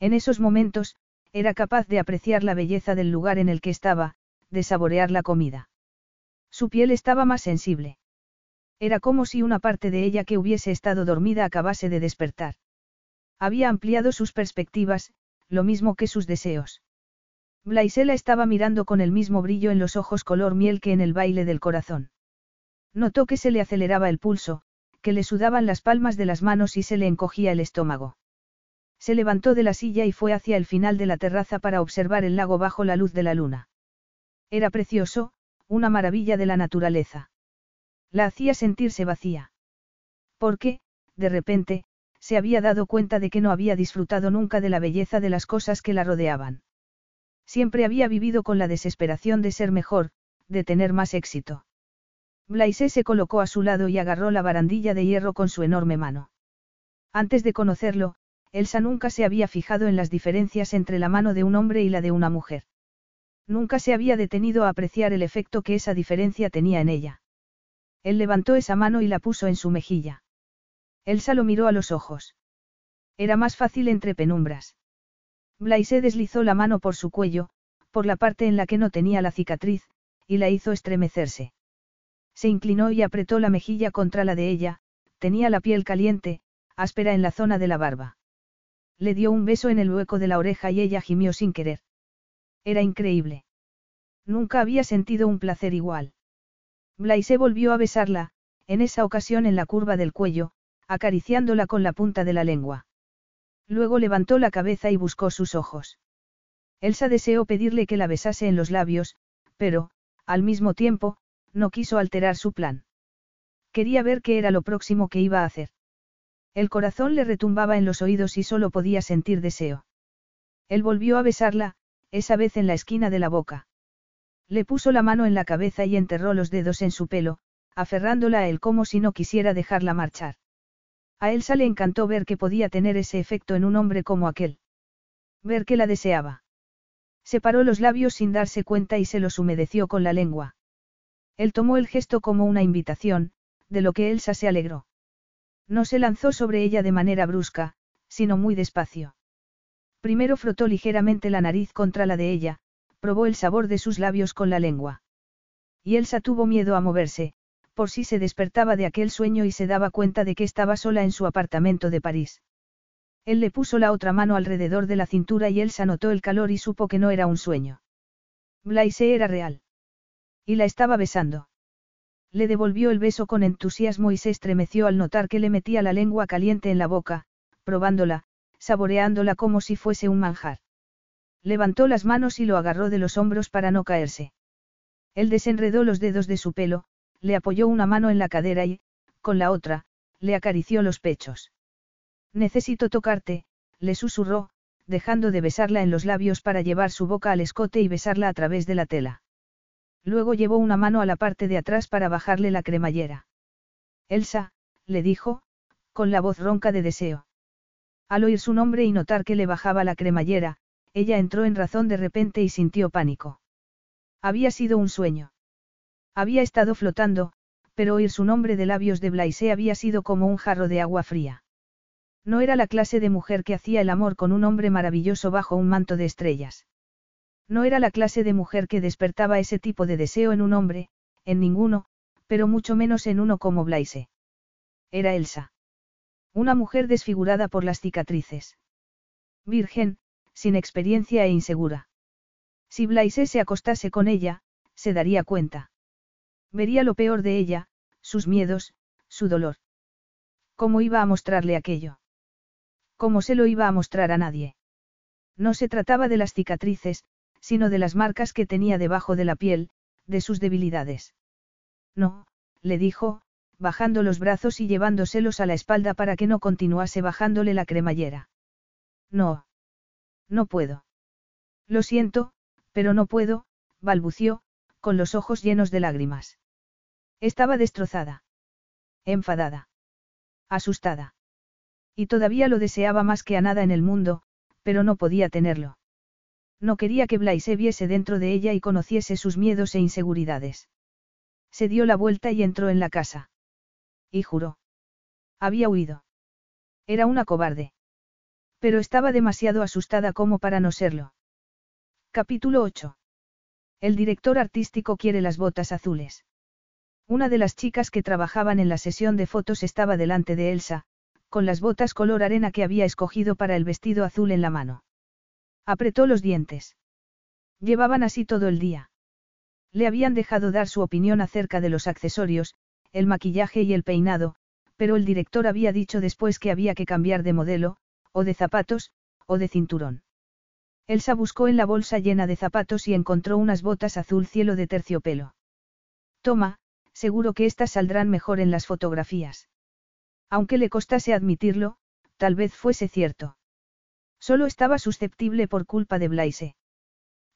En esos momentos, era capaz de apreciar la belleza del lugar en el que estaba, de saborear la comida. Su piel estaba más sensible. Era como si una parte de ella que hubiese estado dormida acabase de despertar. Había ampliado sus perspectivas, lo mismo que sus deseos. Blaisela estaba mirando con el mismo brillo en los ojos color miel que en el baile del corazón. Notó que se le aceleraba el pulso, que le sudaban las palmas de las manos y se le encogía el estómago. Se levantó de la silla y fue hacia el final de la terraza para observar el lago bajo la luz de la luna. Era precioso, una maravilla de la naturaleza. La hacía sentirse vacía. Porque, de repente, se había dado cuenta de que no había disfrutado nunca de la belleza de las cosas que la rodeaban. Siempre había vivido con la desesperación de ser mejor, de tener más éxito. Blaise se colocó a su lado y agarró la barandilla de hierro con su enorme mano. Antes de conocerlo, Elsa nunca se había fijado en las diferencias entre la mano de un hombre y la de una mujer. Nunca se había detenido a apreciar el efecto que esa diferencia tenía en ella. Él levantó esa mano y la puso en su mejilla. Elsa lo miró a los ojos. Era más fácil entre penumbras. Blaise deslizó la mano por su cuello, por la parte en la que no tenía la cicatriz, y la hizo estremecerse. Se inclinó y apretó la mejilla contra la de ella, tenía la piel caliente, áspera en la zona de la barba. Le dio un beso en el hueco de la oreja y ella gimió sin querer. Era increíble. Nunca había sentido un placer igual. Blaise volvió a besarla, en esa ocasión en la curva del cuello, acariciándola con la punta de la lengua. Luego levantó la cabeza y buscó sus ojos. Elsa deseó pedirle que la besase en los labios, pero, al mismo tiempo, no quiso alterar su plan. Quería ver qué era lo próximo que iba a hacer. El corazón le retumbaba en los oídos y solo podía sentir deseo. Él volvió a besarla, esa vez en la esquina de la boca. Le puso la mano en la cabeza y enterró los dedos en su pelo, aferrándola a él como si no quisiera dejarla marchar. A Elsa le encantó ver que podía tener ese efecto en un hombre como aquel. Ver que la deseaba. Separó los labios sin darse cuenta y se los humedeció con la lengua. Él tomó el gesto como una invitación, de lo que Elsa se alegró. No se lanzó sobre ella de manera brusca, sino muy despacio. Primero frotó ligeramente la nariz contra la de ella, probó el sabor de sus labios con la lengua. Y Elsa tuvo miedo a moverse, por si se despertaba de aquel sueño y se daba cuenta de que estaba sola en su apartamento de París. Él le puso la otra mano alrededor de la cintura y Elsa notó el calor y supo que no era un sueño. Blaise era real. Y la estaba besando. Le devolvió el beso con entusiasmo y se estremeció al notar que le metía la lengua caliente en la boca, probándola, saboreándola como si fuese un manjar. Levantó las manos y lo agarró de los hombros para no caerse. Él desenredó los dedos de su pelo, le apoyó una mano en la cadera y, con la otra, le acarició los pechos. Necesito tocarte, le susurró, dejando de besarla en los labios para llevar su boca al escote y besarla a través de la tela. Luego llevó una mano a la parte de atrás para bajarle la cremallera. Elsa, le dijo, con la voz ronca de deseo. Al oír su nombre y notar que le bajaba la cremallera, ella entró en razón de repente y sintió pánico. Había sido un sueño. Había estado flotando, pero oír su nombre de labios de Blaise había sido como un jarro de agua fría. No era la clase de mujer que hacía el amor con un hombre maravilloso bajo un manto de estrellas. No era la clase de mujer que despertaba ese tipo de deseo en un hombre, en ninguno, pero mucho menos en uno como Blaise. Era Elsa. Una mujer desfigurada por las cicatrices. Virgen, sin experiencia e insegura. Si Blaise se acostase con ella, se daría cuenta. Vería lo peor de ella, sus miedos, su dolor. ¿Cómo iba a mostrarle aquello? ¿Cómo se lo iba a mostrar a nadie? No se trataba de las cicatrices, sino de las marcas que tenía debajo de la piel, de sus debilidades. No, le dijo, bajando los brazos y llevándoselos a la espalda para que no continuase bajándole la cremallera. No. No puedo. Lo siento, pero no puedo, balbució, con los ojos llenos de lágrimas. Estaba destrozada. Enfadada. Asustada. Y todavía lo deseaba más que a nada en el mundo, pero no podía tenerlo. No quería que Blaise viese dentro de ella y conociese sus miedos e inseguridades. Se dio la vuelta y entró en la casa. Y juró. Había huido. Era una cobarde. Pero estaba demasiado asustada como para no serlo. Capítulo 8. El director artístico quiere las botas azules. Una de las chicas que trabajaban en la sesión de fotos estaba delante de Elsa, con las botas color arena que había escogido para el vestido azul en la mano. Apretó los dientes. Llevaban así todo el día. Le habían dejado dar su opinión acerca de los accesorios, el maquillaje y el peinado, pero el director había dicho después que había que cambiar de modelo, o de zapatos, o de cinturón. Elsa buscó en la bolsa llena de zapatos y encontró unas botas azul cielo de terciopelo. Toma, seguro que estas saldrán mejor en las fotografías. Aunque le costase admitirlo, tal vez fuese cierto. Solo estaba susceptible por culpa de Blaise.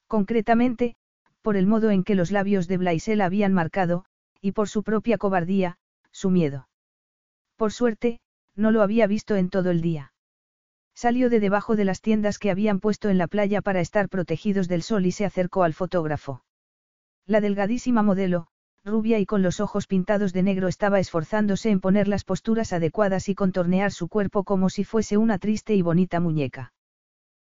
Concretamente, por el modo en que los labios de Blaise la habían marcado, y por su propia cobardía, su miedo. Por suerte, no lo había visto en todo el día. Salió de debajo de las tiendas que habían puesto en la playa para estar protegidos del sol y se acercó al fotógrafo. La delgadísima modelo, rubia y con los ojos pintados de negro estaba esforzándose en poner las posturas adecuadas y contornear su cuerpo como si fuese una triste y bonita muñeca.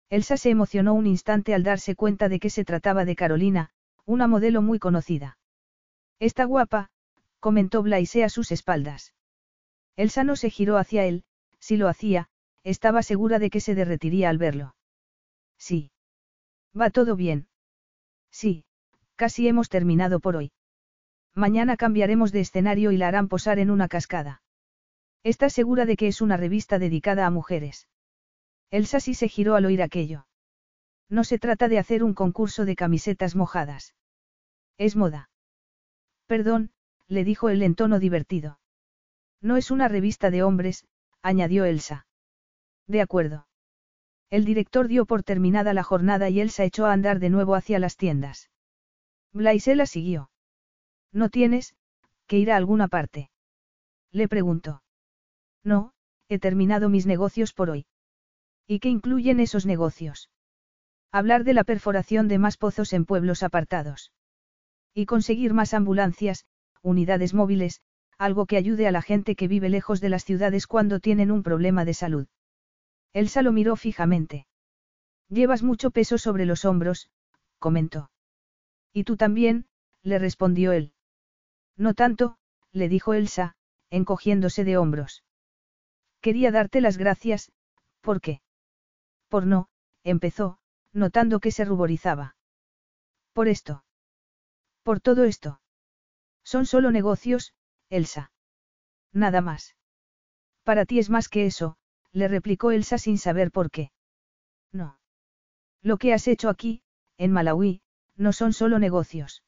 Elsa se emocionó un instante al darse cuenta de que se trataba de Carolina, una modelo muy conocida. Está guapa, comentó Blaise a sus espaldas. Elsa no se giró hacia él, si lo hacía, estaba segura de que se derretiría al verlo. Sí. Va todo bien. Sí, casi hemos terminado por hoy. Mañana cambiaremos de escenario y la harán posar en una cascada. ¿Estás segura de que es una revista dedicada a mujeres? Elsa sí se giró al oír aquello. No se trata de hacer un concurso de camisetas mojadas. Es moda. Perdón, le dijo él en tono divertido. No es una revista de hombres, añadió Elsa. De acuerdo. El director dio por terminada la jornada y Elsa echó a andar de nuevo hacia las tiendas. Blaise la siguió. ¿No tienes, que ir a alguna parte? Le preguntó. No, he terminado mis negocios por hoy. ¿Y qué incluyen esos negocios? Hablar de la perforación de más pozos en pueblos apartados. Y conseguir más ambulancias, unidades móviles, algo que ayude a la gente que vive lejos de las ciudades cuando tienen un problema de salud. Elsa lo miró fijamente. Llevas mucho peso sobre los hombros, comentó. Y tú también, le respondió él. No tanto, le dijo Elsa, encogiéndose de hombros. Quería darte las gracias, ¿por qué? Por no, empezó, notando que se ruborizaba. Por esto. Por todo esto. Son solo negocios, Elsa. Nada más. Para ti es más que eso, le replicó Elsa sin saber por qué. No. Lo que has hecho aquí, en Malawi, no son solo negocios.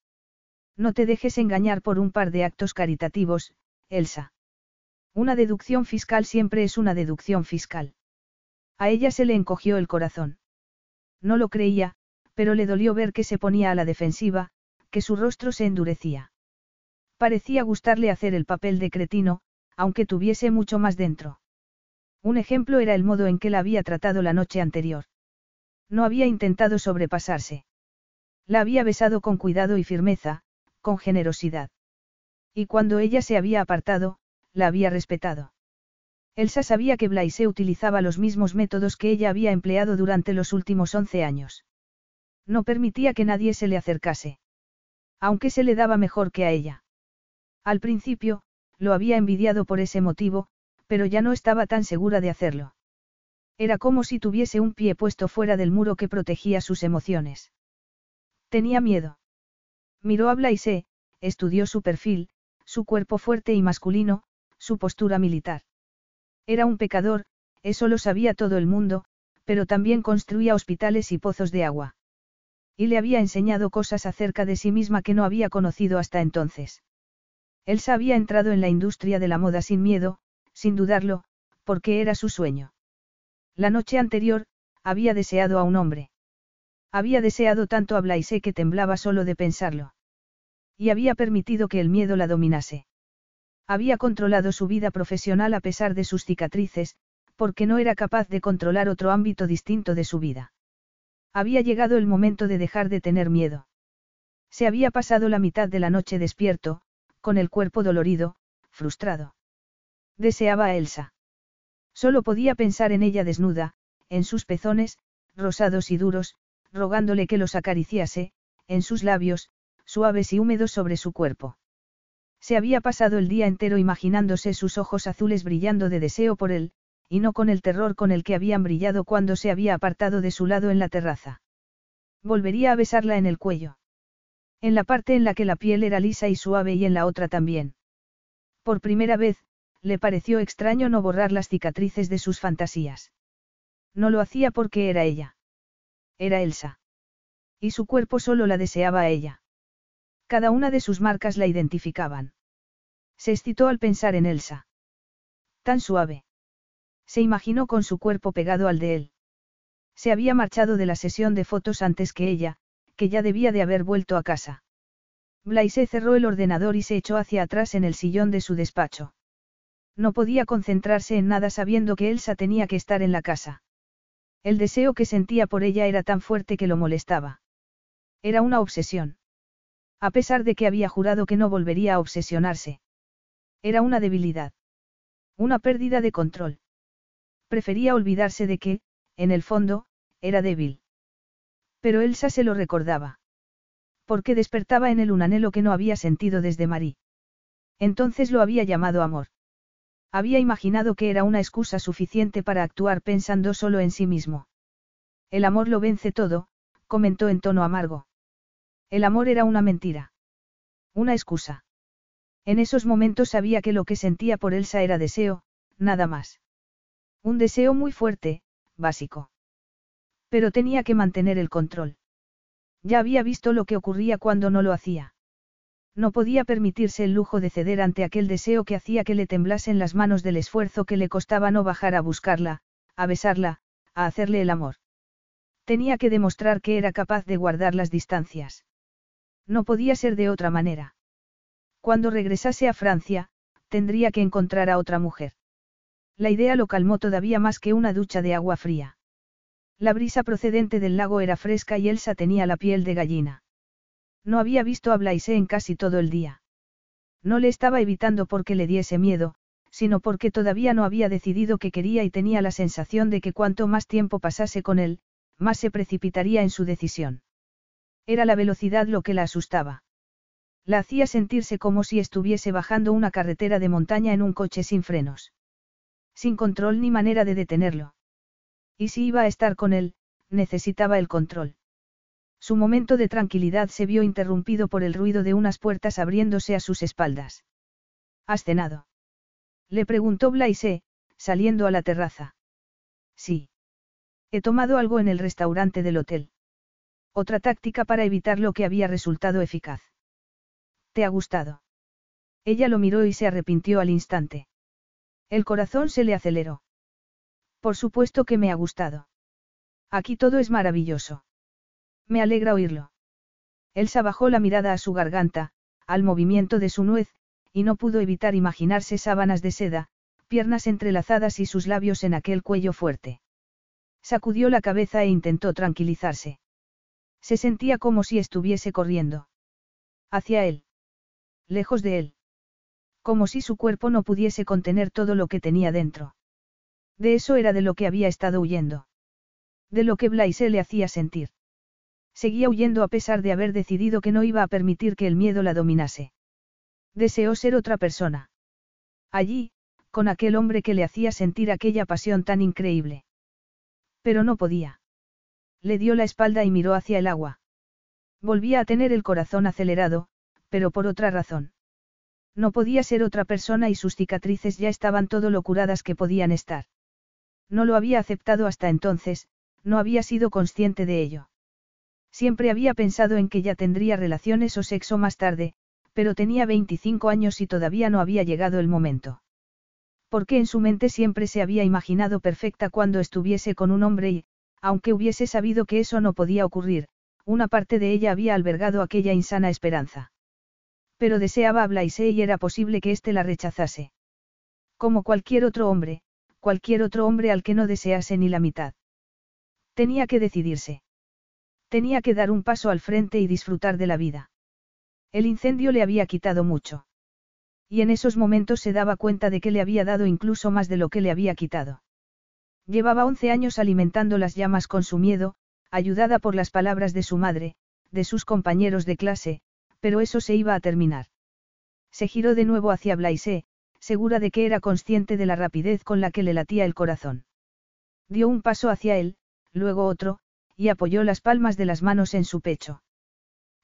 No te dejes engañar por un par de actos caritativos, Elsa. Una deducción fiscal siempre es una deducción fiscal. A ella se le encogió el corazón. No lo creía, pero le dolió ver que se ponía a la defensiva, que su rostro se endurecía. Parecía gustarle hacer el papel de cretino, aunque tuviese mucho más dentro. Un ejemplo era el modo en que la había tratado la noche anterior. No había intentado sobrepasarse. La había besado con cuidado y firmeza, con generosidad. Y cuando ella se había apartado, la había respetado. Elsa sabía que Blaise utilizaba los mismos métodos que ella había empleado durante los últimos once años. No permitía que nadie se le acercase. Aunque se le daba mejor que a ella. Al principio, lo había envidiado por ese motivo, pero ya no estaba tan segura de hacerlo. Era como si tuviese un pie puesto fuera del muro que protegía sus emociones. Tenía miedo. Miró a Blaise, estudió su perfil, su cuerpo fuerte y masculino, su postura militar. Era un pecador, eso lo sabía todo el mundo, pero también construía hospitales y pozos de agua. Y le había enseñado cosas acerca de sí misma que no había conocido hasta entonces. Elsa había entrado en la industria de la moda sin miedo, sin dudarlo, porque era su sueño. La noche anterior, había deseado a un hombre. Había deseado tanto a Blaise que temblaba solo de pensarlo. Y había permitido que el miedo la dominase. Había controlado su vida profesional a pesar de sus cicatrices, porque no era capaz de controlar otro ámbito distinto de su vida. Había llegado el momento de dejar de tener miedo. Se había pasado la mitad de la noche despierto, con el cuerpo dolorido, frustrado. Deseaba a Elsa. Solo podía pensar en ella desnuda, en sus pezones, rosados y duros, rogándole que los acariciase, en sus labios, suaves y húmedos sobre su cuerpo. Se había pasado el día entero imaginándose sus ojos azules brillando de deseo por él, y no con el terror con el que habían brillado cuando se había apartado de su lado en la terraza. Volvería a besarla en el cuello. En la parte en la que la piel era lisa y suave y en la otra también. Por primera vez, le pareció extraño no borrar las cicatrices de sus fantasías. No lo hacía porque era ella. Era Elsa. Y su cuerpo solo la deseaba a ella. Cada una de sus marcas la identificaban. Se excitó al pensar en Elsa. Tan suave. Se imaginó con su cuerpo pegado al de él. Se había marchado de la sesión de fotos antes que ella, que ya debía de haber vuelto a casa. Blaise cerró el ordenador y se echó hacia atrás en el sillón de su despacho. No podía concentrarse en nada sabiendo que Elsa tenía que estar en la casa. El deseo que sentía por ella era tan fuerte que lo molestaba. Era una obsesión. A pesar de que había jurado que no volvería a obsesionarse. Era una debilidad. Una pérdida de control. Prefería olvidarse de que, en el fondo, era débil. Pero Elsa se lo recordaba. Porque despertaba en él un anhelo que no había sentido desde Marí. Entonces lo había llamado amor. Había imaginado que era una excusa suficiente para actuar pensando solo en sí mismo. El amor lo vence todo, comentó en tono amargo. El amor era una mentira. Una excusa. En esos momentos sabía que lo que sentía por Elsa era deseo, nada más. Un deseo muy fuerte, básico. Pero tenía que mantener el control. Ya había visto lo que ocurría cuando no lo hacía. No podía permitirse el lujo de ceder ante aquel deseo que hacía que le temblasen las manos del esfuerzo que le costaba no bajar a buscarla, a besarla, a hacerle el amor. Tenía que demostrar que era capaz de guardar las distancias. No podía ser de otra manera. Cuando regresase a Francia, tendría que encontrar a otra mujer. La idea lo calmó todavía más que una ducha de agua fría. La brisa procedente del lago era fresca y Elsa tenía la piel de gallina. No había visto a Blaise en casi todo el día. No le estaba evitando porque le diese miedo, sino porque todavía no había decidido que quería y tenía la sensación de que cuanto más tiempo pasase con él, más se precipitaría en su decisión. Era la velocidad lo que la asustaba. La hacía sentirse como si estuviese bajando una carretera de montaña en un coche sin frenos. Sin control ni manera de detenerlo. Y si iba a estar con él, necesitaba el control. Su momento de tranquilidad se vio interrumpido por el ruido de unas puertas abriéndose a sus espaldas. ¿Has cenado? Le preguntó Blaise, saliendo a la terraza. Sí. He tomado algo en el restaurante del hotel. Otra táctica para evitar lo que había resultado eficaz. ¿Te ha gustado? Ella lo miró y se arrepintió al instante. El corazón se le aceleró. Por supuesto que me ha gustado. Aquí todo es maravilloso. Me alegra oírlo. Elsa bajó la mirada a su garganta, al movimiento de su nuez, y no pudo evitar imaginarse sábanas de seda, piernas entrelazadas y sus labios en aquel cuello fuerte. Sacudió la cabeza e intentó tranquilizarse. Se sentía como si estuviese corriendo. Hacia él. Lejos de él. Como si su cuerpo no pudiese contener todo lo que tenía dentro. De eso era de lo que había estado huyendo. De lo que Blaise le hacía sentir. Seguía huyendo a pesar de haber decidido que no iba a permitir que el miedo la dominase. Deseó ser otra persona. Allí, con aquel hombre que le hacía sentir aquella pasión tan increíble. Pero no podía. Le dio la espalda y miró hacia el agua. Volvía a tener el corazón acelerado, pero por otra razón. No podía ser otra persona y sus cicatrices ya estaban todo lo curadas que podían estar. No lo había aceptado hasta entonces, no había sido consciente de ello. Siempre había pensado en que ya tendría relaciones o sexo más tarde, pero tenía 25 años y todavía no había llegado el momento. Porque en su mente siempre se había imaginado perfecta cuando estuviese con un hombre y, aunque hubiese sabido que eso no podía ocurrir, una parte de ella había albergado aquella insana esperanza. Pero deseaba a Blaise y era posible que éste la rechazase. Como cualquier otro hombre, cualquier otro hombre al que no desease ni la mitad. Tenía que decidirse. Tenía que dar un paso al frente y disfrutar de la vida. El incendio le había quitado mucho. Y en esos momentos se daba cuenta de que le había dado incluso más de lo que le había quitado. Llevaba once años alimentando las llamas con su miedo, ayudada por las palabras de su madre, de sus compañeros de clase, pero eso se iba a terminar. Se giró de nuevo hacia Blaise, segura de que era consciente de la rapidez con la que le latía el corazón. Dio un paso hacia él, luego otro, y apoyó las palmas de las manos en su pecho.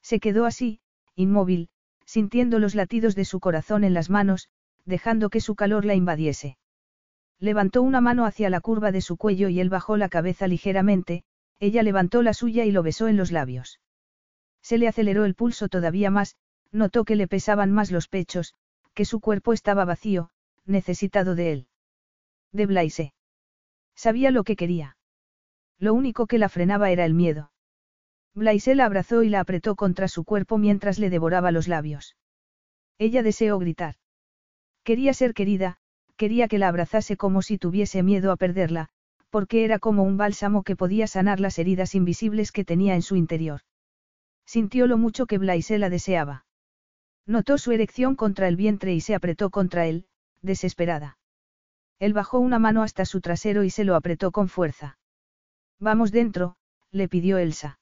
Se quedó así, inmóvil, sintiendo los latidos de su corazón en las manos, dejando que su calor la invadiese. Levantó una mano hacia la curva de su cuello y él bajó la cabeza ligeramente, ella levantó la suya y lo besó en los labios. Se le aceleró el pulso todavía más, notó que le pesaban más los pechos, que su cuerpo estaba vacío, necesitado de él. De Blaise. Sabía lo que quería. Lo único que la frenaba era el miedo. Blaise la abrazó y la apretó contra su cuerpo mientras le devoraba los labios. Ella deseó gritar. Quería ser querida, quería que la abrazase como si tuviese miedo a perderla, porque era como un bálsamo que podía sanar las heridas invisibles que tenía en su interior. Sintió lo mucho que Blaise la deseaba. Notó su erección contra el vientre y se apretó contra él, desesperada. Él bajó una mano hasta su trasero y se lo apretó con fuerza. Vamos dentro, le pidió Elsa.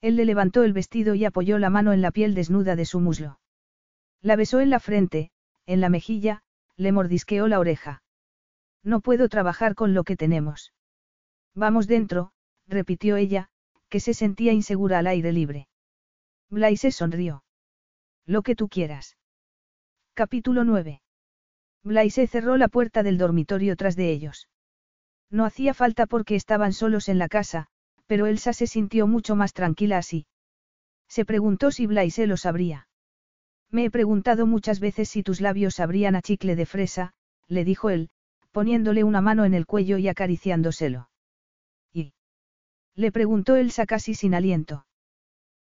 Él le levantó el vestido y apoyó la mano en la piel desnuda de su muslo. La besó en la frente, en la mejilla, le mordisqueó la oreja. No puedo trabajar con lo que tenemos. Vamos dentro, repitió ella, que se sentía insegura al aire libre. Blaise sonrió. Lo que tú quieras. Capítulo 9. Blaise cerró la puerta del dormitorio tras de ellos. No hacía falta porque estaban solos en la casa, pero Elsa se sintió mucho más tranquila así. Se preguntó si Blaise lo sabría. Me he preguntado muchas veces si tus labios sabrían a chicle de fresa, le dijo él, poniéndole una mano en el cuello y acariciándoselo. ¿Y? Le preguntó Elsa casi sin aliento.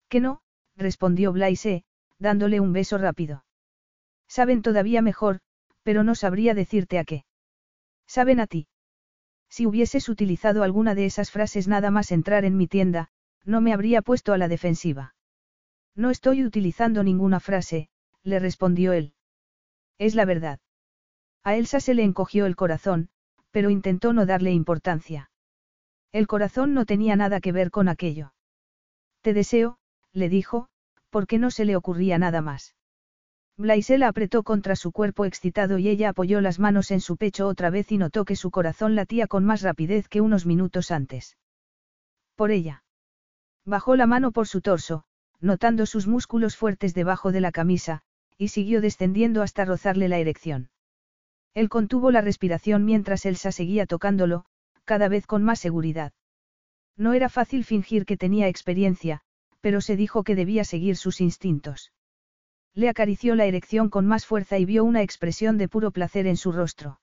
Que no, respondió Blaise, dándole un beso rápido. Saben todavía mejor, pero no sabría decirte a qué. Saben a ti. Si hubieses utilizado alguna de esas frases nada más entrar en mi tienda, no me habría puesto a la defensiva. No estoy utilizando ninguna frase, le respondió él. Es la verdad. A Elsa se le encogió el corazón, pero intentó no darle importancia. El corazón no tenía nada que ver con aquello. Te deseo, le dijo, porque no se le ocurría nada más. Blaise la apretó contra su cuerpo excitado y ella apoyó las manos en su pecho otra vez y notó que su corazón latía con más rapidez que unos minutos antes. Por ella. Bajó la mano por su torso, notando sus músculos fuertes debajo de la camisa, y siguió descendiendo hasta rozarle la erección. Él contuvo la respiración mientras Elsa seguía tocándolo, cada vez con más seguridad. No era fácil fingir que tenía experiencia, pero se dijo que debía seguir sus instintos. Le acarició la erección con más fuerza y vio una expresión de puro placer en su rostro.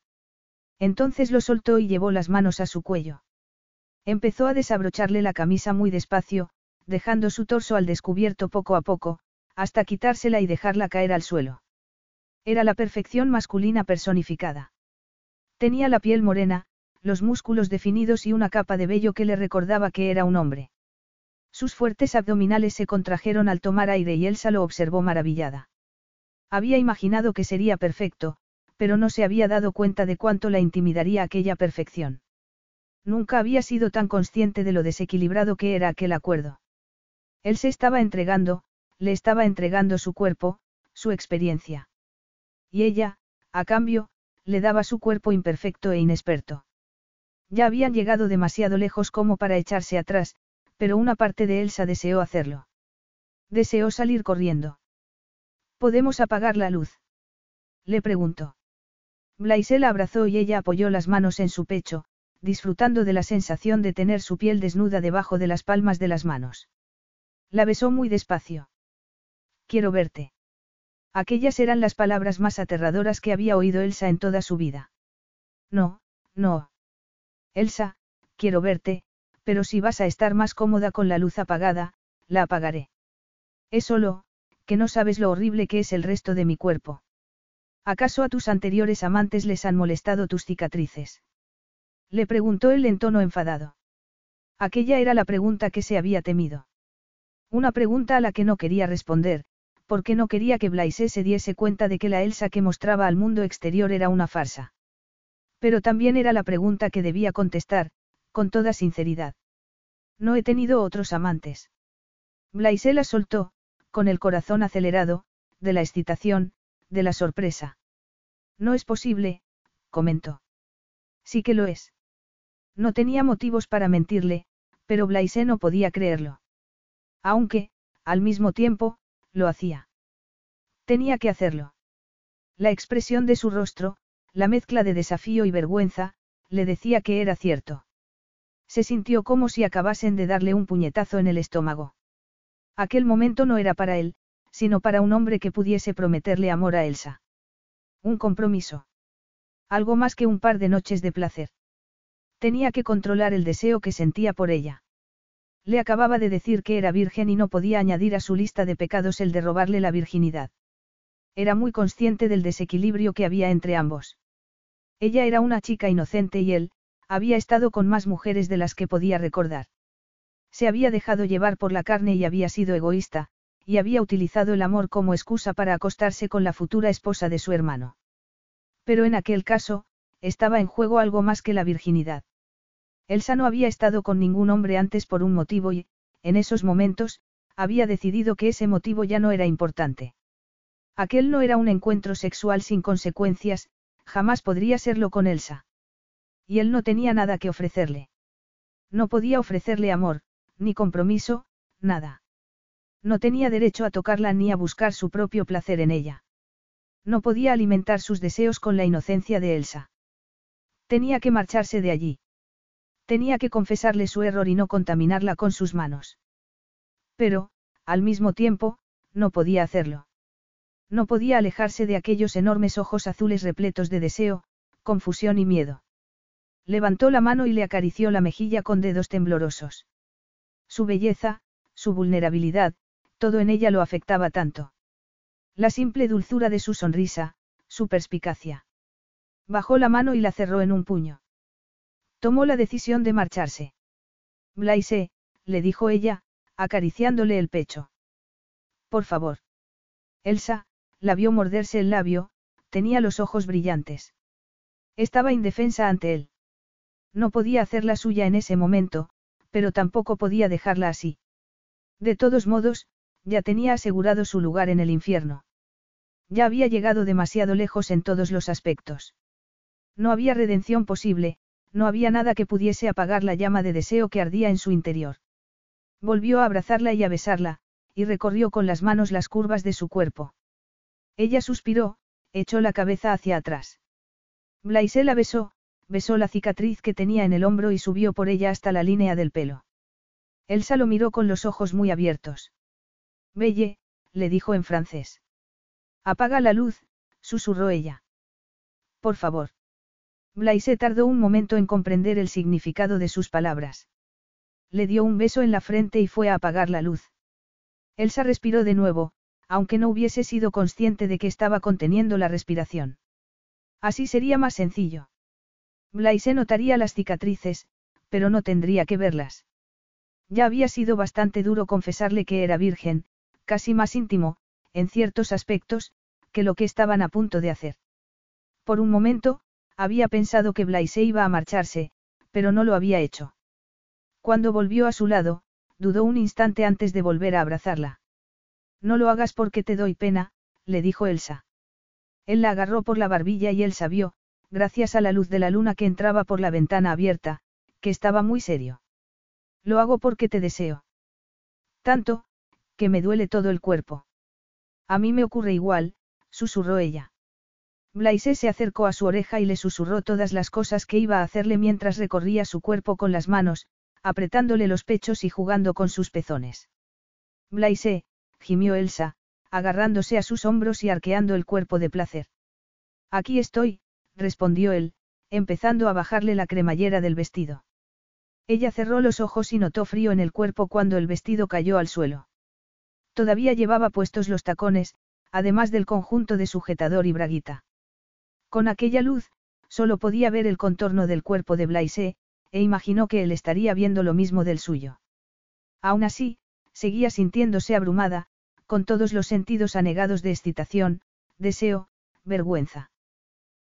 Entonces lo soltó y llevó las manos a su cuello. Empezó a desabrocharle la camisa muy despacio, dejando su torso al descubierto poco a poco, hasta quitársela y dejarla caer al suelo. Era la perfección masculina personificada. Tenía la piel morena, los músculos definidos y una capa de vello que le recordaba que era un hombre. Sus fuertes abdominales se contrajeron al tomar aire y Elsa lo observó maravillada. Había imaginado que sería perfecto, pero no se había dado cuenta de cuánto la intimidaría aquella perfección. Nunca había sido tan consciente de lo desequilibrado que era aquel acuerdo. Él se estaba entregando, le estaba entregando su cuerpo, su experiencia. Y ella, a cambio, le daba su cuerpo imperfecto e inexperto. Ya habían llegado demasiado lejos como para echarse atrás, pero una parte de Elsa deseó hacerlo. Deseó salir corriendo. ¿Podemos apagar la luz? Le preguntó. Blaise la abrazó y ella apoyó las manos en su pecho, disfrutando de la sensación de tener su piel desnuda debajo de las palmas de las manos. La besó muy despacio. Quiero verte. Aquellas eran las palabras más aterradoras que había oído Elsa en toda su vida. No, no. Elsa, quiero verte, pero si vas a estar más cómoda con la luz apagada, la apagaré. Es solo, que no sabes lo horrible que es el resto de mi cuerpo. ¿Acaso a tus anteriores amantes les han molestado tus cicatrices? Le preguntó él en tono enfadado. Aquella era la pregunta que se había temido. Una pregunta a la que no quería responder, porque no quería que Blaise se diese cuenta de que la Elsa que mostraba al mundo exterior era una farsa. Pero también era la pregunta que debía contestar, con toda sinceridad. No he tenido otros amantes. Blaise la soltó, con el corazón acelerado, de la excitación, de la sorpresa. No es posible, comentó. Sí que lo es. No tenía motivos para mentirle, pero Blaise no podía creerlo. Aunque, al mismo tiempo, lo hacía. Tenía que hacerlo. La expresión de su rostro, la mezcla de desafío y vergüenza, le decía que era cierto. Se sintió como si acabasen de darle un puñetazo en el estómago. Aquel momento no era para él, sino para un hombre que pudiese prometerle amor a Elsa. Un compromiso. Algo más que un par de noches de placer. Tenía que controlar el deseo que sentía por ella. Le acababa de decir que era virgen y no podía añadir a su lista de pecados el de robarle la virginidad. Era muy consciente del desequilibrio que había entre ambos. Ella era una chica inocente y él, había estado con más mujeres de las que podía recordar. Se había dejado llevar por la carne y había sido egoísta, y había utilizado el amor como excusa para acostarse con la futura esposa de su hermano. Pero en aquel caso, estaba en juego algo más que la virginidad. Elsa no había estado con ningún hombre antes por un motivo y, en esos momentos, había decidido que ese motivo ya no era importante. Aquel no era un encuentro sexual sin consecuencias, jamás podría serlo con Elsa. Y él no tenía nada que ofrecerle. No podía ofrecerle amor, ni compromiso, nada. No tenía derecho a tocarla ni a buscar su propio placer en ella. No podía alimentar sus deseos con la inocencia de Elsa. Tenía que marcharse de allí. Tenía que confesarle su error y no contaminarla con sus manos. Pero, al mismo tiempo, no podía hacerlo. No podía alejarse de aquellos enormes ojos azules repletos de deseo, confusión y miedo. Levantó la mano y le acarició la mejilla con dedos temblorosos. Su belleza, su vulnerabilidad, todo en ella lo afectaba tanto. La simple dulzura de su sonrisa, su perspicacia. Bajó la mano y la cerró en un puño. Tomó la decisión de marcharse. Blaise, le dijo ella, acariciándole el pecho. Por favor. Elsa, la vio morderse el labio, tenía los ojos brillantes. Estaba indefensa ante él. No podía hacerla suya en ese momento, pero tampoco podía dejarla así. De todos modos, ya tenía asegurado su lugar en el infierno. Ya había llegado demasiado lejos en todos los aspectos. No había redención posible, no había nada que pudiese apagar la llama de deseo que ardía en su interior. Volvió a abrazarla y a besarla, y recorrió con las manos las curvas de su cuerpo. Ella suspiró, echó la cabeza hacia atrás. Blaise la besó, besó la cicatriz que tenía en el hombro y subió por ella hasta la línea del pelo. Elsa lo miró con los ojos muy abiertos. Belle, le dijo en francés. Apaga la luz, susurró ella. Por favor. Blaise tardó un momento en comprender el significado de sus palabras. Le dio un beso en la frente y fue a apagar la luz. Elsa respiró de nuevo, aunque no hubiese sido consciente de que estaba conteniendo la respiración. Así sería más sencillo. Blaise notaría las cicatrices, pero no tendría que verlas. Ya había sido bastante duro confesarle que era virgen, casi más íntimo, en ciertos aspectos, que lo que estaban a punto de hacer. Por un momento, había pensado que Blaise iba a marcharse, pero no lo había hecho. Cuando volvió a su lado, dudó un instante antes de volver a abrazarla. No lo hagas porque te doy pena, le dijo Elsa. Él la agarró por la barbilla y Elsa vio, gracias a la luz de la luna que entraba por la ventana abierta, que estaba muy serio. Lo hago porque te deseo. Tanto, que me duele todo el cuerpo. A mí me ocurre igual, susurró ella. Blaise se acercó a su oreja y le susurró todas las cosas que iba a hacerle mientras recorría su cuerpo con las manos, apretándole los pechos y jugando con sus pezones. Blaise, gimió Elsa, agarrándose a sus hombros y arqueando el cuerpo de placer. Aquí estoy, respondió él, empezando a bajarle la cremallera del vestido. Ella cerró los ojos y notó frío en el cuerpo cuando el vestido cayó al suelo. Todavía llevaba puestos los tacones, además del conjunto de sujetador y braguita. Con aquella luz, solo podía ver el contorno del cuerpo de Blaise, e imaginó que él estaría viendo lo mismo del suyo. Aún así, seguía sintiéndose abrumada, con todos los sentidos anegados de excitación, deseo, vergüenza.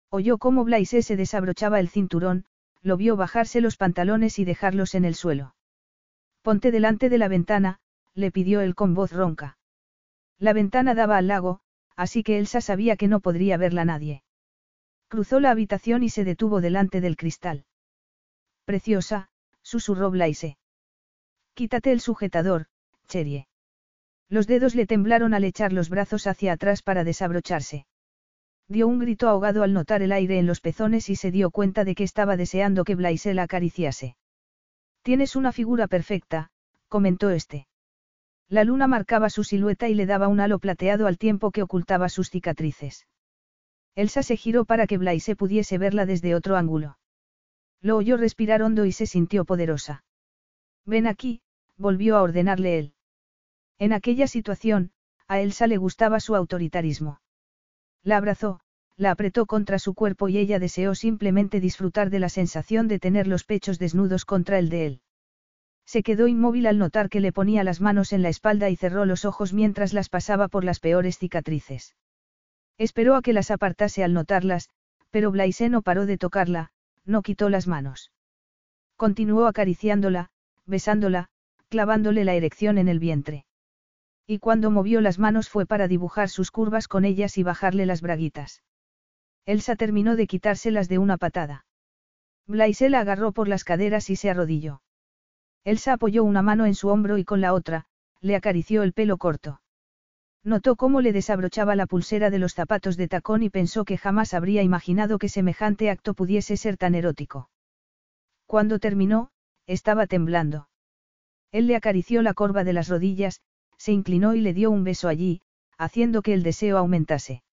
Oyó cómo Blaise se desabrochaba el cinturón, lo vio bajarse los pantalones y dejarlos en el suelo. Ponte delante de la ventana, le pidió él con voz ronca. La ventana daba al lago, así que Elsa sabía que no podría verla nadie. Cruzó la habitación y se detuvo delante del cristal. Preciosa, susurró Blaise. Quítate el sujetador, Cherie. Los dedos le temblaron al echar los brazos hacia atrás para desabrocharse. Dio un grito ahogado al notar el aire en los pezones y se dio cuenta de que estaba deseando que Blaise la acariciase. Tienes una figura perfecta, comentó este. La luna marcaba su silueta y le daba un halo plateado al tiempo que ocultaba sus cicatrices. Elsa se giró para que Blaise pudiese verla desde otro ángulo. Lo oyó respirar hondo y se sintió poderosa. Ven aquí, volvió a ordenarle él. En aquella situación, a Elsa le gustaba su autoritarismo. La abrazó, la apretó contra su cuerpo y ella deseó simplemente disfrutar de la sensación de tener los pechos desnudos contra el de él. Se quedó inmóvil al notar que le ponía las manos en la espalda y cerró los ojos mientras las pasaba por las peores cicatrices. Esperó a que las apartase al notarlas, pero Blaise no paró de tocarla, no quitó las manos. Continuó acariciándola, besándola, clavándole la erección en el vientre. Y cuando movió las manos fue para dibujar sus curvas con ellas y bajarle las braguitas. Elsa terminó de quitárselas de una patada. Blaise la agarró por las caderas y se arrodilló. Elsa apoyó una mano en su hombro y con la otra, le acarició el pelo corto. Notó cómo le desabrochaba la pulsera de los zapatos de tacón y pensó que jamás habría imaginado que semejante acto pudiese ser tan erótico. Cuando terminó, estaba temblando. Él le acarició la corva de las rodillas, se inclinó y le dio un beso allí, haciendo que el deseo aumentase.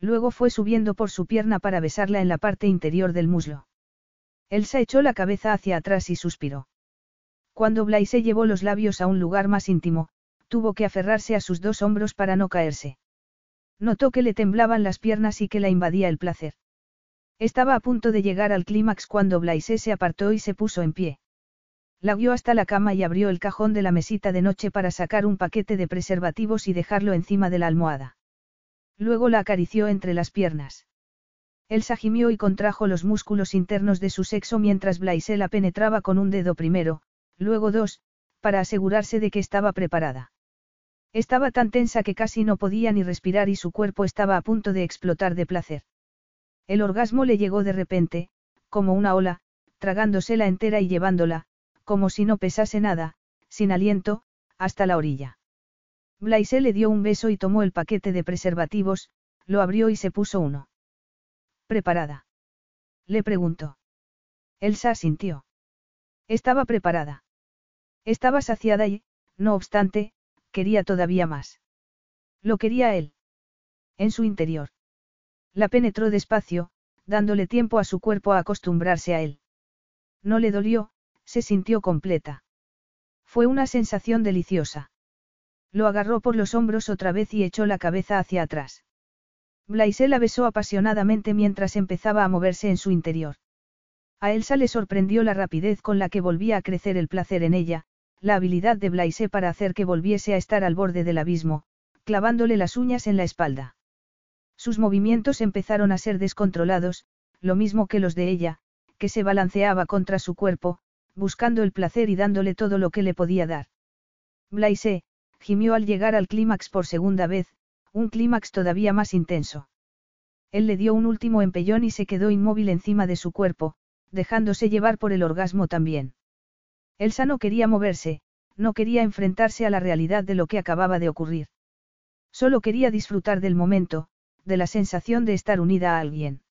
Luego fue subiendo por su pierna para besarla en la parte interior del muslo. Elsa echó la cabeza hacia atrás y suspiró. Cuando Blaise llevó los labios a un lugar más íntimo, tuvo que aferrarse a sus dos hombros para no caerse. Notó que le temblaban las piernas y que la invadía el placer. Estaba a punto de llegar al clímax cuando Blaise se apartó y se puso en pie. La guió hasta la cama y abrió el cajón de la mesita de noche para sacar un paquete de preservativos y dejarlo encima de la almohada. Luego la acarició entre las piernas. Elsa gimió y contrajo los músculos internos de su sexo mientras Blaise la penetraba con un dedo primero, luego dos, para asegurarse de que estaba preparada. Estaba tan tensa que casi no podía ni respirar y su cuerpo estaba a punto de explotar de placer. El orgasmo le llegó de repente, como una ola, tragándosela entera y llevándola, como si no pesase nada, sin aliento, hasta la orilla. Blaise le dio un beso y tomó el paquete de preservativos, lo abrió y se puso uno. ¿Preparada? Le preguntó. Elsa asintió. Estaba preparada. Estaba saciada y, no obstante, quería todavía más. Lo quería él. En su interior. La penetró despacio, dándole tiempo a su cuerpo a acostumbrarse a él. No le dolió, se sintió completa. Fue una sensación deliciosa. Lo agarró por los hombros otra vez y echó la cabeza hacia atrás. Blaise la besó apasionadamente mientras empezaba a moverse en su interior. A Elsa le sorprendió la rapidez con la que volvía a crecer el placer en ella, la habilidad de Blaise para hacer que volviese a estar al borde del abismo, clavándole las uñas en la espalda. Sus movimientos empezaron a ser descontrolados, lo mismo que los de ella, que se balanceaba contra su cuerpo, buscando el placer y dándole todo lo que le podía dar. Blaise, gimió al llegar al clímax por segunda vez, un clímax todavía más intenso. Él le dio un último empellón y se quedó inmóvil encima de su cuerpo, dejándose llevar por el orgasmo también. Elsa no quería moverse, no quería enfrentarse a la realidad de lo que acababa de ocurrir. Solo quería disfrutar del momento, de la sensación de estar unida a alguien.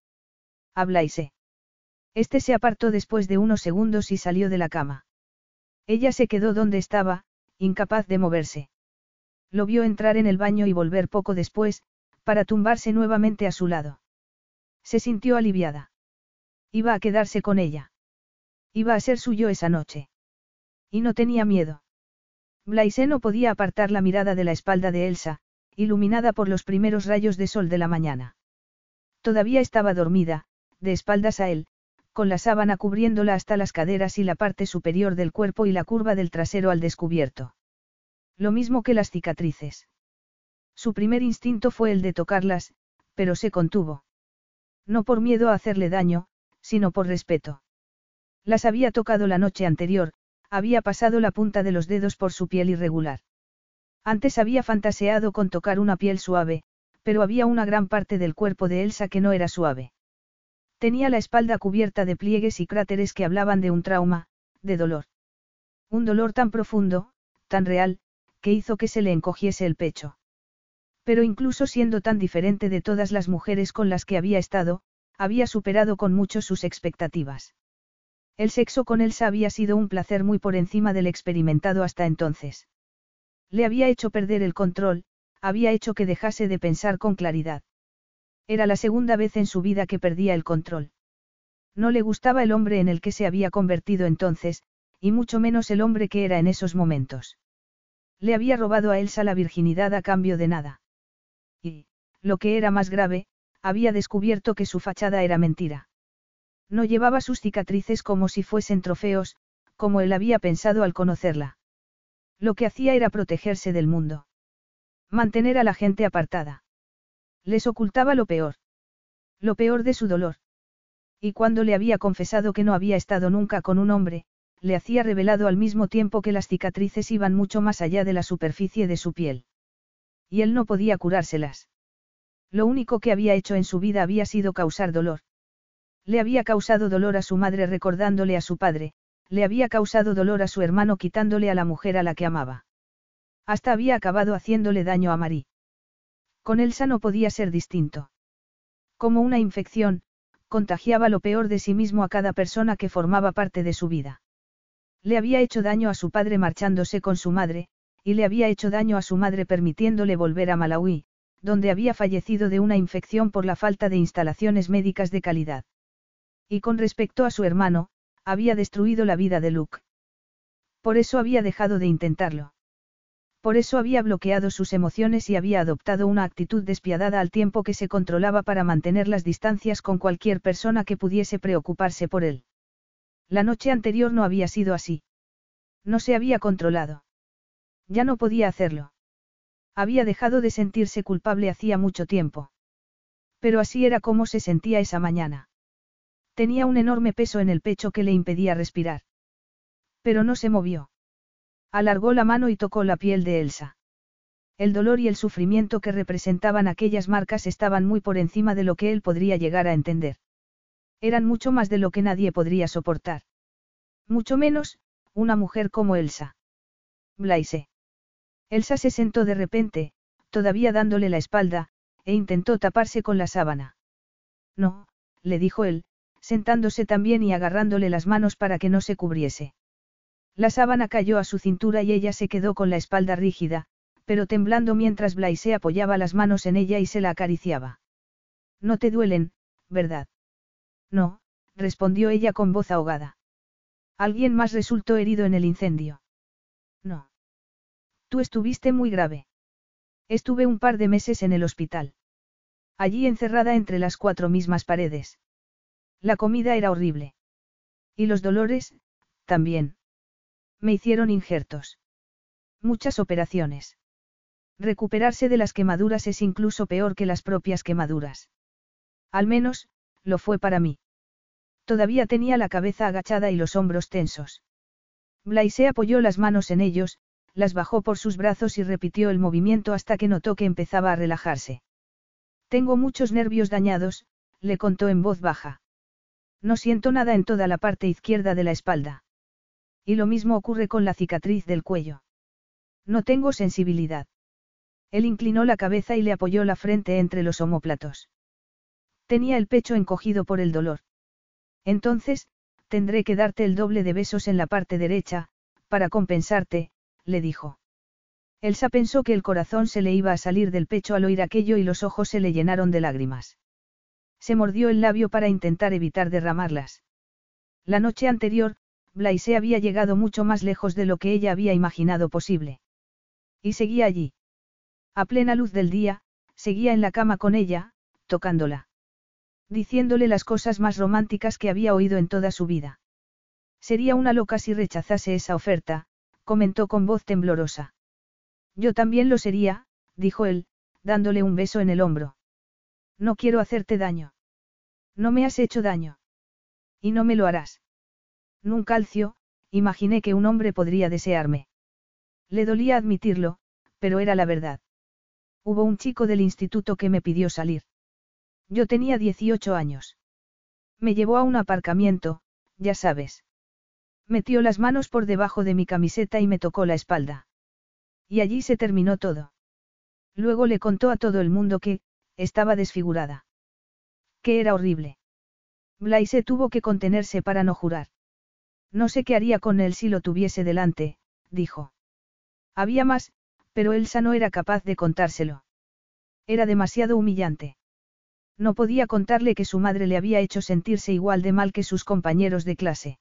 Habláise. Este se apartó después de unos segundos y salió de la cama. Ella se quedó donde estaba, incapaz de moverse. Lo vio entrar en el baño y volver poco después, para tumbarse nuevamente a su lado. Se sintió aliviada. Iba a quedarse con ella. Iba a ser suyo esa noche. Y no tenía miedo. Blaise no podía apartar la mirada de la espalda de Elsa, iluminada por los primeros rayos de sol de la mañana. Todavía estaba dormida, de espaldas a él, con la sábana cubriéndola hasta las caderas y la parte superior del cuerpo y la curva del trasero al descubierto. Lo mismo que las cicatrices. Su primer instinto fue el de tocarlas, pero se contuvo. No por miedo a hacerle daño, sino por respeto. Las había tocado la noche anterior, había pasado la punta de los dedos por su piel irregular. Antes había fantaseado con tocar una piel suave, pero había una gran parte del cuerpo de Elsa que no era suave. Tenía la espalda cubierta de pliegues y cráteres que hablaban de un trauma, de dolor. Un dolor tan profundo, tan real, que hizo que se le encogiese el pecho. Pero incluso siendo tan diferente de todas las mujeres con las que había estado, había superado con mucho sus expectativas. El sexo con Elsa había sido un placer muy por encima del experimentado hasta entonces. Le había hecho perder el control, había hecho que dejase de pensar con claridad. Era la segunda vez en su vida que perdía el control. No le gustaba el hombre en el que se había convertido entonces, y mucho menos el hombre que era en esos momentos. Le había robado a Elsa la virginidad a cambio de nada. Y, lo que era más grave, había descubierto que su fachada era mentira. No llevaba sus cicatrices como si fuesen trofeos, como él había pensado al conocerla. Lo que hacía era protegerse del mundo. Mantener a la gente apartada. Les ocultaba lo peor. Lo peor de su dolor. Y cuando le había confesado que no había estado nunca con un hombre, le hacía revelado al mismo tiempo que las cicatrices iban mucho más allá de la superficie de su piel. Y él no podía curárselas. Lo único que había hecho en su vida había sido causar dolor. Le había causado dolor a su madre recordándole a su padre, le había causado dolor a su hermano quitándole a la mujer a la que amaba. Hasta había acabado haciéndole daño a Marí. Con Elsa no podía ser distinto. Como una infección, contagiaba lo peor de sí mismo a cada persona que formaba parte de su vida. Le había hecho daño a su padre marchándose con su madre, y le había hecho daño a su madre permitiéndole volver a Malawi, donde había fallecido de una infección por la falta de instalaciones médicas de calidad. Y con respecto a su hermano, había destruido la vida de Luke. Por eso había dejado de intentarlo. Por eso había bloqueado sus emociones y había adoptado una actitud despiadada al tiempo que se controlaba para mantener las distancias con cualquier persona que pudiese preocuparse por él. La noche anterior no había sido así. No se había controlado. Ya no podía hacerlo. Había dejado de sentirse culpable hacía mucho tiempo. Pero así era como se sentía esa mañana. Tenía un enorme peso en el pecho que le impedía respirar. Pero no se movió. Alargó la mano y tocó la piel de Elsa. El dolor y el sufrimiento que representaban aquellas marcas estaban muy por encima de lo que él podría llegar a entender. Eran mucho más de lo que nadie podría soportar. Mucho menos, una mujer como Elsa. Blaise. Elsa se sentó de repente, todavía dándole la espalda, e intentó taparse con la sábana. No, le dijo él, sentándose también y agarrándole las manos para que no se cubriese. La sábana cayó a su cintura y ella se quedó con la espalda rígida, pero temblando mientras Blaise apoyaba las manos en ella y se la acariciaba. No te duelen, ¿verdad? No, respondió ella con voz ahogada. ¿Alguien más resultó herido en el incendio? No. Tú estuviste muy grave. Estuve un par de meses en el hospital. Allí encerrada entre las cuatro mismas paredes. La comida era horrible. Y los dolores, también. Me hicieron injertos. Muchas operaciones. Recuperarse de las quemaduras es incluso peor que las propias quemaduras. Al menos, lo fue para mí. Todavía tenía la cabeza agachada y los hombros tensos. Blaise apoyó las manos en ellos, las bajó por sus brazos y repitió el movimiento hasta que notó que empezaba a relajarse. Tengo muchos nervios dañados, le contó en voz baja. No siento nada en toda la parte izquierda de la espalda. Y lo mismo ocurre con la cicatriz del cuello. No tengo sensibilidad. Él inclinó la cabeza y le apoyó la frente entre los omóplatos. Tenía el pecho encogido por el dolor. Entonces, tendré que darte el doble de besos en la parte derecha, para compensarte, le dijo. Elsa pensó que el corazón se le iba a salir del pecho al oír aquello y los ojos se le llenaron de lágrimas. Se mordió el labio para intentar evitar derramarlas. La noche anterior, Blaise había llegado mucho más lejos de lo que ella había imaginado posible. Y seguía allí. A plena luz del día, seguía en la cama con ella, tocándola. Diciéndole las cosas más románticas que había oído en toda su vida. Sería una loca si rechazase esa oferta, comentó con voz temblorosa. Yo también lo sería, dijo él, dándole un beso en el hombro. No quiero hacerte daño. No me has hecho daño. Y no me lo harás. Nunca alcio, imaginé que un hombre podría desearme. Le dolía admitirlo, pero era la verdad. Hubo un chico del instituto que me pidió salir. Yo tenía 18 años. Me llevó a un aparcamiento, ya sabes. Metió las manos por debajo de mi camiseta y me tocó la espalda. Y allí se terminó todo. Luego le contó a todo el mundo que, estaba desfigurada. Que era horrible. Blaise tuvo que contenerse para no jurar. No sé qué haría con él si lo tuviese delante, dijo. Había más, pero Elsa no era capaz de contárselo. Era demasiado humillante. No podía contarle que su madre le había hecho sentirse igual de mal que sus compañeros de clase.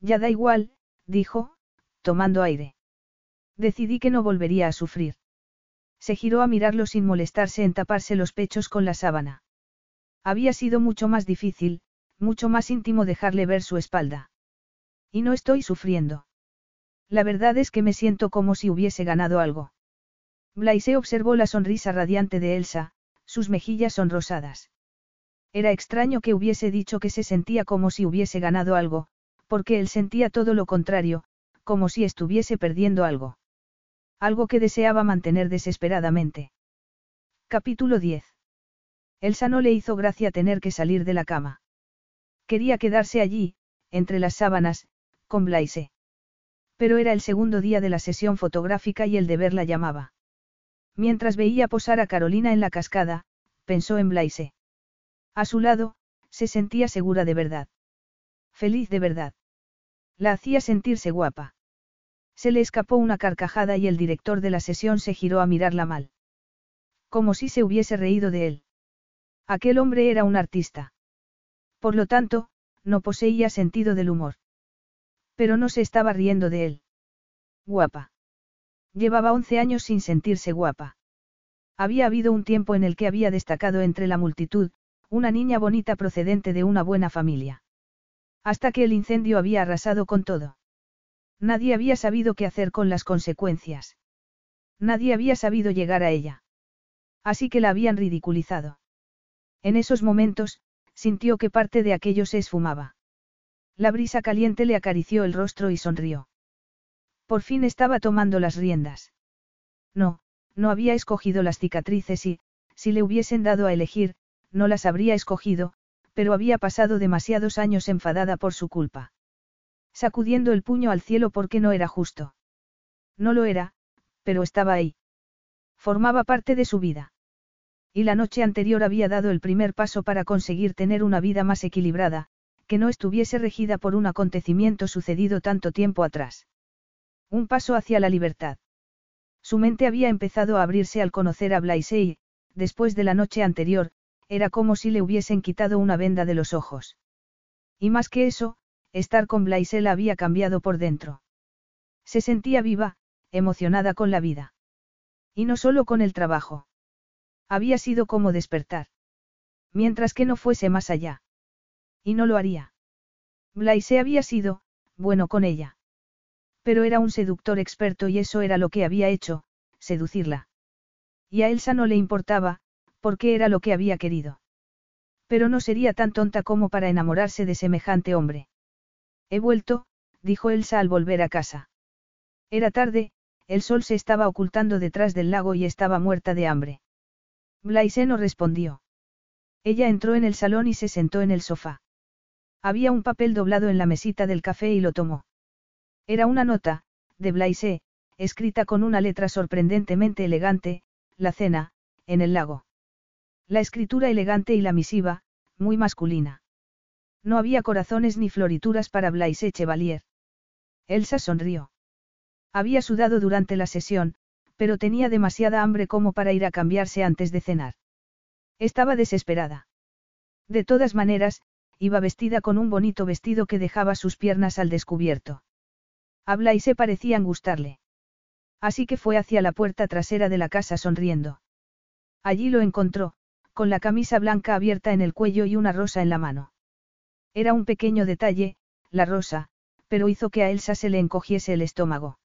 Ya da igual, dijo, tomando aire. Decidí que no volvería a sufrir. Se giró a mirarlo sin molestarse en taparse los pechos con la sábana. Había sido mucho más difícil, mucho más íntimo dejarle ver su espalda. Y no estoy sufriendo. La verdad es que me siento como si hubiese ganado algo. Blaise observó la sonrisa radiante de Elsa, sus mejillas sonrosadas. Era extraño que hubiese dicho que se sentía como si hubiese ganado algo, porque él sentía todo lo contrario, como si estuviese perdiendo algo. Algo que deseaba mantener desesperadamente. Capítulo 10. Elsa no le hizo gracia tener que salir de la cama. Quería quedarse allí, entre las sábanas, con Blaise. Pero era el segundo día de la sesión fotográfica y el deber la llamaba. Mientras veía posar a Carolina en la cascada, pensó en Blaise. A su lado, se sentía segura de verdad. Feliz de verdad. La hacía sentirse guapa. Se le escapó una carcajada y el director de la sesión se giró a mirarla mal. Como si se hubiese reído de él. Aquel hombre era un artista. Por lo tanto, no poseía sentido del humor. Pero no se estaba riendo de él. Guapa. Llevaba once años sin sentirse guapa. Había habido un tiempo en el que había destacado entre la multitud, una niña bonita procedente de una buena familia. Hasta que el incendio había arrasado con todo. Nadie había sabido qué hacer con las consecuencias. Nadie había sabido llegar a ella. Así que la habían ridiculizado. En esos momentos, sintió que parte de aquello se esfumaba. La brisa caliente le acarició el rostro y sonrió. Por fin estaba tomando las riendas. No, no había escogido las cicatrices y, si le hubiesen dado a elegir, no las habría escogido, pero había pasado demasiados años enfadada por su culpa sacudiendo el puño al cielo porque no era justo. No lo era, pero estaba ahí. Formaba parte de su vida. Y la noche anterior había dado el primer paso para conseguir tener una vida más equilibrada, que no estuviese regida por un acontecimiento sucedido tanto tiempo atrás. Un paso hacia la libertad. Su mente había empezado a abrirse al conocer a Blaise y, después de la noche anterior, era como si le hubiesen quitado una venda de los ojos. Y más que eso, estar con Blaise la había cambiado por dentro. Se sentía viva, emocionada con la vida. Y no solo con el trabajo. Había sido como despertar. Mientras que no fuese más allá. Y no lo haría. Blaise había sido, bueno con ella. Pero era un seductor experto y eso era lo que había hecho, seducirla. Y a Elsa no le importaba, porque era lo que había querido. Pero no sería tan tonta como para enamorarse de semejante hombre. He vuelto, dijo Elsa al volver a casa. Era tarde, el sol se estaba ocultando detrás del lago y estaba muerta de hambre. Blaise no respondió. Ella entró en el salón y se sentó en el sofá. Había un papel doblado en la mesita del café y lo tomó. Era una nota, de Blaise, escrita con una letra sorprendentemente elegante, la cena, en el lago. La escritura elegante y la misiva, muy masculina. No había corazones ni florituras para Blaise Chevalier. Elsa sonrió. Había sudado durante la sesión, pero tenía demasiada hambre como para ir a cambiarse antes de cenar. Estaba desesperada. De todas maneras, iba vestida con un bonito vestido que dejaba sus piernas al descubierto. Habla y se parecían gustarle. Así que fue hacia la puerta trasera de la casa sonriendo. Allí lo encontró, con la camisa blanca abierta en el cuello y una rosa en la mano. Era un pequeño detalle, la rosa, pero hizo que a Elsa se le encogiese el estómago.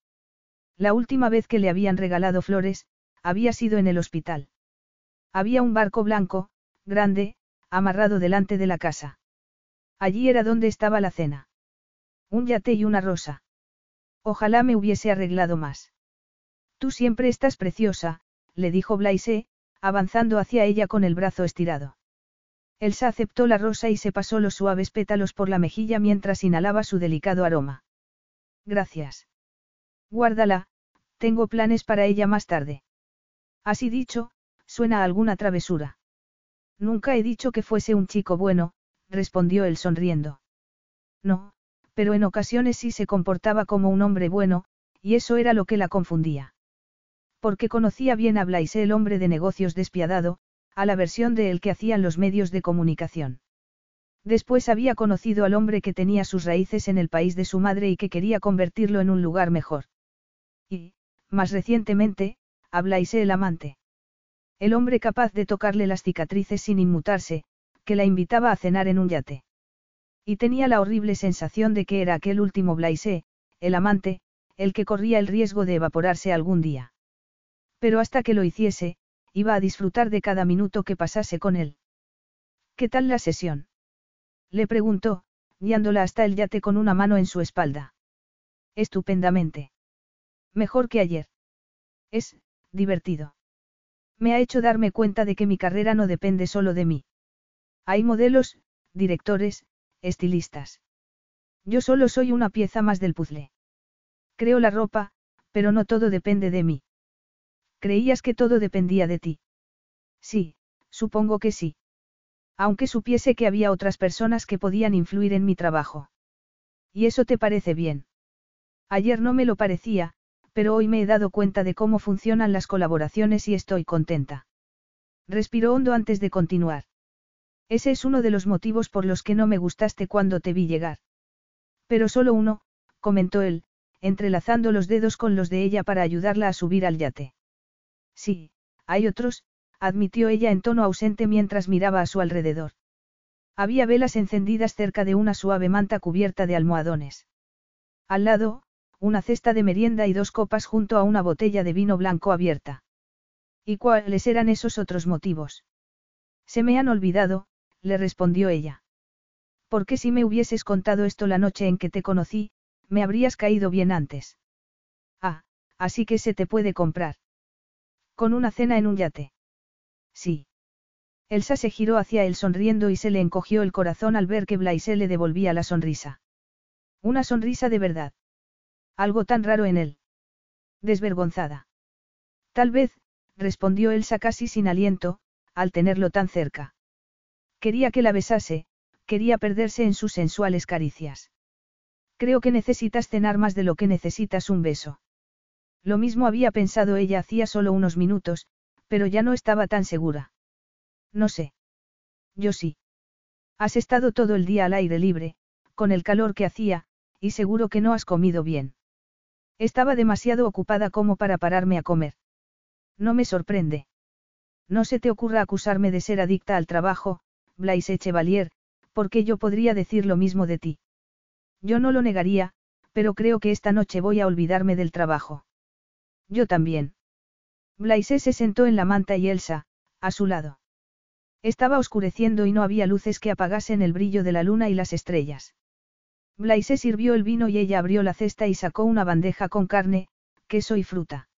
La última vez que le habían regalado flores, había sido en el hospital. Había un barco blanco, grande, amarrado delante de la casa. Allí era donde estaba la cena. Un yate y una rosa. Ojalá me hubiese arreglado más. Tú siempre estás preciosa, le dijo Blaise, avanzando hacia ella con el brazo estirado. Elsa aceptó la rosa y se pasó los suaves pétalos por la mejilla mientras inhalaba su delicado aroma. Gracias. Guárdala, tengo planes para ella más tarde. Así dicho, suena a alguna travesura. Nunca he dicho que fuese un chico bueno, respondió él sonriendo. No, pero en ocasiones sí se comportaba como un hombre bueno, y eso era lo que la confundía. Porque conocía bien a Blaise el hombre de negocios despiadado, a la versión de él que hacían los medios de comunicación. Después había conocido al hombre que tenía sus raíces en el país de su madre y que quería convertirlo en un lugar mejor. Y, más recientemente, a Blaise el amante. El hombre capaz de tocarle las cicatrices sin inmutarse, que la invitaba a cenar en un yate. Y tenía la horrible sensación de que era aquel último Blaise, el amante, el que corría el riesgo de evaporarse algún día. Pero hasta que lo hiciese, iba a disfrutar de cada minuto que pasase con él. ¿Qué tal la sesión? Le preguntó, guiándola hasta el yate con una mano en su espalda. Estupendamente. Mejor que ayer. Es, divertido. Me ha hecho darme cuenta de que mi carrera no depende solo de mí. Hay modelos, directores, estilistas. Yo solo soy una pieza más del puzzle. Creo la ropa, pero no todo depende de mí. ¿Creías que todo dependía de ti? Sí, supongo que sí. Aunque supiese que había otras personas que podían influir en mi trabajo. ¿Y eso te parece bien? Ayer no me lo parecía, pero hoy me he dado cuenta de cómo funcionan las colaboraciones y estoy contenta. Respiró hondo antes de continuar. Ese es uno de los motivos por los que no me gustaste cuando te vi llegar. Pero solo uno, comentó él, entrelazando los dedos con los de ella para ayudarla a subir al yate. Sí, hay otros, admitió ella en tono ausente mientras miraba a su alrededor. Había velas encendidas cerca de una suave manta cubierta de almohadones. Al lado, una cesta de merienda y dos copas junto a una botella de vino blanco abierta. ¿Y cuáles eran esos otros motivos? Se me han olvidado, le respondió ella. Porque si me hubieses contado esto la noche en que te conocí, me habrías caído bien antes. Ah, así que se te puede comprar. Con una cena en un yate. Sí. Elsa se giró hacia él sonriendo y se le encogió el corazón al ver que Blaise le devolvía la sonrisa. Una sonrisa de verdad. Algo tan raro en él. Desvergonzada. Tal vez, respondió Elsa casi sin aliento, al tenerlo tan cerca. Quería que la besase, quería perderse en sus sensuales caricias. Creo que necesitas cenar más de lo que necesitas un beso. Lo mismo había pensado ella hacía solo unos minutos, pero ya no estaba tan segura. No sé. Yo sí. Has estado todo el día al aire libre, con el calor que hacía, y seguro que no has comido bien. Estaba demasiado ocupada como para pararme a comer. No me sorprende. No se te ocurra acusarme de ser adicta al trabajo, Blaise Chevalier, porque yo podría decir lo mismo de ti. Yo no lo negaría, pero creo que esta noche voy a olvidarme del trabajo. Yo también. Blaise se sentó en la manta y Elsa, a su lado. Estaba oscureciendo y no había luces que apagasen el brillo de la luna y las estrellas. Blaise sirvió el vino y ella abrió la cesta y sacó una bandeja con carne, queso y fruta.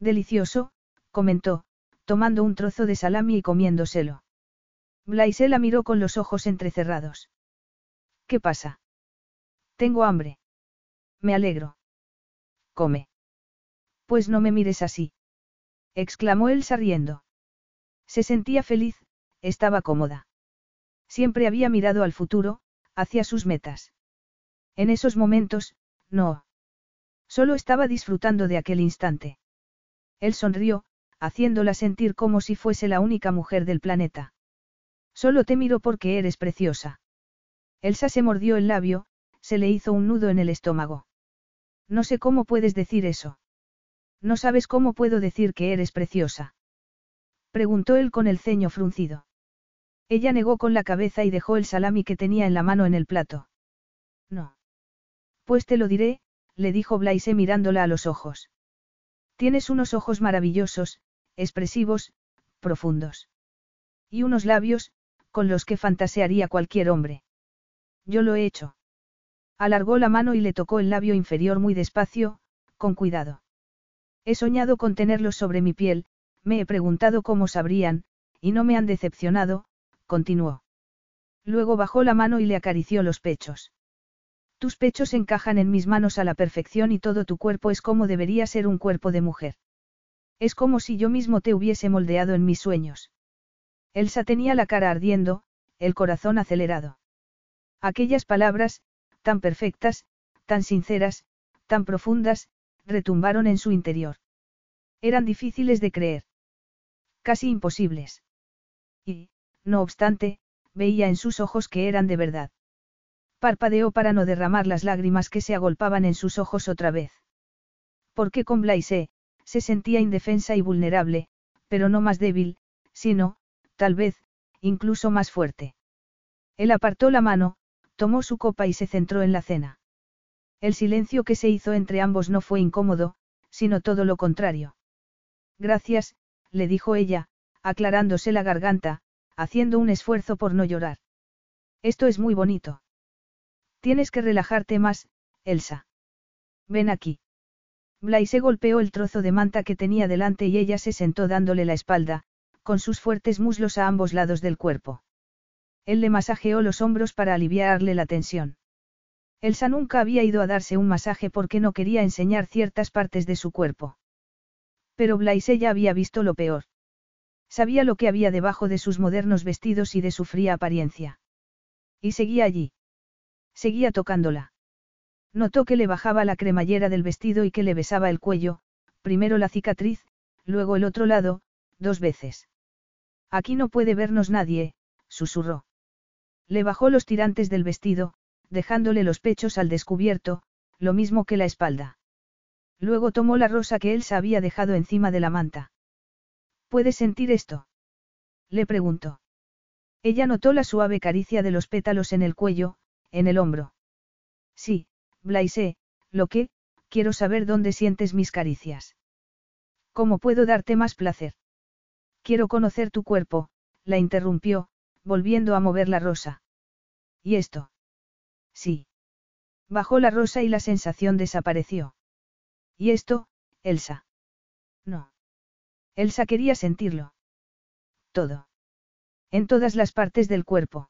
Delicioso, comentó, tomando un trozo de salami y comiéndoselo. Blaise la miró con los ojos entrecerrados. ¿Qué pasa? Tengo hambre. Me alegro. Come. Pues no me mires así. exclamó él riendo. Se sentía feliz, estaba cómoda. Siempre había mirado al futuro, hacia sus metas. En esos momentos, no. Solo estaba disfrutando de aquel instante. Él sonrió, haciéndola sentir como si fuese la única mujer del planeta. Solo te miro porque eres preciosa. Elsa se mordió el labio, se le hizo un nudo en el estómago. No sé cómo puedes decir eso. No sabes cómo puedo decir que eres preciosa. Preguntó él con el ceño fruncido. Ella negó con la cabeza y dejó el salami que tenía en la mano en el plato. No. Pues te lo diré, le dijo Blaise mirándola a los ojos. Tienes unos ojos maravillosos, expresivos, profundos. Y unos labios, con los que fantasearía cualquier hombre. Yo lo he hecho. Alargó la mano y le tocó el labio inferior muy despacio, con cuidado. He soñado con tenerlos sobre mi piel, me he preguntado cómo sabrían, y no me han decepcionado, continuó. Luego bajó la mano y le acarició los pechos. Tus pechos encajan en mis manos a la perfección y todo tu cuerpo es como debería ser un cuerpo de mujer. Es como si yo mismo te hubiese moldeado en mis sueños. Elsa tenía la cara ardiendo, el corazón acelerado. Aquellas palabras, tan perfectas, tan sinceras, tan profundas, retumbaron en su interior. Eran difíciles de creer. Casi imposibles. Y, no obstante, veía en sus ojos que eran de verdad. Parpadeó para no derramar las lágrimas que se agolpaban en sus ojos otra vez. Porque con Blaise, se sentía indefensa y vulnerable, pero no más débil, sino, tal vez, incluso más fuerte. Él apartó la mano, tomó su copa y se centró en la cena. El silencio que se hizo entre ambos no fue incómodo, sino todo lo contrario. Gracias, le dijo ella, aclarándose la garganta, haciendo un esfuerzo por no llorar. Esto es muy bonito. Tienes que relajarte más, Elsa. Ven aquí. Blaise golpeó el trozo de manta que tenía delante y ella se sentó dándole la espalda, con sus fuertes muslos a ambos lados del cuerpo. Él le masajeó los hombros para aliviarle la tensión. Elsa nunca había ido a darse un masaje porque no quería enseñar ciertas partes de su cuerpo. Pero Blaise ya había visto lo peor. Sabía lo que había debajo de sus modernos vestidos y de su fría apariencia. Y seguía allí. Seguía tocándola. Notó que le bajaba la cremallera del vestido y que le besaba el cuello, primero la cicatriz, luego el otro lado, dos veces. Aquí no puede vernos nadie, susurró. Le bajó los tirantes del vestido, dejándole los pechos al descubierto, lo mismo que la espalda. Luego tomó la rosa que él se había dejado encima de la manta. ¿Puedes sentir esto? Le preguntó. Ella notó la suave caricia de los pétalos en el cuello, en el hombro. Sí, Blaise, lo que, quiero saber dónde sientes mis caricias. ¿Cómo puedo darte más placer? Quiero conocer tu cuerpo, la interrumpió, volviendo a mover la rosa. ¿Y esto? Sí. Bajó la rosa y la sensación desapareció. ¿Y esto, Elsa? No. Elsa quería sentirlo. Todo. En todas las partes del cuerpo.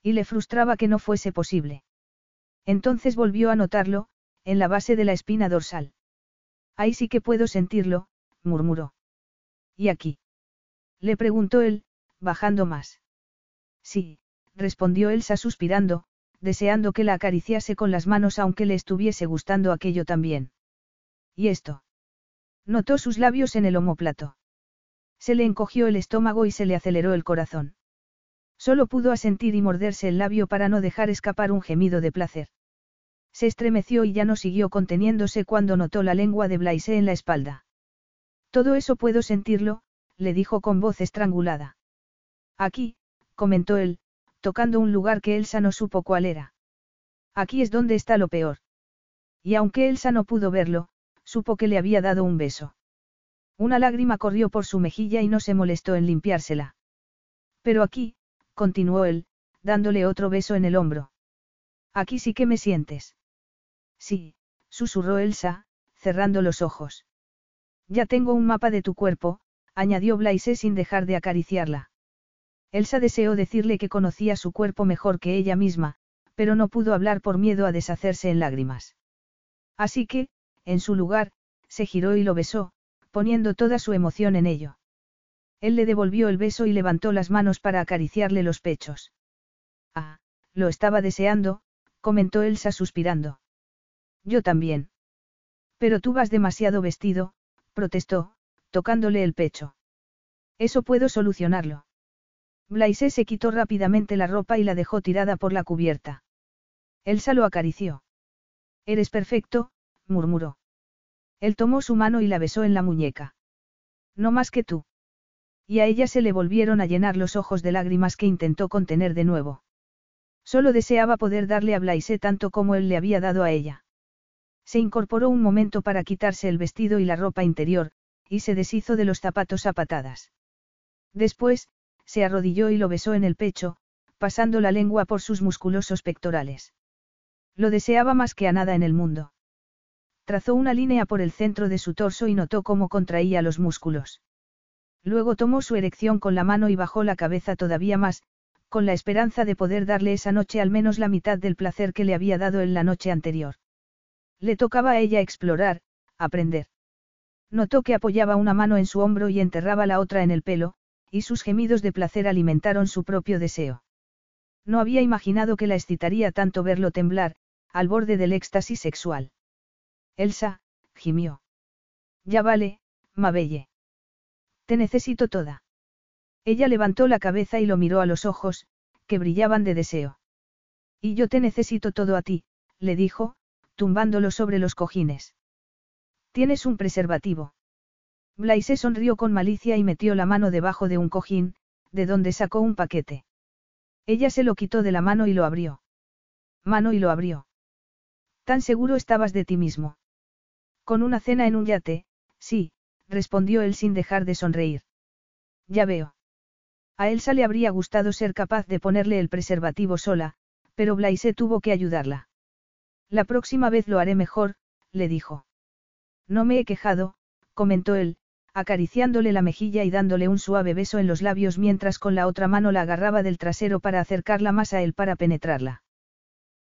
Y le frustraba que no fuese posible. Entonces volvió a notarlo, en la base de la espina dorsal. Ahí sí que puedo sentirlo, murmuró. ¿Y aquí? Le preguntó él, bajando más. Sí, respondió Elsa suspirando, deseando que la acariciase con las manos aunque le estuviese gustando aquello también. ¿Y esto? Notó sus labios en el homóplato. Se le encogió el estómago y se le aceleró el corazón. Solo pudo asentir y morderse el labio para no dejar escapar un gemido de placer. Se estremeció y ya no siguió conteniéndose cuando notó la lengua de Blaise en la espalda. Todo eso puedo sentirlo, le dijo con voz estrangulada. Aquí, comentó él, tocando un lugar que Elsa no supo cuál era. Aquí es donde está lo peor. Y aunque Elsa no pudo verlo, supo que le había dado un beso. Una lágrima corrió por su mejilla y no se molestó en limpiársela. Pero aquí, continuó él, dándole otro beso en el hombro. Aquí sí que me sientes. Sí, susurró Elsa, cerrando los ojos. Ya tengo un mapa de tu cuerpo, añadió Blaise sin dejar de acariciarla. Elsa deseó decirle que conocía su cuerpo mejor que ella misma, pero no pudo hablar por miedo a deshacerse en lágrimas. Así que, en su lugar, se giró y lo besó, poniendo toda su emoción en ello. Él le devolvió el beso y levantó las manos para acariciarle los pechos. Ah, lo estaba deseando, comentó Elsa suspirando. Yo también. Pero tú vas demasiado vestido, protestó, tocándole el pecho. Eso puedo solucionarlo. Blaise se quitó rápidamente la ropa y la dejó tirada por la cubierta. Elsa lo acarició. Eres perfecto, murmuró. Él tomó su mano y la besó en la muñeca. No más que tú. Y a ella se le volvieron a llenar los ojos de lágrimas que intentó contener de nuevo. Solo deseaba poder darle a Blaise tanto como él le había dado a ella. Se incorporó un momento para quitarse el vestido y la ropa interior, y se deshizo de los zapatos a patadas. Después, se arrodilló y lo besó en el pecho, pasando la lengua por sus musculosos pectorales. Lo deseaba más que a nada en el mundo. Trazó una línea por el centro de su torso y notó cómo contraía los músculos. Luego tomó su erección con la mano y bajó la cabeza todavía más, con la esperanza de poder darle esa noche al menos la mitad del placer que le había dado en la noche anterior. Le tocaba a ella explorar, aprender. Notó que apoyaba una mano en su hombro y enterraba la otra en el pelo, y sus gemidos de placer alimentaron su propio deseo. No había imaginado que la excitaría tanto verlo temblar, al borde del éxtasis sexual. Elsa, gimió. Ya vale, Mabelle. Te necesito toda. Ella levantó la cabeza y lo miró a los ojos, que brillaban de deseo. Y yo te necesito todo a ti, le dijo, tumbándolo sobre los cojines. Tienes un preservativo. Blaise sonrió con malicia y metió la mano debajo de un cojín, de donde sacó un paquete. Ella se lo quitó de la mano y lo abrió. Mano y lo abrió. ¿Tan seguro estabas de ti mismo? Con una cena en un yate, sí, respondió él sin dejar de sonreír. Ya veo. A Elsa le habría gustado ser capaz de ponerle el preservativo sola, pero Blaise tuvo que ayudarla. La próxima vez lo haré mejor, le dijo. No me he quejado, comentó él, acariciándole la mejilla y dándole un suave beso en los labios mientras con la otra mano la agarraba del trasero para acercarla más a él para penetrarla.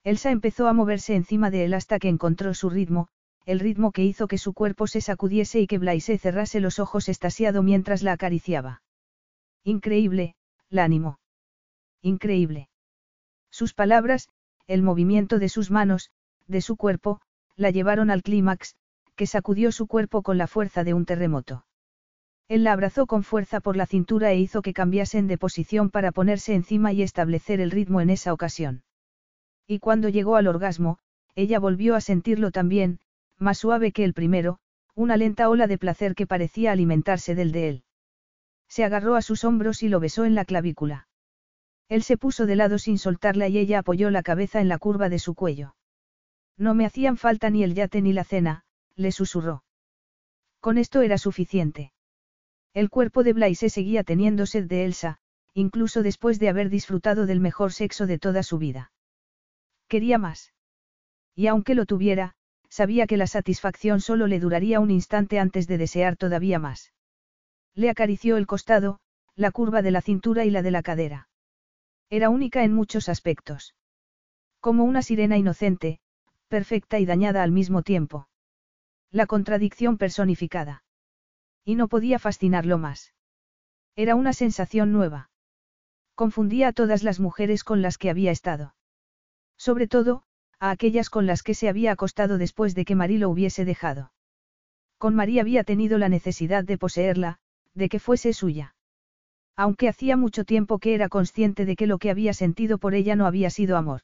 Elsa empezó a moverse encima de él hasta que encontró su ritmo, el ritmo que hizo que su cuerpo se sacudiese y que Blaise cerrase los ojos estasiado mientras la acariciaba. Increíble, la animó. Increíble. Sus palabras, el movimiento de sus manos, de su cuerpo, la llevaron al clímax, que sacudió su cuerpo con la fuerza de un terremoto. Él la abrazó con fuerza por la cintura e hizo que cambiasen de posición para ponerse encima y establecer el ritmo en esa ocasión. Y cuando llegó al orgasmo, ella volvió a sentirlo también, más suave que el primero, una lenta ola de placer que parecía alimentarse del de él. Se agarró a sus hombros y lo besó en la clavícula. Él se puso de lado sin soltarla y ella apoyó la cabeza en la curva de su cuello. No me hacían falta ni el yate ni la cena, le susurró. Con esto era suficiente. El cuerpo de Blaise seguía teniendo sed de Elsa, incluso después de haber disfrutado del mejor sexo de toda su vida. Quería más. Y aunque lo tuviera, sabía que la satisfacción solo le duraría un instante antes de desear todavía más. Le acarició el costado, la curva de la cintura y la de la cadera. Era única en muchos aspectos. Como una sirena inocente, perfecta y dañada al mismo tiempo. La contradicción personificada. Y no podía fascinarlo más. Era una sensación nueva. Confundía a todas las mujeres con las que había estado. Sobre todo, a aquellas con las que se había acostado después de que Marí lo hubiese dejado. Con María había tenido la necesidad de poseerla, de que fuese suya. Aunque hacía mucho tiempo que era consciente de que lo que había sentido por ella no había sido amor.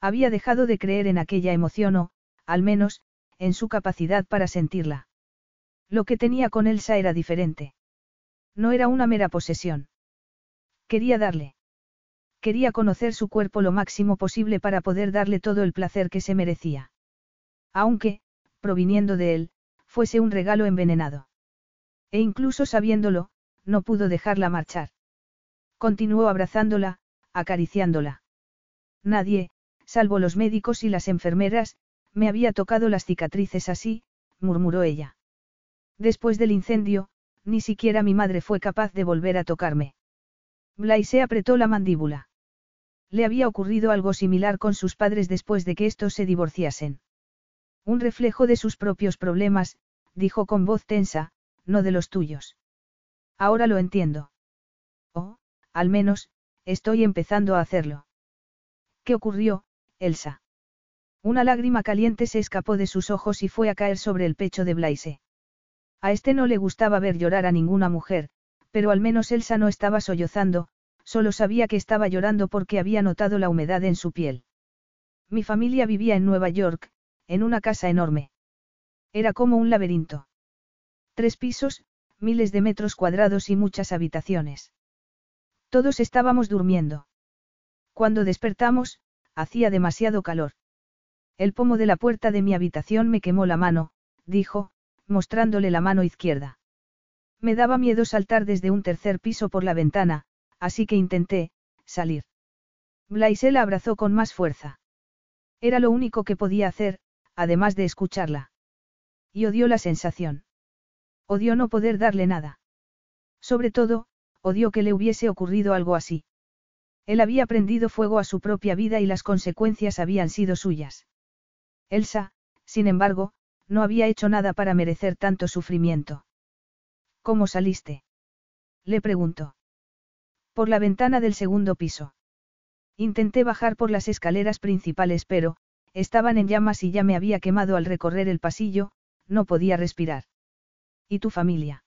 Había dejado de creer en aquella emoción o, al menos, en su capacidad para sentirla. Lo que tenía con Elsa era diferente. No era una mera posesión. Quería darle. Quería conocer su cuerpo lo máximo posible para poder darle todo el placer que se merecía. Aunque, proviniendo de él, fuese un regalo envenenado. E incluso sabiéndolo, no pudo dejarla marchar. Continuó abrazándola, acariciándola. Nadie, salvo los médicos y las enfermeras, me había tocado las cicatrices así, murmuró ella. Después del incendio, ni siquiera mi madre fue capaz de volver a tocarme. Blaise apretó la mandíbula. Le había ocurrido algo similar con sus padres después de que estos se divorciasen. Un reflejo de sus propios problemas, dijo con voz tensa, no de los tuyos. Ahora lo entiendo. Oh, al menos, estoy empezando a hacerlo. ¿Qué ocurrió, Elsa? Una lágrima caliente se escapó de sus ojos y fue a caer sobre el pecho de Blaise. A este no le gustaba ver llorar a ninguna mujer, pero al menos Elsa no estaba sollozando, Solo sabía que estaba llorando porque había notado la humedad en su piel. Mi familia vivía en Nueva York, en una casa enorme. Era como un laberinto. Tres pisos, miles de metros cuadrados y muchas habitaciones. Todos estábamos durmiendo. Cuando despertamos, hacía demasiado calor. El pomo de la puerta de mi habitación me quemó la mano, dijo, mostrándole la mano izquierda. Me daba miedo saltar desde un tercer piso por la ventana, así que intenté, salir. Blaise la abrazó con más fuerza. Era lo único que podía hacer, además de escucharla. Y odió la sensación. Odió no poder darle nada. Sobre todo, odió que le hubiese ocurrido algo así. Él había prendido fuego a su propia vida y las consecuencias habían sido suyas. Elsa, sin embargo, no había hecho nada para merecer tanto sufrimiento. ¿Cómo saliste? Le preguntó. Por la ventana del segundo piso. Intenté bajar por las escaleras principales pero, estaban en llamas y ya me había quemado al recorrer el pasillo, no podía respirar. ¿Y tu familia?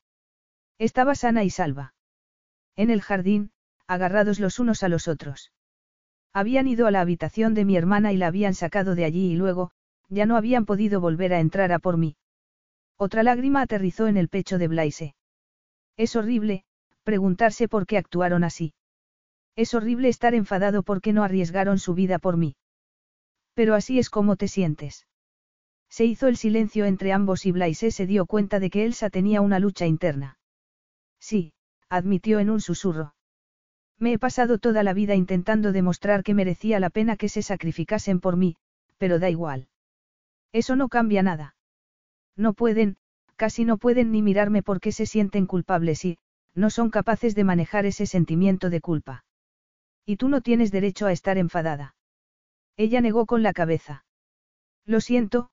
Estaba sana y salva. En el jardín, agarrados los unos a los otros. Habían ido a la habitación de mi hermana y la habían sacado de allí y luego, ya no habían podido volver a entrar a por mí. Otra lágrima aterrizó en el pecho de Blaise. Es horrible, preguntarse por qué actuaron así. Es horrible estar enfadado porque no arriesgaron su vida por mí. Pero así es como te sientes. Se hizo el silencio entre ambos y Blaise se dio cuenta de que Elsa tenía una lucha interna. Sí, admitió en un susurro. Me he pasado toda la vida intentando demostrar que merecía la pena que se sacrificasen por mí, pero da igual. Eso no cambia nada. No pueden, casi no pueden ni mirarme porque se sienten culpables y, no son capaces de manejar ese sentimiento de culpa. Y tú no tienes derecho a estar enfadada. Ella negó con la cabeza. Lo siento,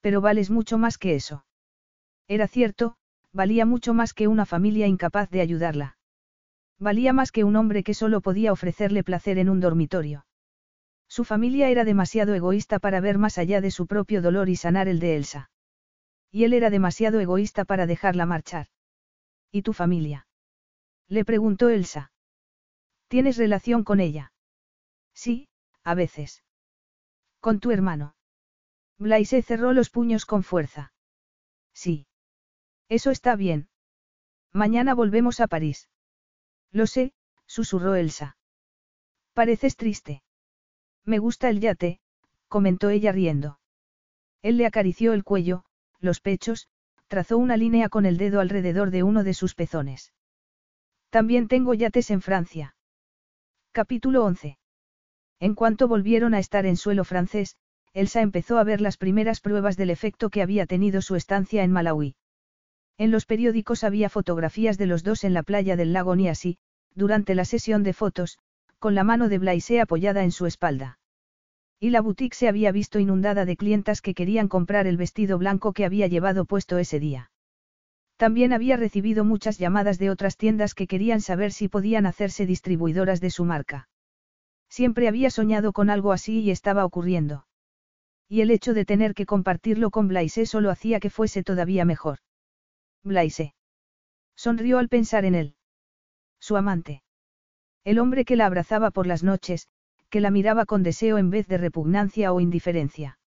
pero vales mucho más que eso. Era cierto, valía mucho más que una familia incapaz de ayudarla. Valía más que un hombre que solo podía ofrecerle placer en un dormitorio. Su familia era demasiado egoísta para ver más allá de su propio dolor y sanar el de Elsa. Y él era demasiado egoísta para dejarla marchar. ¿Y tu familia? Le preguntó Elsa. ¿Tienes relación con ella? Sí, a veces. ¿Con tu hermano? Blaise cerró los puños con fuerza. Sí. Eso está bien. Mañana volvemos a París. Lo sé, susurró Elsa. Pareces triste. Me gusta el yate, comentó ella riendo. Él le acarició el cuello, los pechos, trazó una línea con el dedo alrededor de uno de sus pezones. También tengo yates en Francia. Capítulo 11. En cuanto volvieron a estar en suelo francés, Elsa empezó a ver las primeras pruebas del efecto que había tenido su estancia en Malawi. En los periódicos había fotografías de los dos en la playa del lago Niasi, durante la sesión de fotos, con la mano de Blaise apoyada en su espalda. Y la boutique se había visto inundada de clientas que querían comprar el vestido blanco que había llevado puesto ese día. También había recibido muchas llamadas de otras tiendas que querían saber si podían hacerse distribuidoras de su marca. Siempre había soñado con algo así y estaba ocurriendo. Y el hecho de tener que compartirlo con Blaise solo hacía que fuese todavía mejor. Blaise. Sonrió al pensar en él. Su amante. El hombre que la abrazaba por las noches, que la miraba con deseo en vez de repugnancia o indiferencia.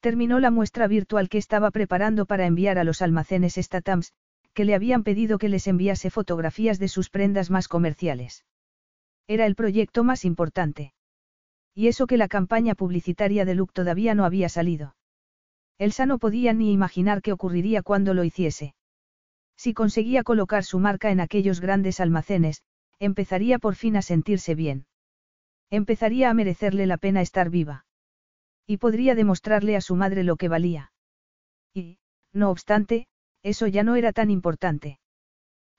Terminó la muestra virtual que estaba preparando para enviar a los almacenes Statams, que le habían pedido que les enviase fotografías de sus prendas más comerciales. Era el proyecto más importante. Y eso que la campaña publicitaria de Look todavía no había salido. Elsa no podía ni imaginar qué ocurriría cuando lo hiciese. Si conseguía colocar su marca en aquellos grandes almacenes, empezaría por fin a sentirse bien. Empezaría a merecerle la pena estar viva. Y podría demostrarle a su madre lo que valía. Y, no obstante, eso ya no era tan importante.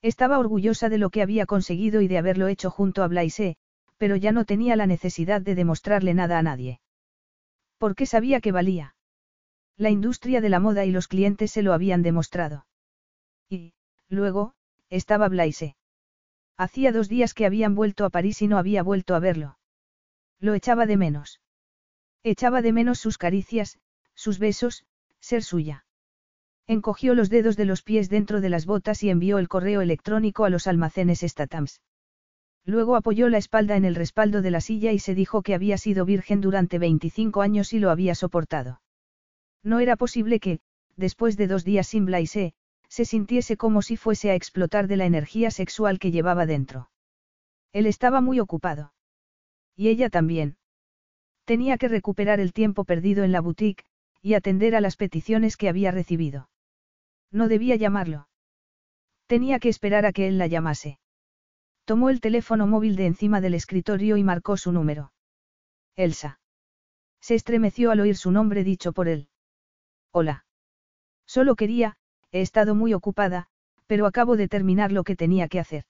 Estaba orgullosa de lo que había conseguido y de haberlo hecho junto a Blaise, pero ya no tenía la necesidad de demostrarle nada a nadie. Porque sabía que valía. La industria de la moda y los clientes se lo habían demostrado. Y, luego, estaba Blaise. Hacía dos días que habían vuelto a París y no había vuelto a verlo. Lo echaba de menos. Echaba de menos sus caricias, sus besos, ser suya. Encogió los dedos de los pies dentro de las botas y envió el correo electrónico a los almacenes Statams. Luego apoyó la espalda en el respaldo de la silla y se dijo que había sido virgen durante 25 años y lo había soportado. No era posible que, después de dos días sin Blaise, se sintiese como si fuese a explotar de la energía sexual que llevaba dentro. Él estaba muy ocupado. Y ella también. Tenía que recuperar el tiempo perdido en la boutique, y atender a las peticiones que había recibido. No debía llamarlo. Tenía que esperar a que él la llamase. Tomó el teléfono móvil de encima del escritorio y marcó su número. Elsa. Se estremeció al oír su nombre dicho por él. Hola. Solo quería, he estado muy ocupada, pero acabo de terminar lo que tenía que hacer.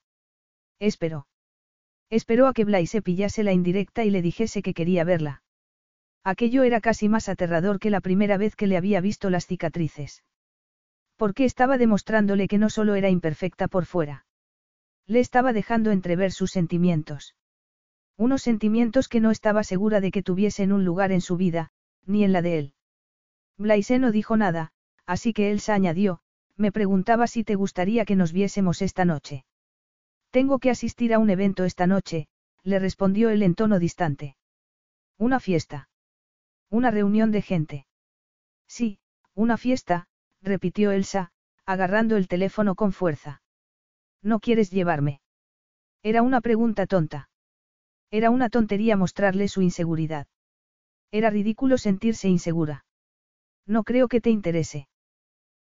Esperó. Esperó a que Blaise pillase la indirecta y le dijese que quería verla. Aquello era casi más aterrador que la primera vez que le había visto las cicatrices. Porque estaba demostrándole que no solo era imperfecta por fuera. Le estaba dejando entrever sus sentimientos. Unos sentimientos que no estaba segura de que tuviesen un lugar en su vida, ni en la de él. Blaise no dijo nada, así que Elsa añadió, me preguntaba si te gustaría que nos viésemos esta noche. Tengo que asistir a un evento esta noche, le respondió él en tono distante. Una fiesta. Una reunión de gente. Sí, una fiesta, repitió Elsa, agarrando el teléfono con fuerza. ¿No quieres llevarme? Era una pregunta tonta. Era una tontería mostrarle su inseguridad. Era ridículo sentirse insegura. No creo que te interese.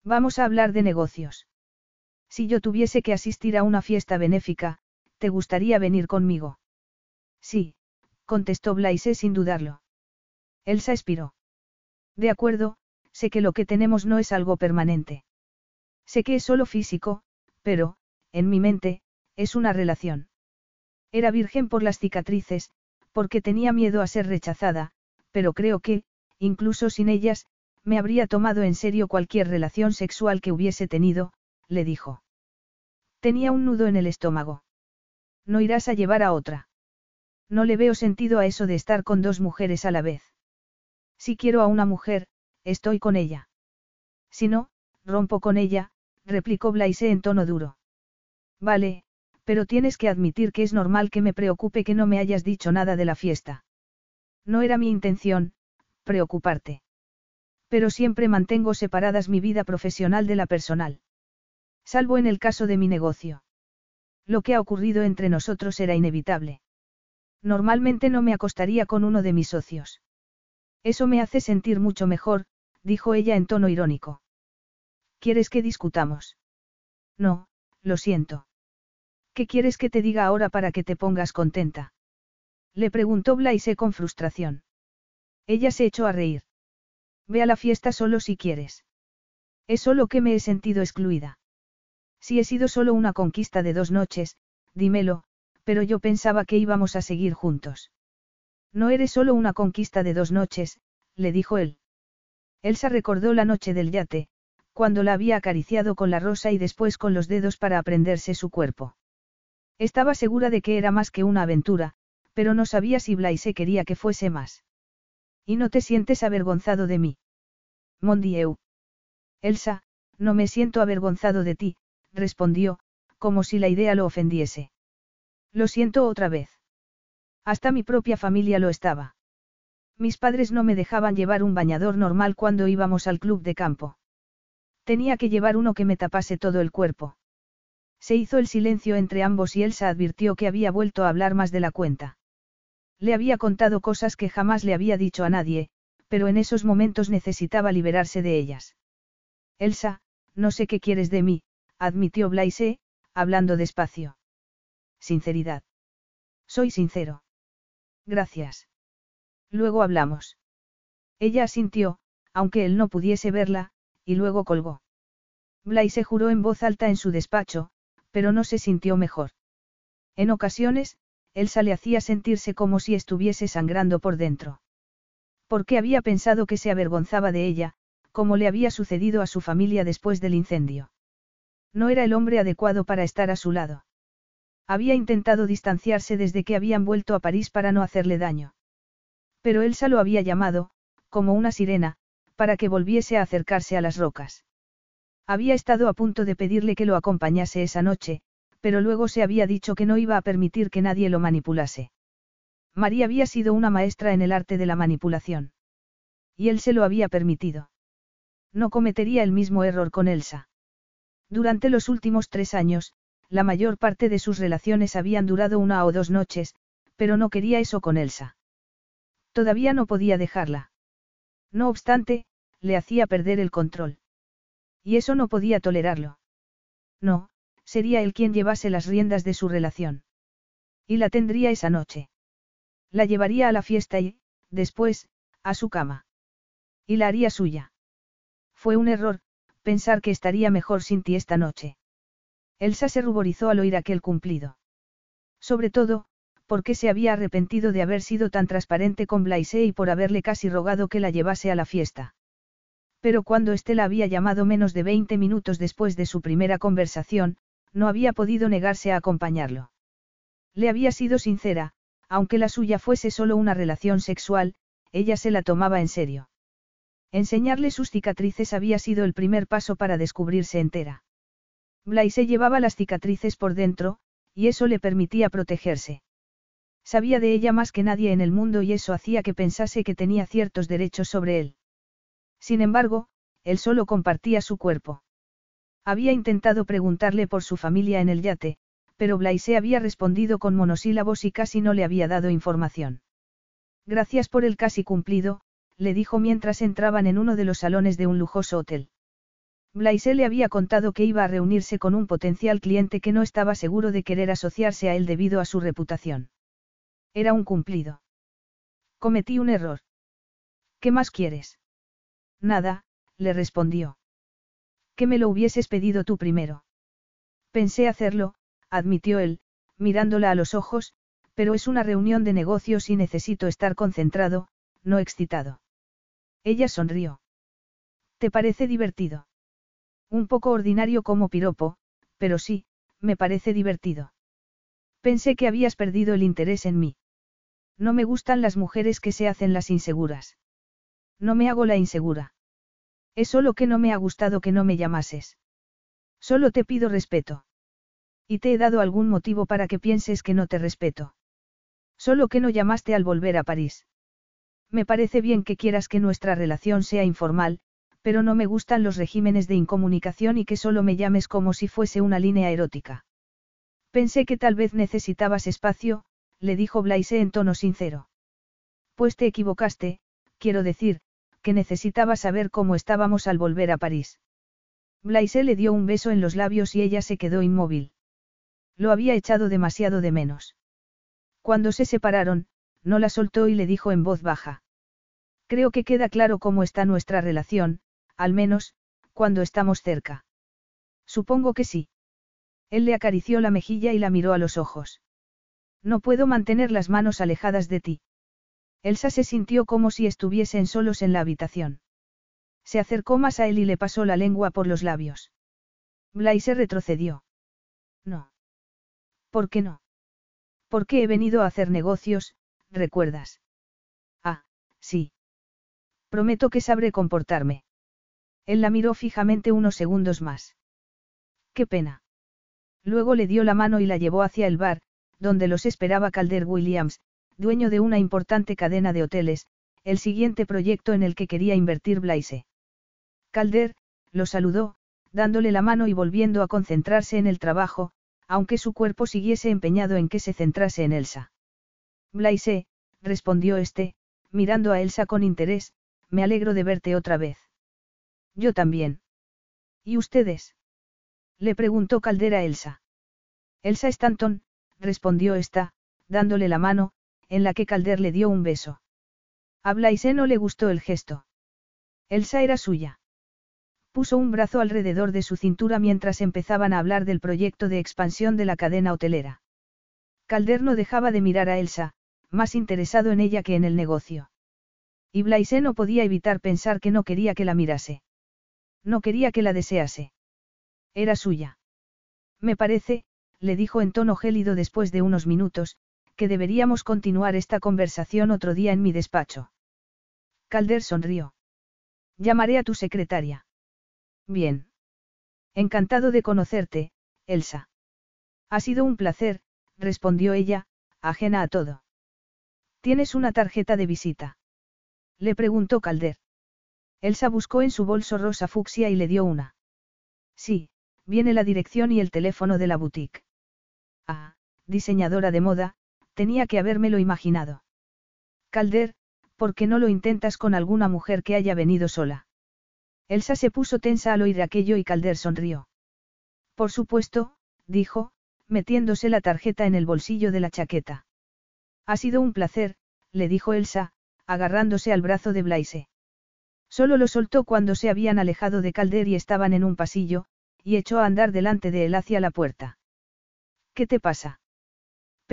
Vamos a hablar de negocios. Si yo tuviese que asistir a una fiesta benéfica, ¿te gustaría venir conmigo? Sí, contestó Blaise sin dudarlo. Elsa expiró. De acuerdo, sé que lo que tenemos no es algo permanente. Sé que es solo físico, pero, en mi mente, es una relación. Era virgen por las cicatrices, porque tenía miedo a ser rechazada, pero creo que, incluso sin ellas, me habría tomado en serio cualquier relación sexual que hubiese tenido, le dijo. Tenía un nudo en el estómago. No irás a llevar a otra. No le veo sentido a eso de estar con dos mujeres a la vez. Si quiero a una mujer, estoy con ella. Si no, rompo con ella, replicó Blaise en tono duro. Vale, pero tienes que admitir que es normal que me preocupe que no me hayas dicho nada de la fiesta. No era mi intención, preocuparte. Pero siempre mantengo separadas mi vida profesional de la personal. Salvo en el caso de mi negocio. Lo que ha ocurrido entre nosotros era inevitable. Normalmente no me acostaría con uno de mis socios. Eso me hace sentir mucho mejor, dijo ella en tono irónico. ¿Quieres que discutamos? No, lo siento. ¿Qué quieres que te diga ahora para que te pongas contenta? Le preguntó Blaise con frustración. Ella se echó a reír. Ve a la fiesta solo si quieres. Es solo que me he sentido excluida. Si he sido solo una conquista de dos noches, dímelo, pero yo pensaba que íbamos a seguir juntos. No eres solo una conquista de dos noches, le dijo él. Elsa recordó la noche del yate, cuando la había acariciado con la rosa y después con los dedos para aprenderse su cuerpo. Estaba segura de que era más que una aventura, pero no sabía si Blaise quería que fuese más. ¿Y no te sientes avergonzado de mí? Mondieu. Elsa, no me siento avergonzado de ti, respondió, como si la idea lo ofendiese. Lo siento otra vez. Hasta mi propia familia lo estaba. Mis padres no me dejaban llevar un bañador normal cuando íbamos al club de campo. Tenía que llevar uno que me tapase todo el cuerpo. Se hizo el silencio entre ambos y Elsa advirtió que había vuelto a hablar más de la cuenta. Le había contado cosas que jamás le había dicho a nadie, pero en esos momentos necesitaba liberarse de ellas. Elsa, no sé qué quieres de mí, admitió Blaise, hablando despacio. Sinceridad. Soy sincero. Gracias. Luego hablamos. Ella asintió, aunque él no pudiese verla, y luego colgó. Blaise juró en voz alta en su despacho, pero no se sintió mejor. En ocasiones, Elsa le hacía sentirse como si estuviese sangrando por dentro. Porque había pensado que se avergonzaba de ella, como le había sucedido a su familia después del incendio. No era el hombre adecuado para estar a su lado. Había intentado distanciarse desde que habían vuelto a París para no hacerle daño. Pero Elsa lo había llamado, como una sirena, para que volviese a acercarse a las rocas. Había estado a punto de pedirle que lo acompañase esa noche, pero luego se había dicho que no iba a permitir que nadie lo manipulase. María había sido una maestra en el arte de la manipulación. Y él se lo había permitido. No cometería el mismo error con Elsa. Durante los últimos tres años, la mayor parte de sus relaciones habían durado una o dos noches, pero no quería eso con Elsa. Todavía no podía dejarla. No obstante, le hacía perder el control. Y eso no podía tolerarlo. No, sería él quien llevase las riendas de su relación. Y la tendría esa noche. La llevaría a la fiesta y, después, a su cama. Y la haría suya. Fue un error, pensar que estaría mejor sin ti esta noche. Elsa se ruborizó al oír aquel cumplido. Sobre todo, porque se había arrepentido de haber sido tan transparente con Blaise y por haberle casi rogado que la llevase a la fiesta. Pero cuando Estela había llamado menos de 20 minutos después de su primera conversación, no había podido negarse a acompañarlo. Le había sido sincera, aunque la suya fuese solo una relación sexual, ella se la tomaba en serio. Enseñarle sus cicatrices había sido el primer paso para descubrirse entera. Blaise llevaba las cicatrices por dentro, y eso le permitía protegerse. Sabía de ella más que nadie en el mundo y eso hacía que pensase que tenía ciertos derechos sobre él. Sin embargo, él solo compartía su cuerpo. Había intentado preguntarle por su familia en el yate, pero Blaise había respondido con monosílabos y casi no le había dado información. Gracias por el casi cumplido, le dijo mientras entraban en uno de los salones de un lujoso hotel. Blaise le había contado que iba a reunirse con un potencial cliente que no estaba seguro de querer asociarse a él debido a su reputación. Era un cumplido. Cometí un error. ¿Qué más quieres? Nada, le respondió. Que me lo hubieses pedido tú primero. Pensé hacerlo, admitió él, mirándola a los ojos, pero es una reunión de negocios y necesito estar concentrado, no excitado. Ella sonrió. ¿Te parece divertido? Un poco ordinario como piropo, pero sí, me parece divertido. Pensé que habías perdido el interés en mí. No me gustan las mujeres que se hacen las inseguras. No me hago la insegura. Es solo que no me ha gustado que no me llamases. Solo te pido respeto. Y te he dado algún motivo para que pienses que no te respeto. Solo que no llamaste al volver a París. Me parece bien que quieras que nuestra relación sea informal, pero no me gustan los regímenes de incomunicación y que solo me llames como si fuese una línea erótica. Pensé que tal vez necesitabas espacio, le dijo Blaise en tono sincero. Pues te equivocaste, quiero decir, que necesitaba saber cómo estábamos al volver a París. Blaise le dio un beso en los labios y ella se quedó inmóvil. Lo había echado demasiado de menos. Cuando se separaron, no la soltó y le dijo en voz baja. Creo que queda claro cómo está nuestra relación, al menos, cuando estamos cerca. Supongo que sí. Él le acarició la mejilla y la miró a los ojos. No puedo mantener las manos alejadas de ti. Elsa se sintió como si estuviesen solos en la habitación. Se acercó más a él y le pasó la lengua por los labios. Blaise retrocedió. No. ¿Por qué no? Porque he venido a hacer negocios, ¿recuerdas? Ah, sí. Prometo que sabré comportarme. Él la miró fijamente unos segundos más. Qué pena. Luego le dio la mano y la llevó hacia el bar, donde los esperaba Calder Williams, dueño de una importante cadena de hoteles, el siguiente proyecto en el que quería invertir Blaise. Calder, lo saludó, dándole la mano y volviendo a concentrarse en el trabajo, aunque su cuerpo siguiese empeñado en que se centrase en Elsa. Blaise, respondió este, mirando a Elsa con interés, me alegro de verte otra vez. Yo también. ¿Y ustedes? Le preguntó Caldera a Elsa. Elsa Stanton, respondió esta, dándole la mano, en la que Calder le dio un beso. A Blaise no le gustó el gesto. Elsa era suya. Puso un brazo alrededor de su cintura mientras empezaban a hablar del proyecto de expansión de la cadena hotelera. Calder no dejaba de mirar a Elsa, más interesado en ella que en el negocio. Y Blaise no podía evitar pensar que no quería que la mirase. No quería que la desease. Era suya. Me parece, le dijo en tono gélido después de unos minutos, que deberíamos continuar esta conversación otro día en mi despacho. Calder sonrió. Llamaré a tu secretaria. Bien. Encantado de conocerte, Elsa. Ha sido un placer, respondió ella, ajena a todo. ¿Tienes una tarjeta de visita? Le preguntó Calder. Elsa buscó en su bolso rosa fucsia y le dio una. Sí, viene la dirección y el teléfono de la boutique. Ah, diseñadora de moda, tenía que habérmelo imaginado. Calder, ¿por qué no lo intentas con alguna mujer que haya venido sola? Elsa se puso tensa al oír aquello y Calder sonrió. Por supuesto, dijo, metiéndose la tarjeta en el bolsillo de la chaqueta. Ha sido un placer, le dijo Elsa, agarrándose al brazo de Blaise. Solo lo soltó cuando se habían alejado de Calder y estaban en un pasillo, y echó a andar delante de él hacia la puerta. ¿Qué te pasa?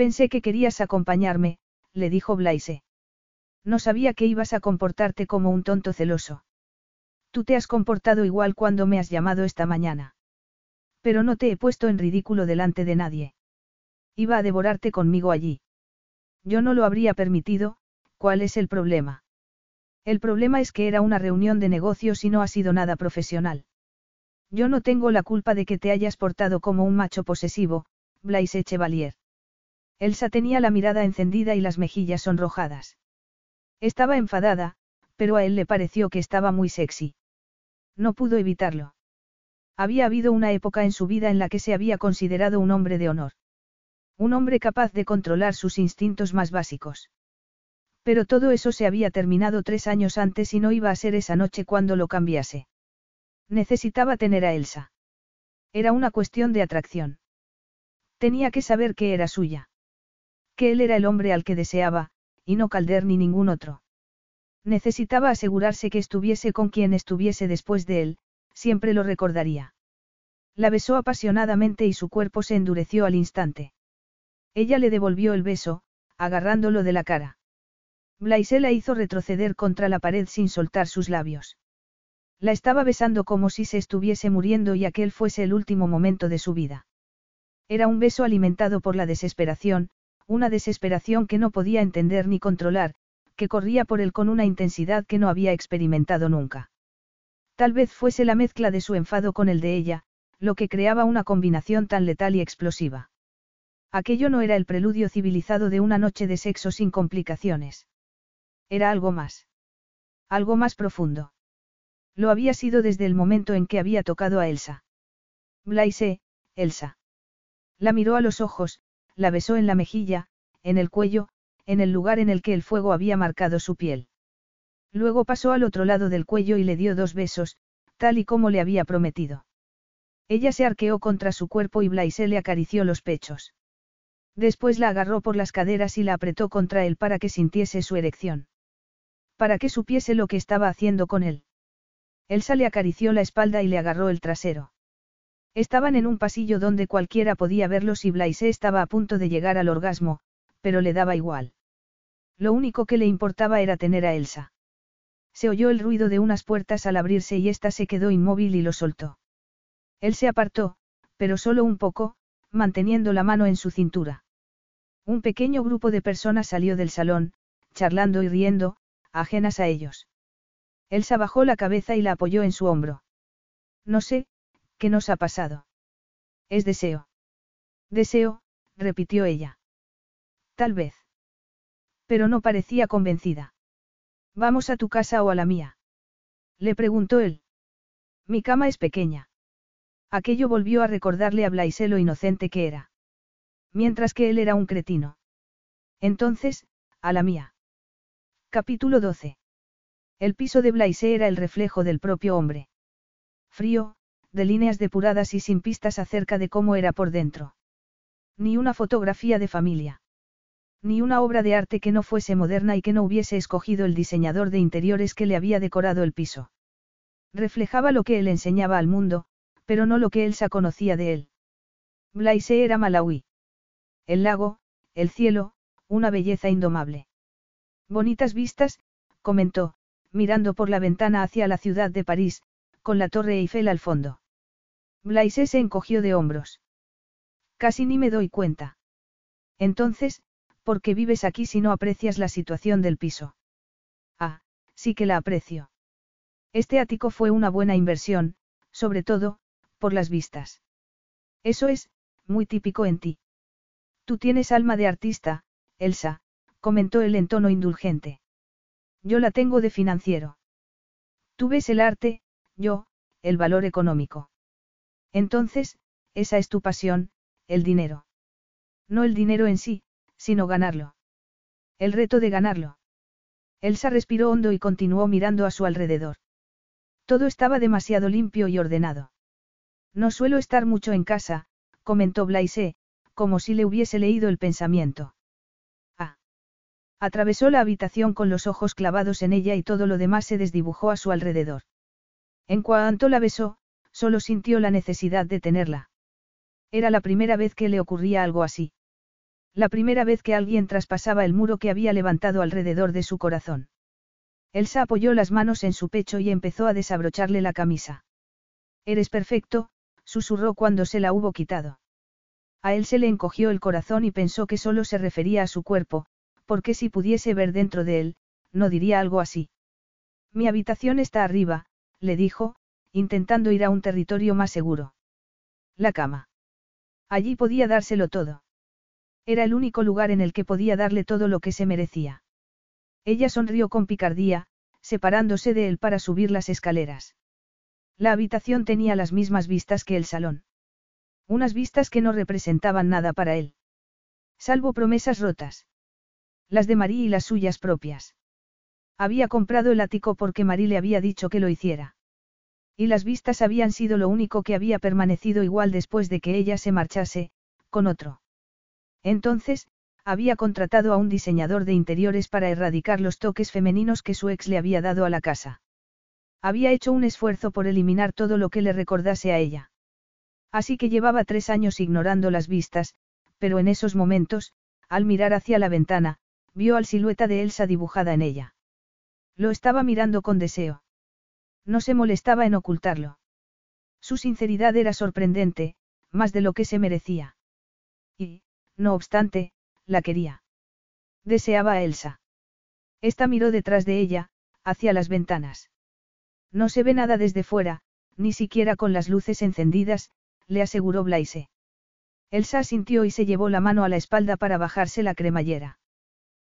Pensé que querías acompañarme, le dijo Blaise. No sabía que ibas a comportarte como un tonto celoso. Tú te has comportado igual cuando me has llamado esta mañana. Pero no te he puesto en ridículo delante de nadie. Iba a devorarte conmigo allí. Yo no lo habría permitido, ¿cuál es el problema? El problema es que era una reunión de negocios y no ha sido nada profesional. Yo no tengo la culpa de que te hayas portado como un macho posesivo, Blaise Chevalier. Elsa tenía la mirada encendida y las mejillas sonrojadas. Estaba enfadada, pero a él le pareció que estaba muy sexy. No pudo evitarlo. Había habido una época en su vida en la que se había considerado un hombre de honor. Un hombre capaz de controlar sus instintos más básicos. Pero todo eso se había terminado tres años antes y no iba a ser esa noche cuando lo cambiase. Necesitaba tener a Elsa. Era una cuestión de atracción. Tenía que saber que era suya. Que él era el hombre al que deseaba, y no Calder ni ningún otro. Necesitaba asegurarse que estuviese con quien estuviese después de él, siempre lo recordaría. La besó apasionadamente y su cuerpo se endureció al instante. Ella le devolvió el beso, agarrándolo de la cara. Blaise la hizo retroceder contra la pared sin soltar sus labios. La estaba besando como si se estuviese muriendo y aquel fuese el último momento de su vida. Era un beso alimentado por la desesperación, una desesperación que no podía entender ni controlar, que corría por él con una intensidad que no había experimentado nunca. Tal vez fuese la mezcla de su enfado con el de ella, lo que creaba una combinación tan letal y explosiva. Aquello no era el preludio civilizado de una noche de sexo sin complicaciones. Era algo más. Algo más profundo. Lo había sido desde el momento en que había tocado a Elsa. Blaise, Elsa. La miró a los ojos, la besó en la mejilla, en el cuello, en el lugar en el que el fuego había marcado su piel. Luego pasó al otro lado del cuello y le dio dos besos, tal y como le había prometido. Ella se arqueó contra su cuerpo y Blaise le acarició los pechos. Después la agarró por las caderas y la apretó contra él para que sintiese su erección. Para que supiese lo que estaba haciendo con él. Elsa le acarició la espalda y le agarró el trasero. Estaban en un pasillo donde cualquiera podía verlos y Blaise estaba a punto de llegar al orgasmo, pero le daba igual. Lo único que le importaba era tener a Elsa. Se oyó el ruido de unas puertas al abrirse y ésta se quedó inmóvil y lo soltó. Él se apartó, pero solo un poco, manteniendo la mano en su cintura. Un pequeño grupo de personas salió del salón, charlando y riendo, ajenas a ellos. Elsa bajó la cabeza y la apoyó en su hombro. No sé, ¿qué nos ha pasado? Es deseo. Deseo, repitió ella. Tal vez. Pero no parecía convencida. ¿Vamos a tu casa o a la mía? Le preguntó él. Mi cama es pequeña. Aquello volvió a recordarle a Blaise lo inocente que era. Mientras que él era un cretino. Entonces, a la mía. Capítulo 12. El piso de Blaise era el reflejo del propio hombre. Frío, de líneas depuradas y sin pistas acerca de cómo era por dentro. Ni una fotografía de familia. Ni una obra de arte que no fuese moderna y que no hubiese escogido el diseñador de interiores que le había decorado el piso. Reflejaba lo que él enseñaba al mundo, pero no lo que Elsa conocía de él. Blaise era Malawi. El lago, el cielo, una belleza indomable. Bonitas vistas, comentó, mirando por la ventana hacia la ciudad de París, con la torre Eiffel al fondo. Blaise se encogió de hombros. Casi ni me doy cuenta. Entonces, ¿por qué vives aquí si no aprecias la situación del piso? Ah, sí que la aprecio. Este ático fue una buena inversión, sobre todo, por las vistas. Eso es, muy típico en ti. Tú tienes alma de artista, Elsa, comentó él en tono indulgente. Yo la tengo de financiero. Tú ves el arte, yo, el valor económico. Entonces, esa es tu pasión, el dinero. No el dinero en sí, sino ganarlo. El reto de ganarlo. Elsa respiró hondo y continuó mirando a su alrededor. Todo estaba demasiado limpio y ordenado. No suelo estar mucho en casa, comentó Blaise, como si le hubiese leído el pensamiento. Ah. Atravesó la habitación con los ojos clavados en ella y todo lo demás se desdibujó a su alrededor. En cuanto la besó, solo sintió la necesidad de tenerla. Era la primera vez que le ocurría algo así. La primera vez que alguien traspasaba el muro que había levantado alrededor de su corazón. Elsa apoyó las manos en su pecho y empezó a desabrocharle la camisa. Eres perfecto, susurró cuando se la hubo quitado. A él se le encogió el corazón y pensó que solo se refería a su cuerpo, porque si pudiese ver dentro de él, no diría algo así. Mi habitación está arriba, le dijo, intentando ir a un territorio más seguro. La cama. Allí podía dárselo todo. Era el único lugar en el que podía darle todo lo que se merecía. Ella sonrió con picardía, separándose de él para subir las escaleras. La habitación tenía las mismas vistas que el salón. Unas vistas que no representaban nada para él. Salvo promesas rotas. Las de Marí y las suyas propias. Había comprado el ático porque Marí le había dicho que lo hiciera. Y las vistas habían sido lo único que había permanecido igual después de que ella se marchase, con otro. Entonces, había contratado a un diseñador de interiores para erradicar los toques femeninos que su ex le había dado a la casa. Había hecho un esfuerzo por eliminar todo lo que le recordase a ella. Así que llevaba tres años ignorando las vistas, pero en esos momentos, al mirar hacia la ventana, vio al silueta de Elsa dibujada en ella. Lo estaba mirando con deseo. No se molestaba en ocultarlo. Su sinceridad era sorprendente, más de lo que se merecía. Y, no obstante, la quería. Deseaba a Elsa. Esta miró detrás de ella, hacia las ventanas. No se ve nada desde fuera, ni siquiera con las luces encendidas, le aseguró Blaise. Elsa sintió y se llevó la mano a la espalda para bajarse la cremallera.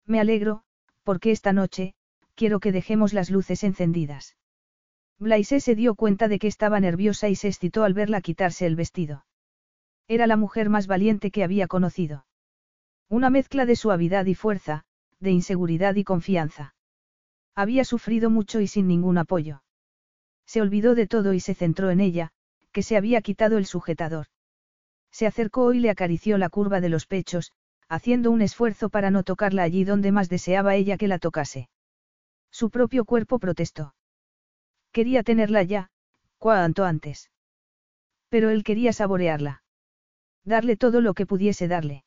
Me alegro, porque esta noche, quiero que dejemos las luces encendidas. Blaise se dio cuenta de que estaba nerviosa y se excitó al verla quitarse el vestido. Era la mujer más valiente que había conocido. Una mezcla de suavidad y fuerza, de inseguridad y confianza. Había sufrido mucho y sin ningún apoyo. Se olvidó de todo y se centró en ella, que se había quitado el sujetador. Se acercó y le acarició la curva de los pechos, haciendo un esfuerzo para no tocarla allí donde más deseaba ella que la tocase. Su propio cuerpo protestó. Quería tenerla ya, cuanto antes. Pero él quería saborearla. Darle todo lo que pudiese darle.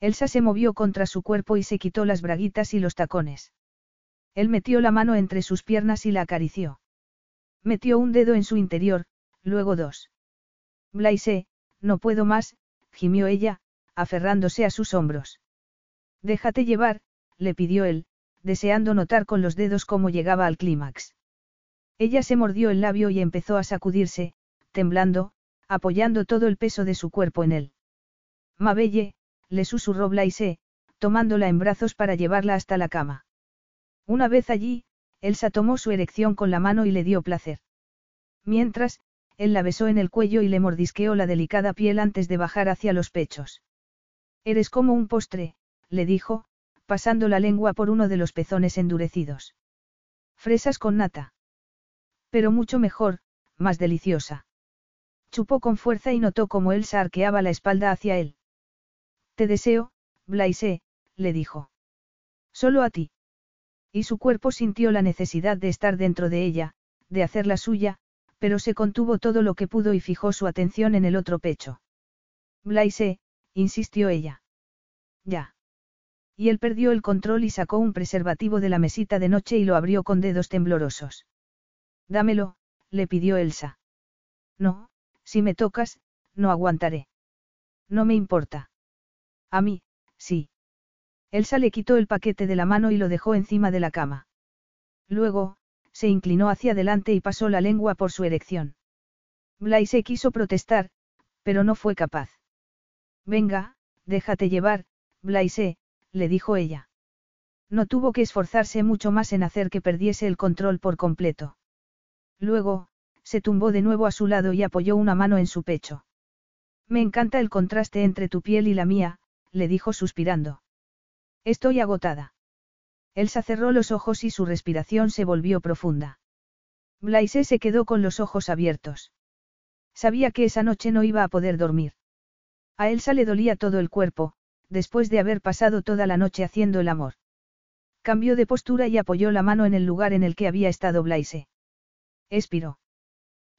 Elsa se movió contra su cuerpo y se quitó las braguitas y los tacones. Él metió la mano entre sus piernas y la acarició. Metió un dedo en su interior, luego dos. Blaise, no puedo más, gimió ella, aferrándose a sus hombros. Déjate llevar, le pidió él, deseando notar con los dedos cómo llegaba al clímax. Ella se mordió el labio y empezó a sacudirse, temblando, apoyando todo el peso de su cuerpo en él. Mabelle, le susurró Blaise, tomándola en brazos para llevarla hasta la cama. Una vez allí, Elsa tomó su erección con la mano y le dio placer. Mientras, él la besó en el cuello y le mordisqueó la delicada piel antes de bajar hacia los pechos. Eres como un postre, le dijo, pasando la lengua por uno de los pezones endurecidos. Fresas con nata. Pero mucho mejor, más deliciosa. Chupó con fuerza y notó cómo Elsa arqueaba la espalda hacia él. Te deseo, Blaise, le dijo. Solo a ti. Y su cuerpo sintió la necesidad de estar dentro de ella, de hacer la suya, pero se contuvo todo lo que pudo y fijó su atención en el otro pecho. Blaise, insistió ella. Ya. Y él perdió el control y sacó un preservativo de la mesita de noche y lo abrió con dedos temblorosos. Dámelo, le pidió Elsa. No, si me tocas, no aguantaré. No me importa. A mí, sí. Elsa le quitó el paquete de la mano y lo dejó encima de la cama. Luego, se inclinó hacia adelante y pasó la lengua por su erección. Blaise quiso protestar, pero no fue capaz. Venga, déjate llevar, Blaise, le dijo ella. No tuvo que esforzarse mucho más en hacer que perdiese el control por completo. Luego, se tumbó de nuevo a su lado y apoyó una mano en su pecho. Me encanta el contraste entre tu piel y la mía, le dijo suspirando. Estoy agotada. Elsa cerró los ojos y su respiración se volvió profunda. Blaise se quedó con los ojos abiertos. Sabía que esa noche no iba a poder dormir. A Elsa le dolía todo el cuerpo, después de haber pasado toda la noche haciendo el amor. Cambió de postura y apoyó la mano en el lugar en el que había estado Blaise. Expiró.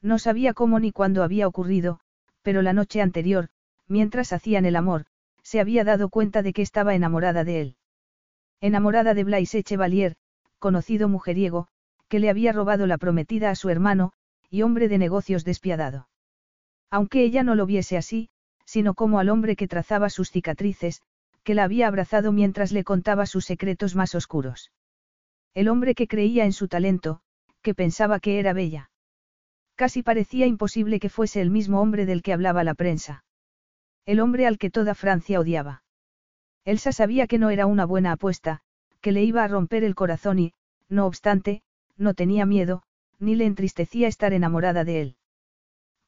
No sabía cómo ni cuándo había ocurrido, pero la noche anterior, mientras hacían el amor, se había dado cuenta de que estaba enamorada de él. Enamorada de Blaise Chevalier, conocido mujeriego, que le había robado la prometida a su hermano, y hombre de negocios despiadado. Aunque ella no lo viese así, sino como al hombre que trazaba sus cicatrices, que la había abrazado mientras le contaba sus secretos más oscuros. El hombre que creía en su talento, que pensaba que era bella. Casi parecía imposible que fuese el mismo hombre del que hablaba la prensa. El hombre al que toda Francia odiaba. Elsa sabía que no era una buena apuesta, que le iba a romper el corazón y, no obstante, no tenía miedo, ni le entristecía estar enamorada de él.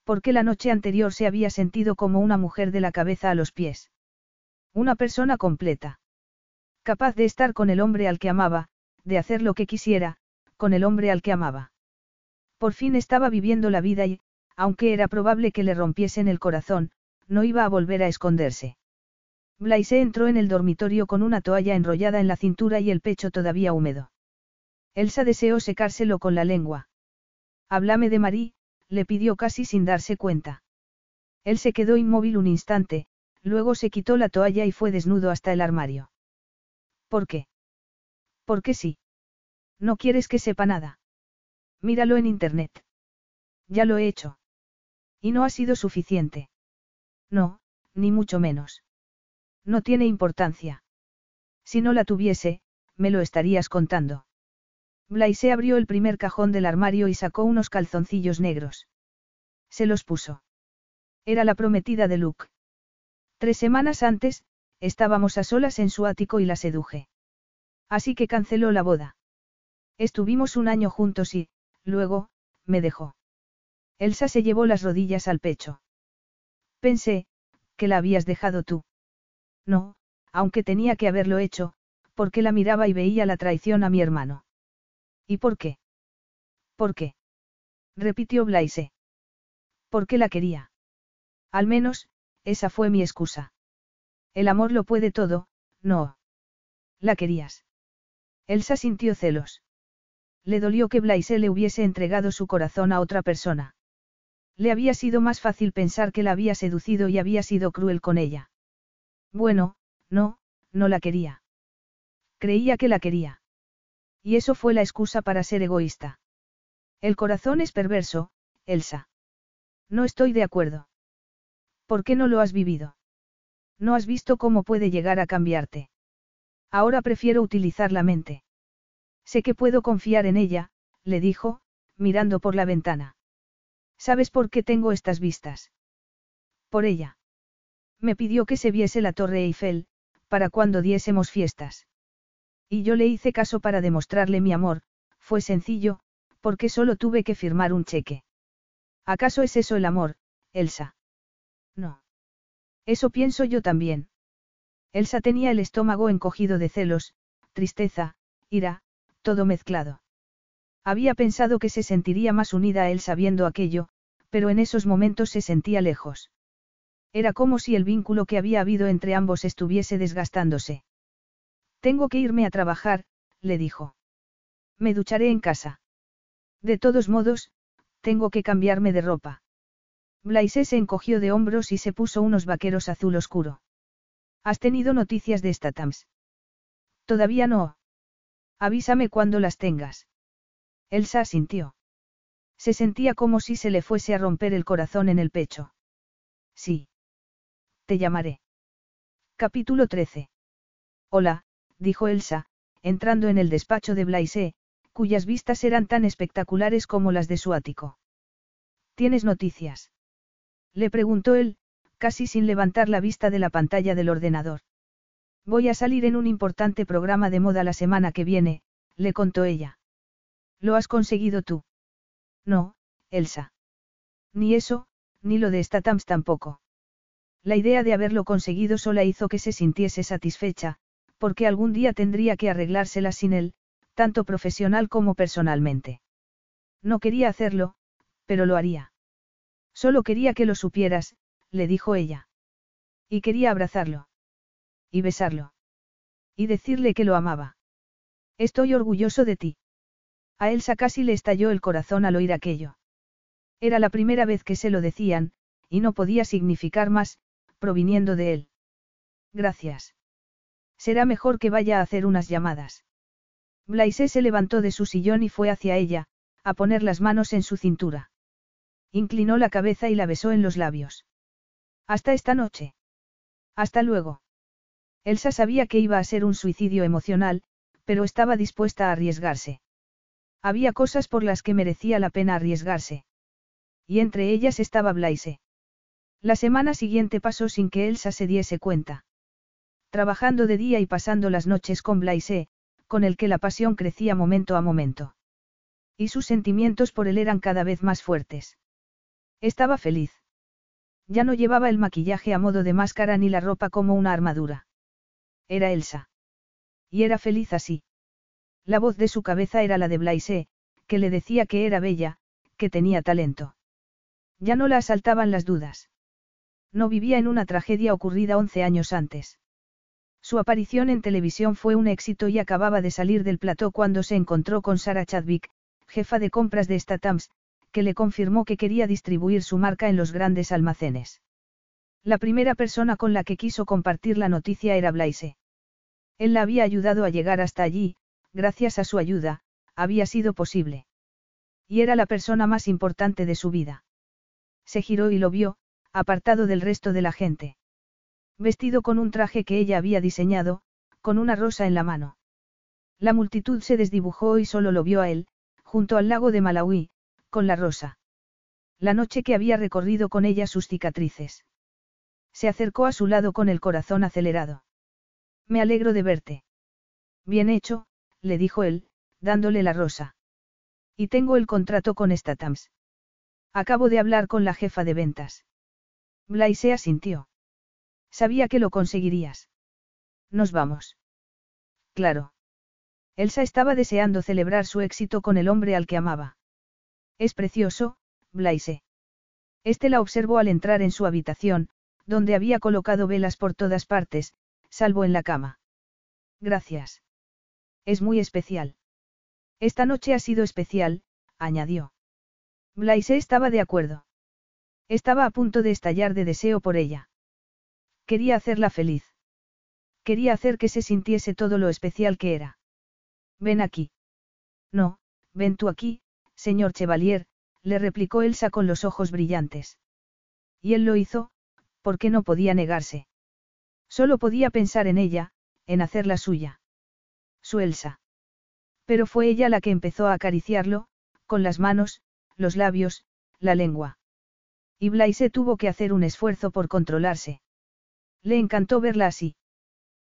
Porque la noche anterior se había sentido como una mujer de la cabeza a los pies. Una persona completa. Capaz de estar con el hombre al que amaba, de hacer lo que quisiera, con el hombre al que amaba. Por fin estaba viviendo la vida y, aunque era probable que le rompiesen el corazón, no iba a volver a esconderse. Blaise entró en el dormitorio con una toalla enrollada en la cintura y el pecho todavía húmedo. Elsa deseó secárselo con la lengua. Háblame de Marie, le pidió casi sin darse cuenta. Él se quedó inmóvil un instante, Luego se quitó la toalla y fue desnudo hasta el armario. ¿Por qué? ¿Por qué sí? No quieres que sepa nada. Míralo en internet. Ya lo he hecho. Y no ha sido suficiente. No, ni mucho menos. No tiene importancia. Si no la tuviese, me lo estarías contando. Blaise abrió el primer cajón del armario y sacó unos calzoncillos negros. Se los puso. Era la prometida de Luke. Tres semanas antes, estábamos a solas en su ático y la seduje. Así que canceló la boda. Estuvimos un año juntos y, luego, me dejó. Elsa se llevó las rodillas al pecho. Pensé, que la habías dejado tú. No, aunque tenía que haberlo hecho, porque la miraba y veía la traición a mi hermano. ¿Y por qué? ¿Por qué? repitió Blaise. Porque la quería. Al menos, esa fue mi excusa. El amor lo puede todo, no. La querías. Elsa sintió celos. Le dolió que Blaise le hubiese entregado su corazón a otra persona. Le había sido más fácil pensar que la había seducido y había sido cruel con ella. Bueno, no, no la quería. Creía que la quería. Y eso fue la excusa para ser egoísta. El corazón es perverso, Elsa. No estoy de acuerdo. ¿Por qué no lo has vivido? No has visto cómo puede llegar a cambiarte. Ahora prefiero utilizar la mente. Sé que puedo confiar en ella, le dijo, mirando por la ventana. ¿Sabes por qué tengo estas vistas? Por ella. Me pidió que se viese la Torre Eiffel, para cuando diésemos fiestas. Y yo le hice caso para demostrarle mi amor, fue sencillo, porque solo tuve que firmar un cheque. ¿Acaso es eso el amor, Elsa? No. Eso pienso yo también. Elsa tenía el estómago encogido de celos, tristeza, ira, todo mezclado. Había pensado que se sentiría más unida a él sabiendo aquello, pero en esos momentos se sentía lejos. Era como si el vínculo que había habido entre ambos estuviese desgastándose. Tengo que irme a trabajar, le dijo. Me ducharé en casa. De todos modos, tengo que cambiarme de ropa. Blaise se encogió de hombros y se puso unos vaqueros azul oscuro. ¿Has tenido noticias de Statams? Todavía no. Avísame cuando las tengas. Elsa asintió. Se sentía como si se le fuese a romper el corazón en el pecho. Sí. Te llamaré. Capítulo 13. Hola, dijo Elsa, entrando en el despacho de Blaise, cuyas vistas eran tan espectaculares como las de su ático. ¿Tienes noticias? Le preguntó él, casi sin levantar la vista de la pantalla del ordenador. Voy a salir en un importante programa de moda la semana que viene, le contó ella. ¿Lo has conseguido tú? No, Elsa. Ni eso, ni lo de Statams tampoco. La idea de haberlo conseguido sola hizo que se sintiese satisfecha, porque algún día tendría que arreglársela sin él, tanto profesional como personalmente. No quería hacerlo, pero lo haría. Solo quería que lo supieras, le dijo ella. Y quería abrazarlo. Y besarlo. Y decirle que lo amaba. Estoy orgulloso de ti. A Elsa casi le estalló el corazón al oír aquello. Era la primera vez que se lo decían, y no podía significar más, proviniendo de él. Gracias. Será mejor que vaya a hacer unas llamadas. Blaise se levantó de su sillón y fue hacia ella, a poner las manos en su cintura. Inclinó la cabeza y la besó en los labios. Hasta esta noche. Hasta luego. Elsa sabía que iba a ser un suicidio emocional, pero estaba dispuesta a arriesgarse. Había cosas por las que merecía la pena arriesgarse. Y entre ellas estaba Blaise. La semana siguiente pasó sin que Elsa se diese cuenta. Trabajando de día y pasando las noches con Blaise, con el que la pasión crecía momento a momento. Y sus sentimientos por él eran cada vez más fuertes. Estaba feliz. Ya no llevaba el maquillaje a modo de máscara ni la ropa como una armadura. Era Elsa. Y era feliz así. La voz de su cabeza era la de Blaise, que le decía que era bella, que tenía talento. Ya no la asaltaban las dudas. No vivía en una tragedia ocurrida once años antes. Su aparición en televisión fue un éxito y acababa de salir del plató cuando se encontró con Sarah Chadwick, jefa de compras de Statams, que le confirmó que quería distribuir su marca en los grandes almacenes. La primera persona con la que quiso compartir la noticia era Blaise. Él la había ayudado a llegar hasta allí, gracias a su ayuda, había sido posible. Y era la persona más importante de su vida. Se giró y lo vio, apartado del resto de la gente. Vestido con un traje que ella había diseñado, con una rosa en la mano. La multitud se desdibujó y solo lo vio a él, junto al lago de Malawi, con la rosa. La noche que había recorrido con ella sus cicatrices. Se acercó a su lado con el corazón acelerado. Me alegro de verte. Bien hecho, le dijo él, dándole la rosa. Y tengo el contrato con Statams. Acabo de hablar con la jefa de ventas. Blaise asintió. Sabía que lo conseguirías. Nos vamos. Claro. Elsa estaba deseando celebrar su éxito con el hombre al que amaba. Es precioso, Blaise. Este la observó al entrar en su habitación, donde había colocado velas por todas partes, salvo en la cama. Gracias. Es muy especial. Esta noche ha sido especial, añadió. Blaise estaba de acuerdo. Estaba a punto de estallar de deseo por ella. Quería hacerla feliz. Quería hacer que se sintiese todo lo especial que era. Ven aquí. No, ven tú aquí, señor Chevalier, le replicó Elsa con los ojos brillantes. Y él lo hizo, porque no podía negarse. Solo podía pensar en ella, en hacerla suya. Su Elsa. Pero fue ella la que empezó a acariciarlo, con las manos, los labios, la lengua. Y Blaise tuvo que hacer un esfuerzo por controlarse. Le encantó verla así.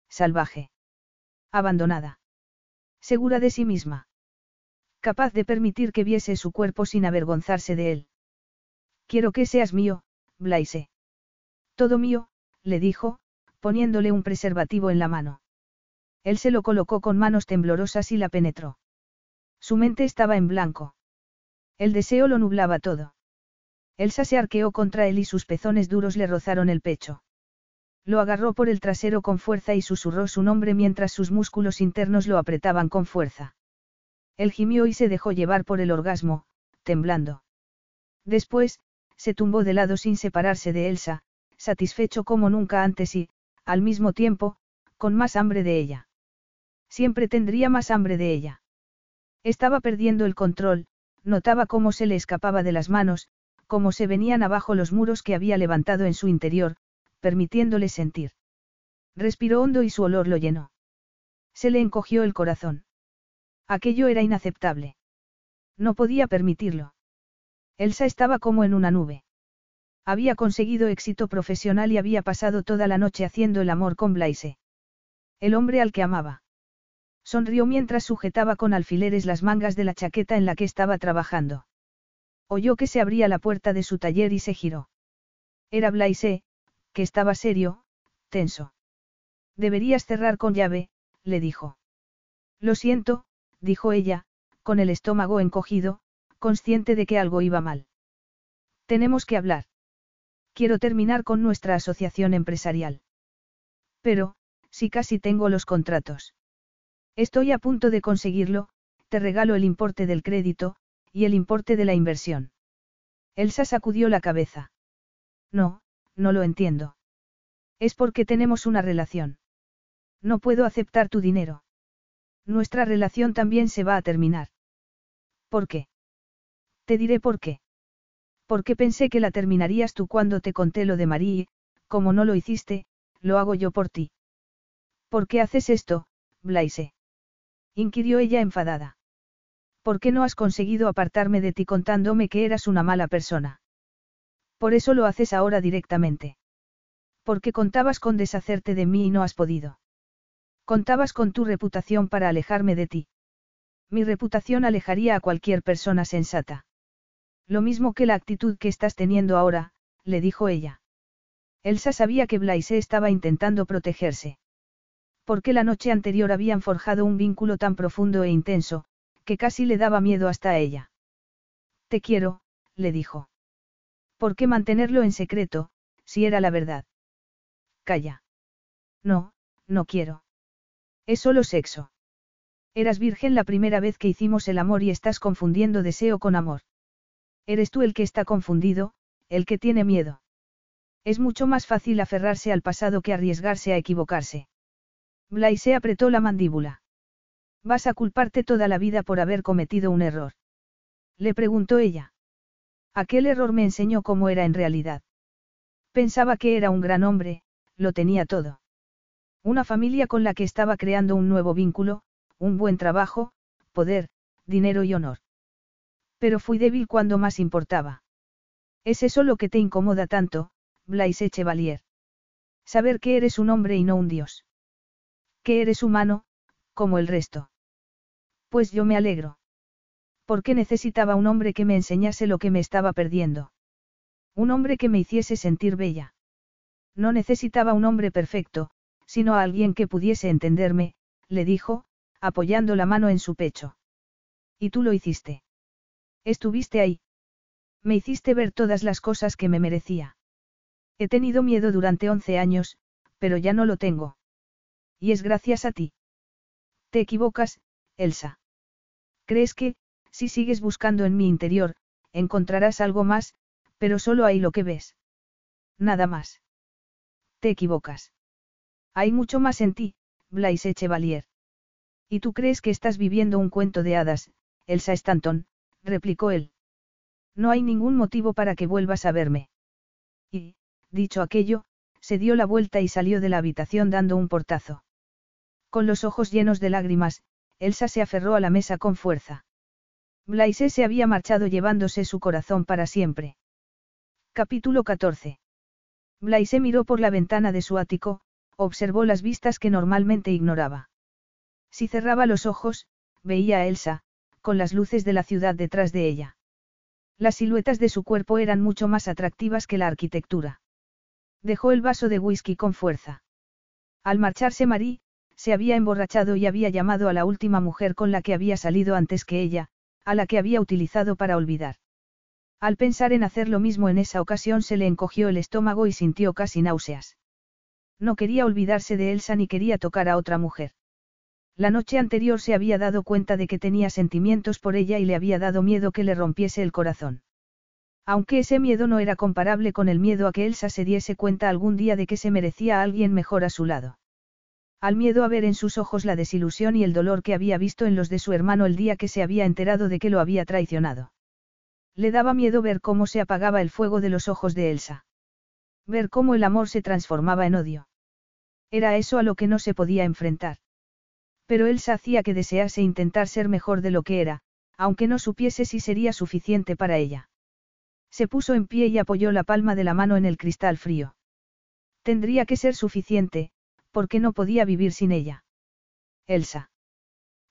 Salvaje. Abandonada. Segura de sí misma capaz de permitir que viese su cuerpo sin avergonzarse de él. Quiero que seas mío, Blaise. Todo mío, le dijo, poniéndole un preservativo en la mano. Él se lo colocó con manos temblorosas y la penetró. Su mente estaba en blanco. El deseo lo nublaba todo. Elsa se arqueó contra él y sus pezones duros le rozaron el pecho. Lo agarró por el trasero con fuerza y susurró su nombre mientras sus músculos internos lo apretaban con fuerza. Él gimió y se dejó llevar por el orgasmo, temblando. Después, se tumbó de lado sin separarse de Elsa, satisfecho como nunca antes y, al mismo tiempo, con más hambre de ella. Siempre tendría más hambre de ella. Estaba perdiendo el control, notaba cómo se le escapaba de las manos, cómo se venían abajo los muros que había levantado en su interior, permitiéndole sentir. Respiró hondo y su olor lo llenó. Se le encogió el corazón. Aquello era inaceptable. No podía permitirlo. Elsa estaba como en una nube. Había conseguido éxito profesional y había pasado toda la noche haciendo el amor con Blaise. El hombre al que amaba. Sonrió mientras sujetaba con alfileres las mangas de la chaqueta en la que estaba trabajando. Oyó que se abría la puerta de su taller y se giró. Era Blaise, que estaba serio, tenso. Deberías cerrar con llave, le dijo. Lo siento, dijo ella, con el estómago encogido, consciente de que algo iba mal. Tenemos que hablar. Quiero terminar con nuestra asociación empresarial. Pero, si casi tengo los contratos. Estoy a punto de conseguirlo, te regalo el importe del crédito, y el importe de la inversión. Elsa sacudió la cabeza. No, no lo entiendo. Es porque tenemos una relación. No puedo aceptar tu dinero. Nuestra relación también se va a terminar. ¿Por qué? Te diré por qué. Porque pensé que la terminarías tú cuando te conté lo de Marie como no lo hiciste, lo hago yo por ti. ¿Por qué haces esto, Blaise? inquirió ella enfadada. ¿Por qué no has conseguido apartarme de ti contándome que eras una mala persona? Por eso lo haces ahora directamente. Porque contabas con deshacerte de mí y no has podido. Contabas con tu reputación para alejarme de ti. Mi reputación alejaría a cualquier persona sensata. Lo mismo que la actitud que estás teniendo ahora, le dijo ella. Elsa sabía que Blaise estaba intentando protegerse. Porque la noche anterior habían forjado un vínculo tan profundo e intenso, que casi le daba miedo hasta a ella. Te quiero, le dijo. ¿Por qué mantenerlo en secreto, si era la verdad? Calla. No, no quiero. Es solo sexo. Eras virgen la primera vez que hicimos el amor y estás confundiendo deseo con amor. Eres tú el que está confundido, el que tiene miedo. Es mucho más fácil aferrarse al pasado que arriesgarse a equivocarse. Blaise apretó la mandíbula. Vas a culparte toda la vida por haber cometido un error. Le preguntó ella. Aquel error me enseñó cómo era en realidad. Pensaba que era un gran hombre, lo tenía todo. Una familia con la que estaba creando un nuevo vínculo, un buen trabajo, poder, dinero y honor. Pero fui débil cuando más importaba. ¿Es eso lo que te incomoda tanto, Blaise Chevalier? Saber que eres un hombre y no un dios. Que eres humano, como el resto. Pues yo me alegro. Porque necesitaba un hombre que me enseñase lo que me estaba perdiendo. Un hombre que me hiciese sentir bella. No necesitaba un hombre perfecto, sino a alguien que pudiese entenderme, le dijo, apoyando la mano en su pecho. Y tú lo hiciste. Estuviste ahí. Me hiciste ver todas las cosas que me merecía. He tenido miedo durante once años, pero ya no lo tengo. Y es gracias a ti. Te equivocas, Elsa. ¿Crees que, si sigues buscando en mi interior, encontrarás algo más, pero solo hay lo que ves? Nada más. Te equivocas. Hay mucho más en ti, Blaise Chevalier. ¿Y tú crees que estás viviendo un cuento de hadas, Elsa Stanton? Replicó él. No hay ningún motivo para que vuelvas a verme. Y, dicho aquello, se dio la vuelta y salió de la habitación dando un portazo. Con los ojos llenos de lágrimas, Elsa se aferró a la mesa con fuerza. Blaise se había marchado llevándose su corazón para siempre. Capítulo 14. Blaise miró por la ventana de su ático, observó las vistas que normalmente ignoraba. Si cerraba los ojos, veía a Elsa, con las luces de la ciudad detrás de ella. Las siluetas de su cuerpo eran mucho más atractivas que la arquitectura. Dejó el vaso de whisky con fuerza. Al marcharse Marie, se había emborrachado y había llamado a la última mujer con la que había salido antes que ella, a la que había utilizado para olvidar. Al pensar en hacer lo mismo en esa ocasión se le encogió el estómago y sintió casi náuseas. No quería olvidarse de Elsa ni quería tocar a otra mujer. La noche anterior se había dado cuenta de que tenía sentimientos por ella y le había dado miedo que le rompiese el corazón. Aunque ese miedo no era comparable con el miedo a que Elsa se diese cuenta algún día de que se merecía a alguien mejor a su lado. Al miedo a ver en sus ojos la desilusión y el dolor que había visto en los de su hermano el día que se había enterado de que lo había traicionado. Le daba miedo ver cómo se apagaba el fuego de los ojos de Elsa. Ver cómo el amor se transformaba en odio. Era eso a lo que no se podía enfrentar. Pero Elsa hacía que desease intentar ser mejor de lo que era, aunque no supiese si sería suficiente para ella. Se puso en pie y apoyó la palma de la mano en el cristal frío. Tendría que ser suficiente, porque no podía vivir sin ella. Elsa.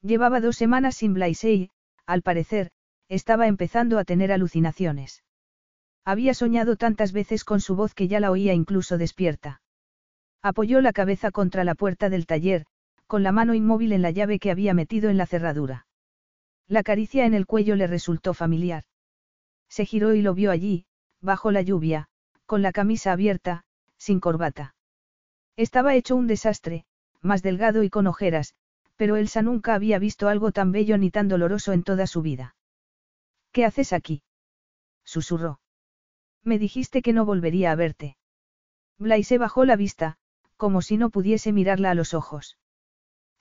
Llevaba dos semanas sin Blaise y, al parecer, estaba empezando a tener alucinaciones. Había soñado tantas veces con su voz que ya la oía incluso despierta. Apoyó la cabeza contra la puerta del taller, con la mano inmóvil en la llave que había metido en la cerradura. La caricia en el cuello le resultó familiar. Se giró y lo vio allí, bajo la lluvia, con la camisa abierta, sin corbata. Estaba hecho un desastre, más delgado y con ojeras, pero Elsa nunca había visto algo tan bello ni tan doloroso en toda su vida. ¿Qué haces aquí? susurró. Me dijiste que no volvería a verte. Blaise bajó la vista, como si no pudiese mirarla a los ojos.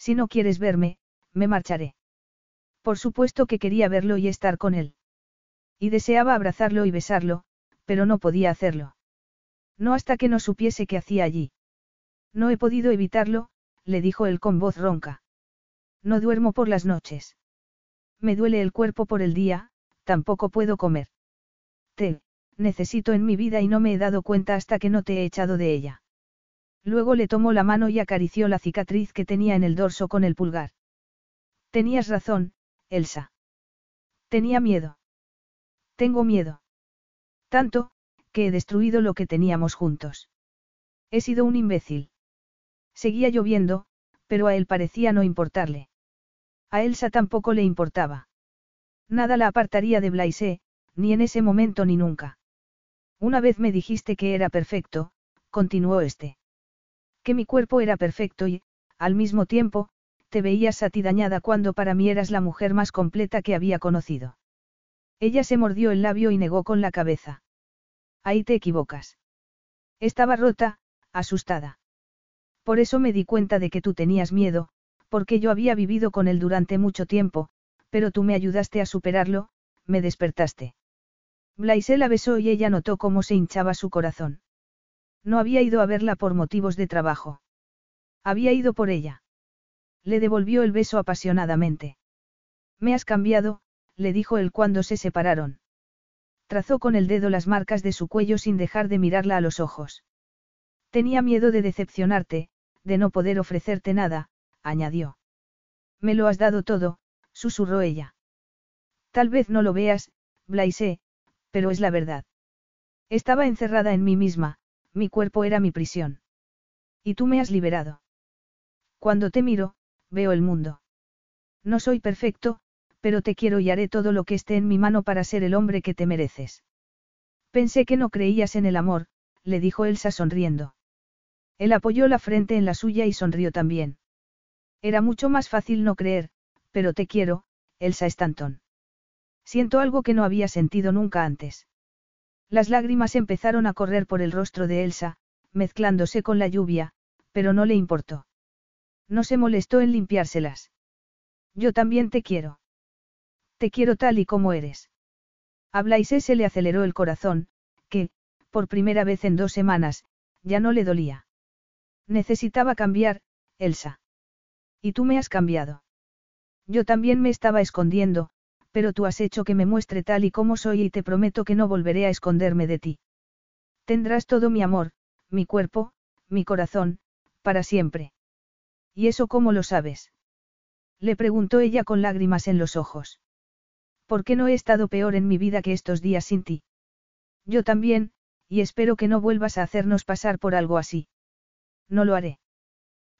Si no quieres verme, me marcharé. Por supuesto que quería verlo y estar con él. Y deseaba abrazarlo y besarlo, pero no podía hacerlo. No hasta que no supiese qué hacía allí. No he podido evitarlo, le dijo él con voz ronca. No duermo por las noches. Me duele el cuerpo por el día, tampoco puedo comer. Te, necesito en mi vida y no me he dado cuenta hasta que no te he echado de ella. Luego le tomó la mano y acarició la cicatriz que tenía en el dorso con el pulgar. Tenías razón, Elsa. Tenía miedo. Tengo miedo. Tanto, que he destruido lo que teníamos juntos. He sido un imbécil. Seguía lloviendo, pero a él parecía no importarle. A Elsa tampoco le importaba. Nada la apartaría de Blaise, ni en ese momento ni nunca. Una vez me dijiste que era perfecto, continuó este. Que mi cuerpo era perfecto y, al mismo tiempo, te veías a ti dañada cuando para mí eras la mujer más completa que había conocido. Ella se mordió el labio y negó con la cabeza. Ahí te equivocas. Estaba rota, asustada. Por eso me di cuenta de que tú tenías miedo, porque yo había vivido con él durante mucho tiempo, pero tú me ayudaste a superarlo, me despertaste. Blaise la besó y ella notó cómo se hinchaba su corazón. No había ido a verla por motivos de trabajo. Había ido por ella. Le devolvió el beso apasionadamente. Me has cambiado, le dijo él cuando se separaron. Trazó con el dedo las marcas de su cuello sin dejar de mirarla a los ojos. Tenía miedo de decepcionarte, de no poder ofrecerte nada, añadió. Me lo has dado todo, susurró ella. Tal vez no lo veas, Blaise, pero es la verdad. Estaba encerrada en mí misma, mi cuerpo era mi prisión. Y tú me has liberado. Cuando te miro, veo el mundo. No soy perfecto, pero te quiero y haré todo lo que esté en mi mano para ser el hombre que te mereces. Pensé que no creías en el amor, le dijo Elsa sonriendo. Él apoyó la frente en la suya y sonrió también. Era mucho más fácil no creer, pero te quiero, Elsa Stanton. Siento algo que no había sentido nunca antes. Las lágrimas empezaron a correr por el rostro de Elsa, mezclándose con la lluvia, pero no le importó. No se molestó en limpiárselas. Yo también te quiero. Te quiero tal y como eres. A Blaise se le aceleró el corazón, que, por primera vez en dos semanas, ya no le dolía. Necesitaba cambiar, Elsa. Y tú me has cambiado. Yo también me estaba escondiendo, pero tú has hecho que me muestre tal y como soy y te prometo que no volveré a esconderme de ti. Tendrás todo mi amor, mi cuerpo, mi corazón, para siempre. ¿Y eso cómo lo sabes? Le preguntó ella con lágrimas en los ojos. ¿Por qué no he estado peor en mi vida que estos días sin ti? Yo también, y espero que no vuelvas a hacernos pasar por algo así. No lo haré.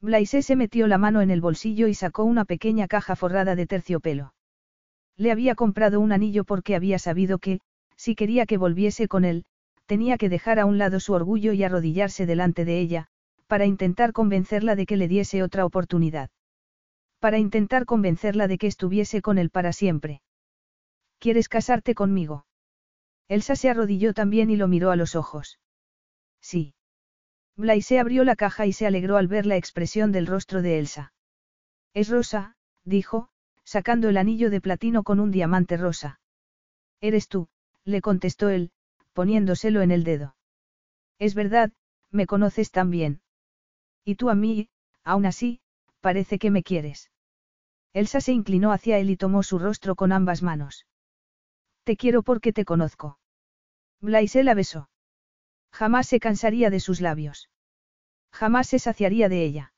Blaise se metió la mano en el bolsillo y sacó una pequeña caja forrada de terciopelo. Le había comprado un anillo porque había sabido que, si quería que volviese con él, tenía que dejar a un lado su orgullo y arrodillarse delante de ella, para intentar convencerla de que le diese otra oportunidad. Para intentar convencerla de que estuviese con él para siempre. ¿Quieres casarte conmigo? Elsa se arrodilló también y lo miró a los ojos. Sí. Blaise abrió la caja y se alegró al ver la expresión del rostro de Elsa. Es rosa, dijo, sacando el anillo de platino con un diamante rosa. Eres tú, le contestó él, poniéndoselo en el dedo. Es verdad, me conoces tan bien. Y tú a mí, aún así, parece que me quieres. Elsa se inclinó hacia él y tomó su rostro con ambas manos. Te quiero porque te conozco. Blaise la besó. Jamás se cansaría de sus labios. Jamás se saciaría de ella.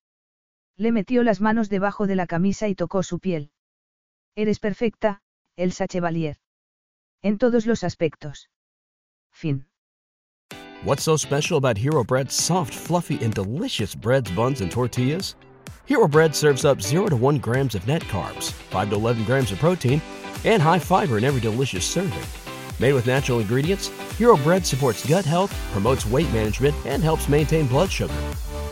Le metió las manos debajo de la camisa y tocó su piel. Eres perfecta, Elsa Chevalier. En todos los aspectos. Fin. What's so special about Hero Bread's soft, fluffy, and delicious breads, buns, and tortillas? Hero Bread serves up 0 to 1 grams of net carbs, 5 to 11 grams of protein, and high fiber in every delicious serving. Made with natural ingredients, Hero Bread supports gut health, promotes weight management, and helps maintain blood sugar.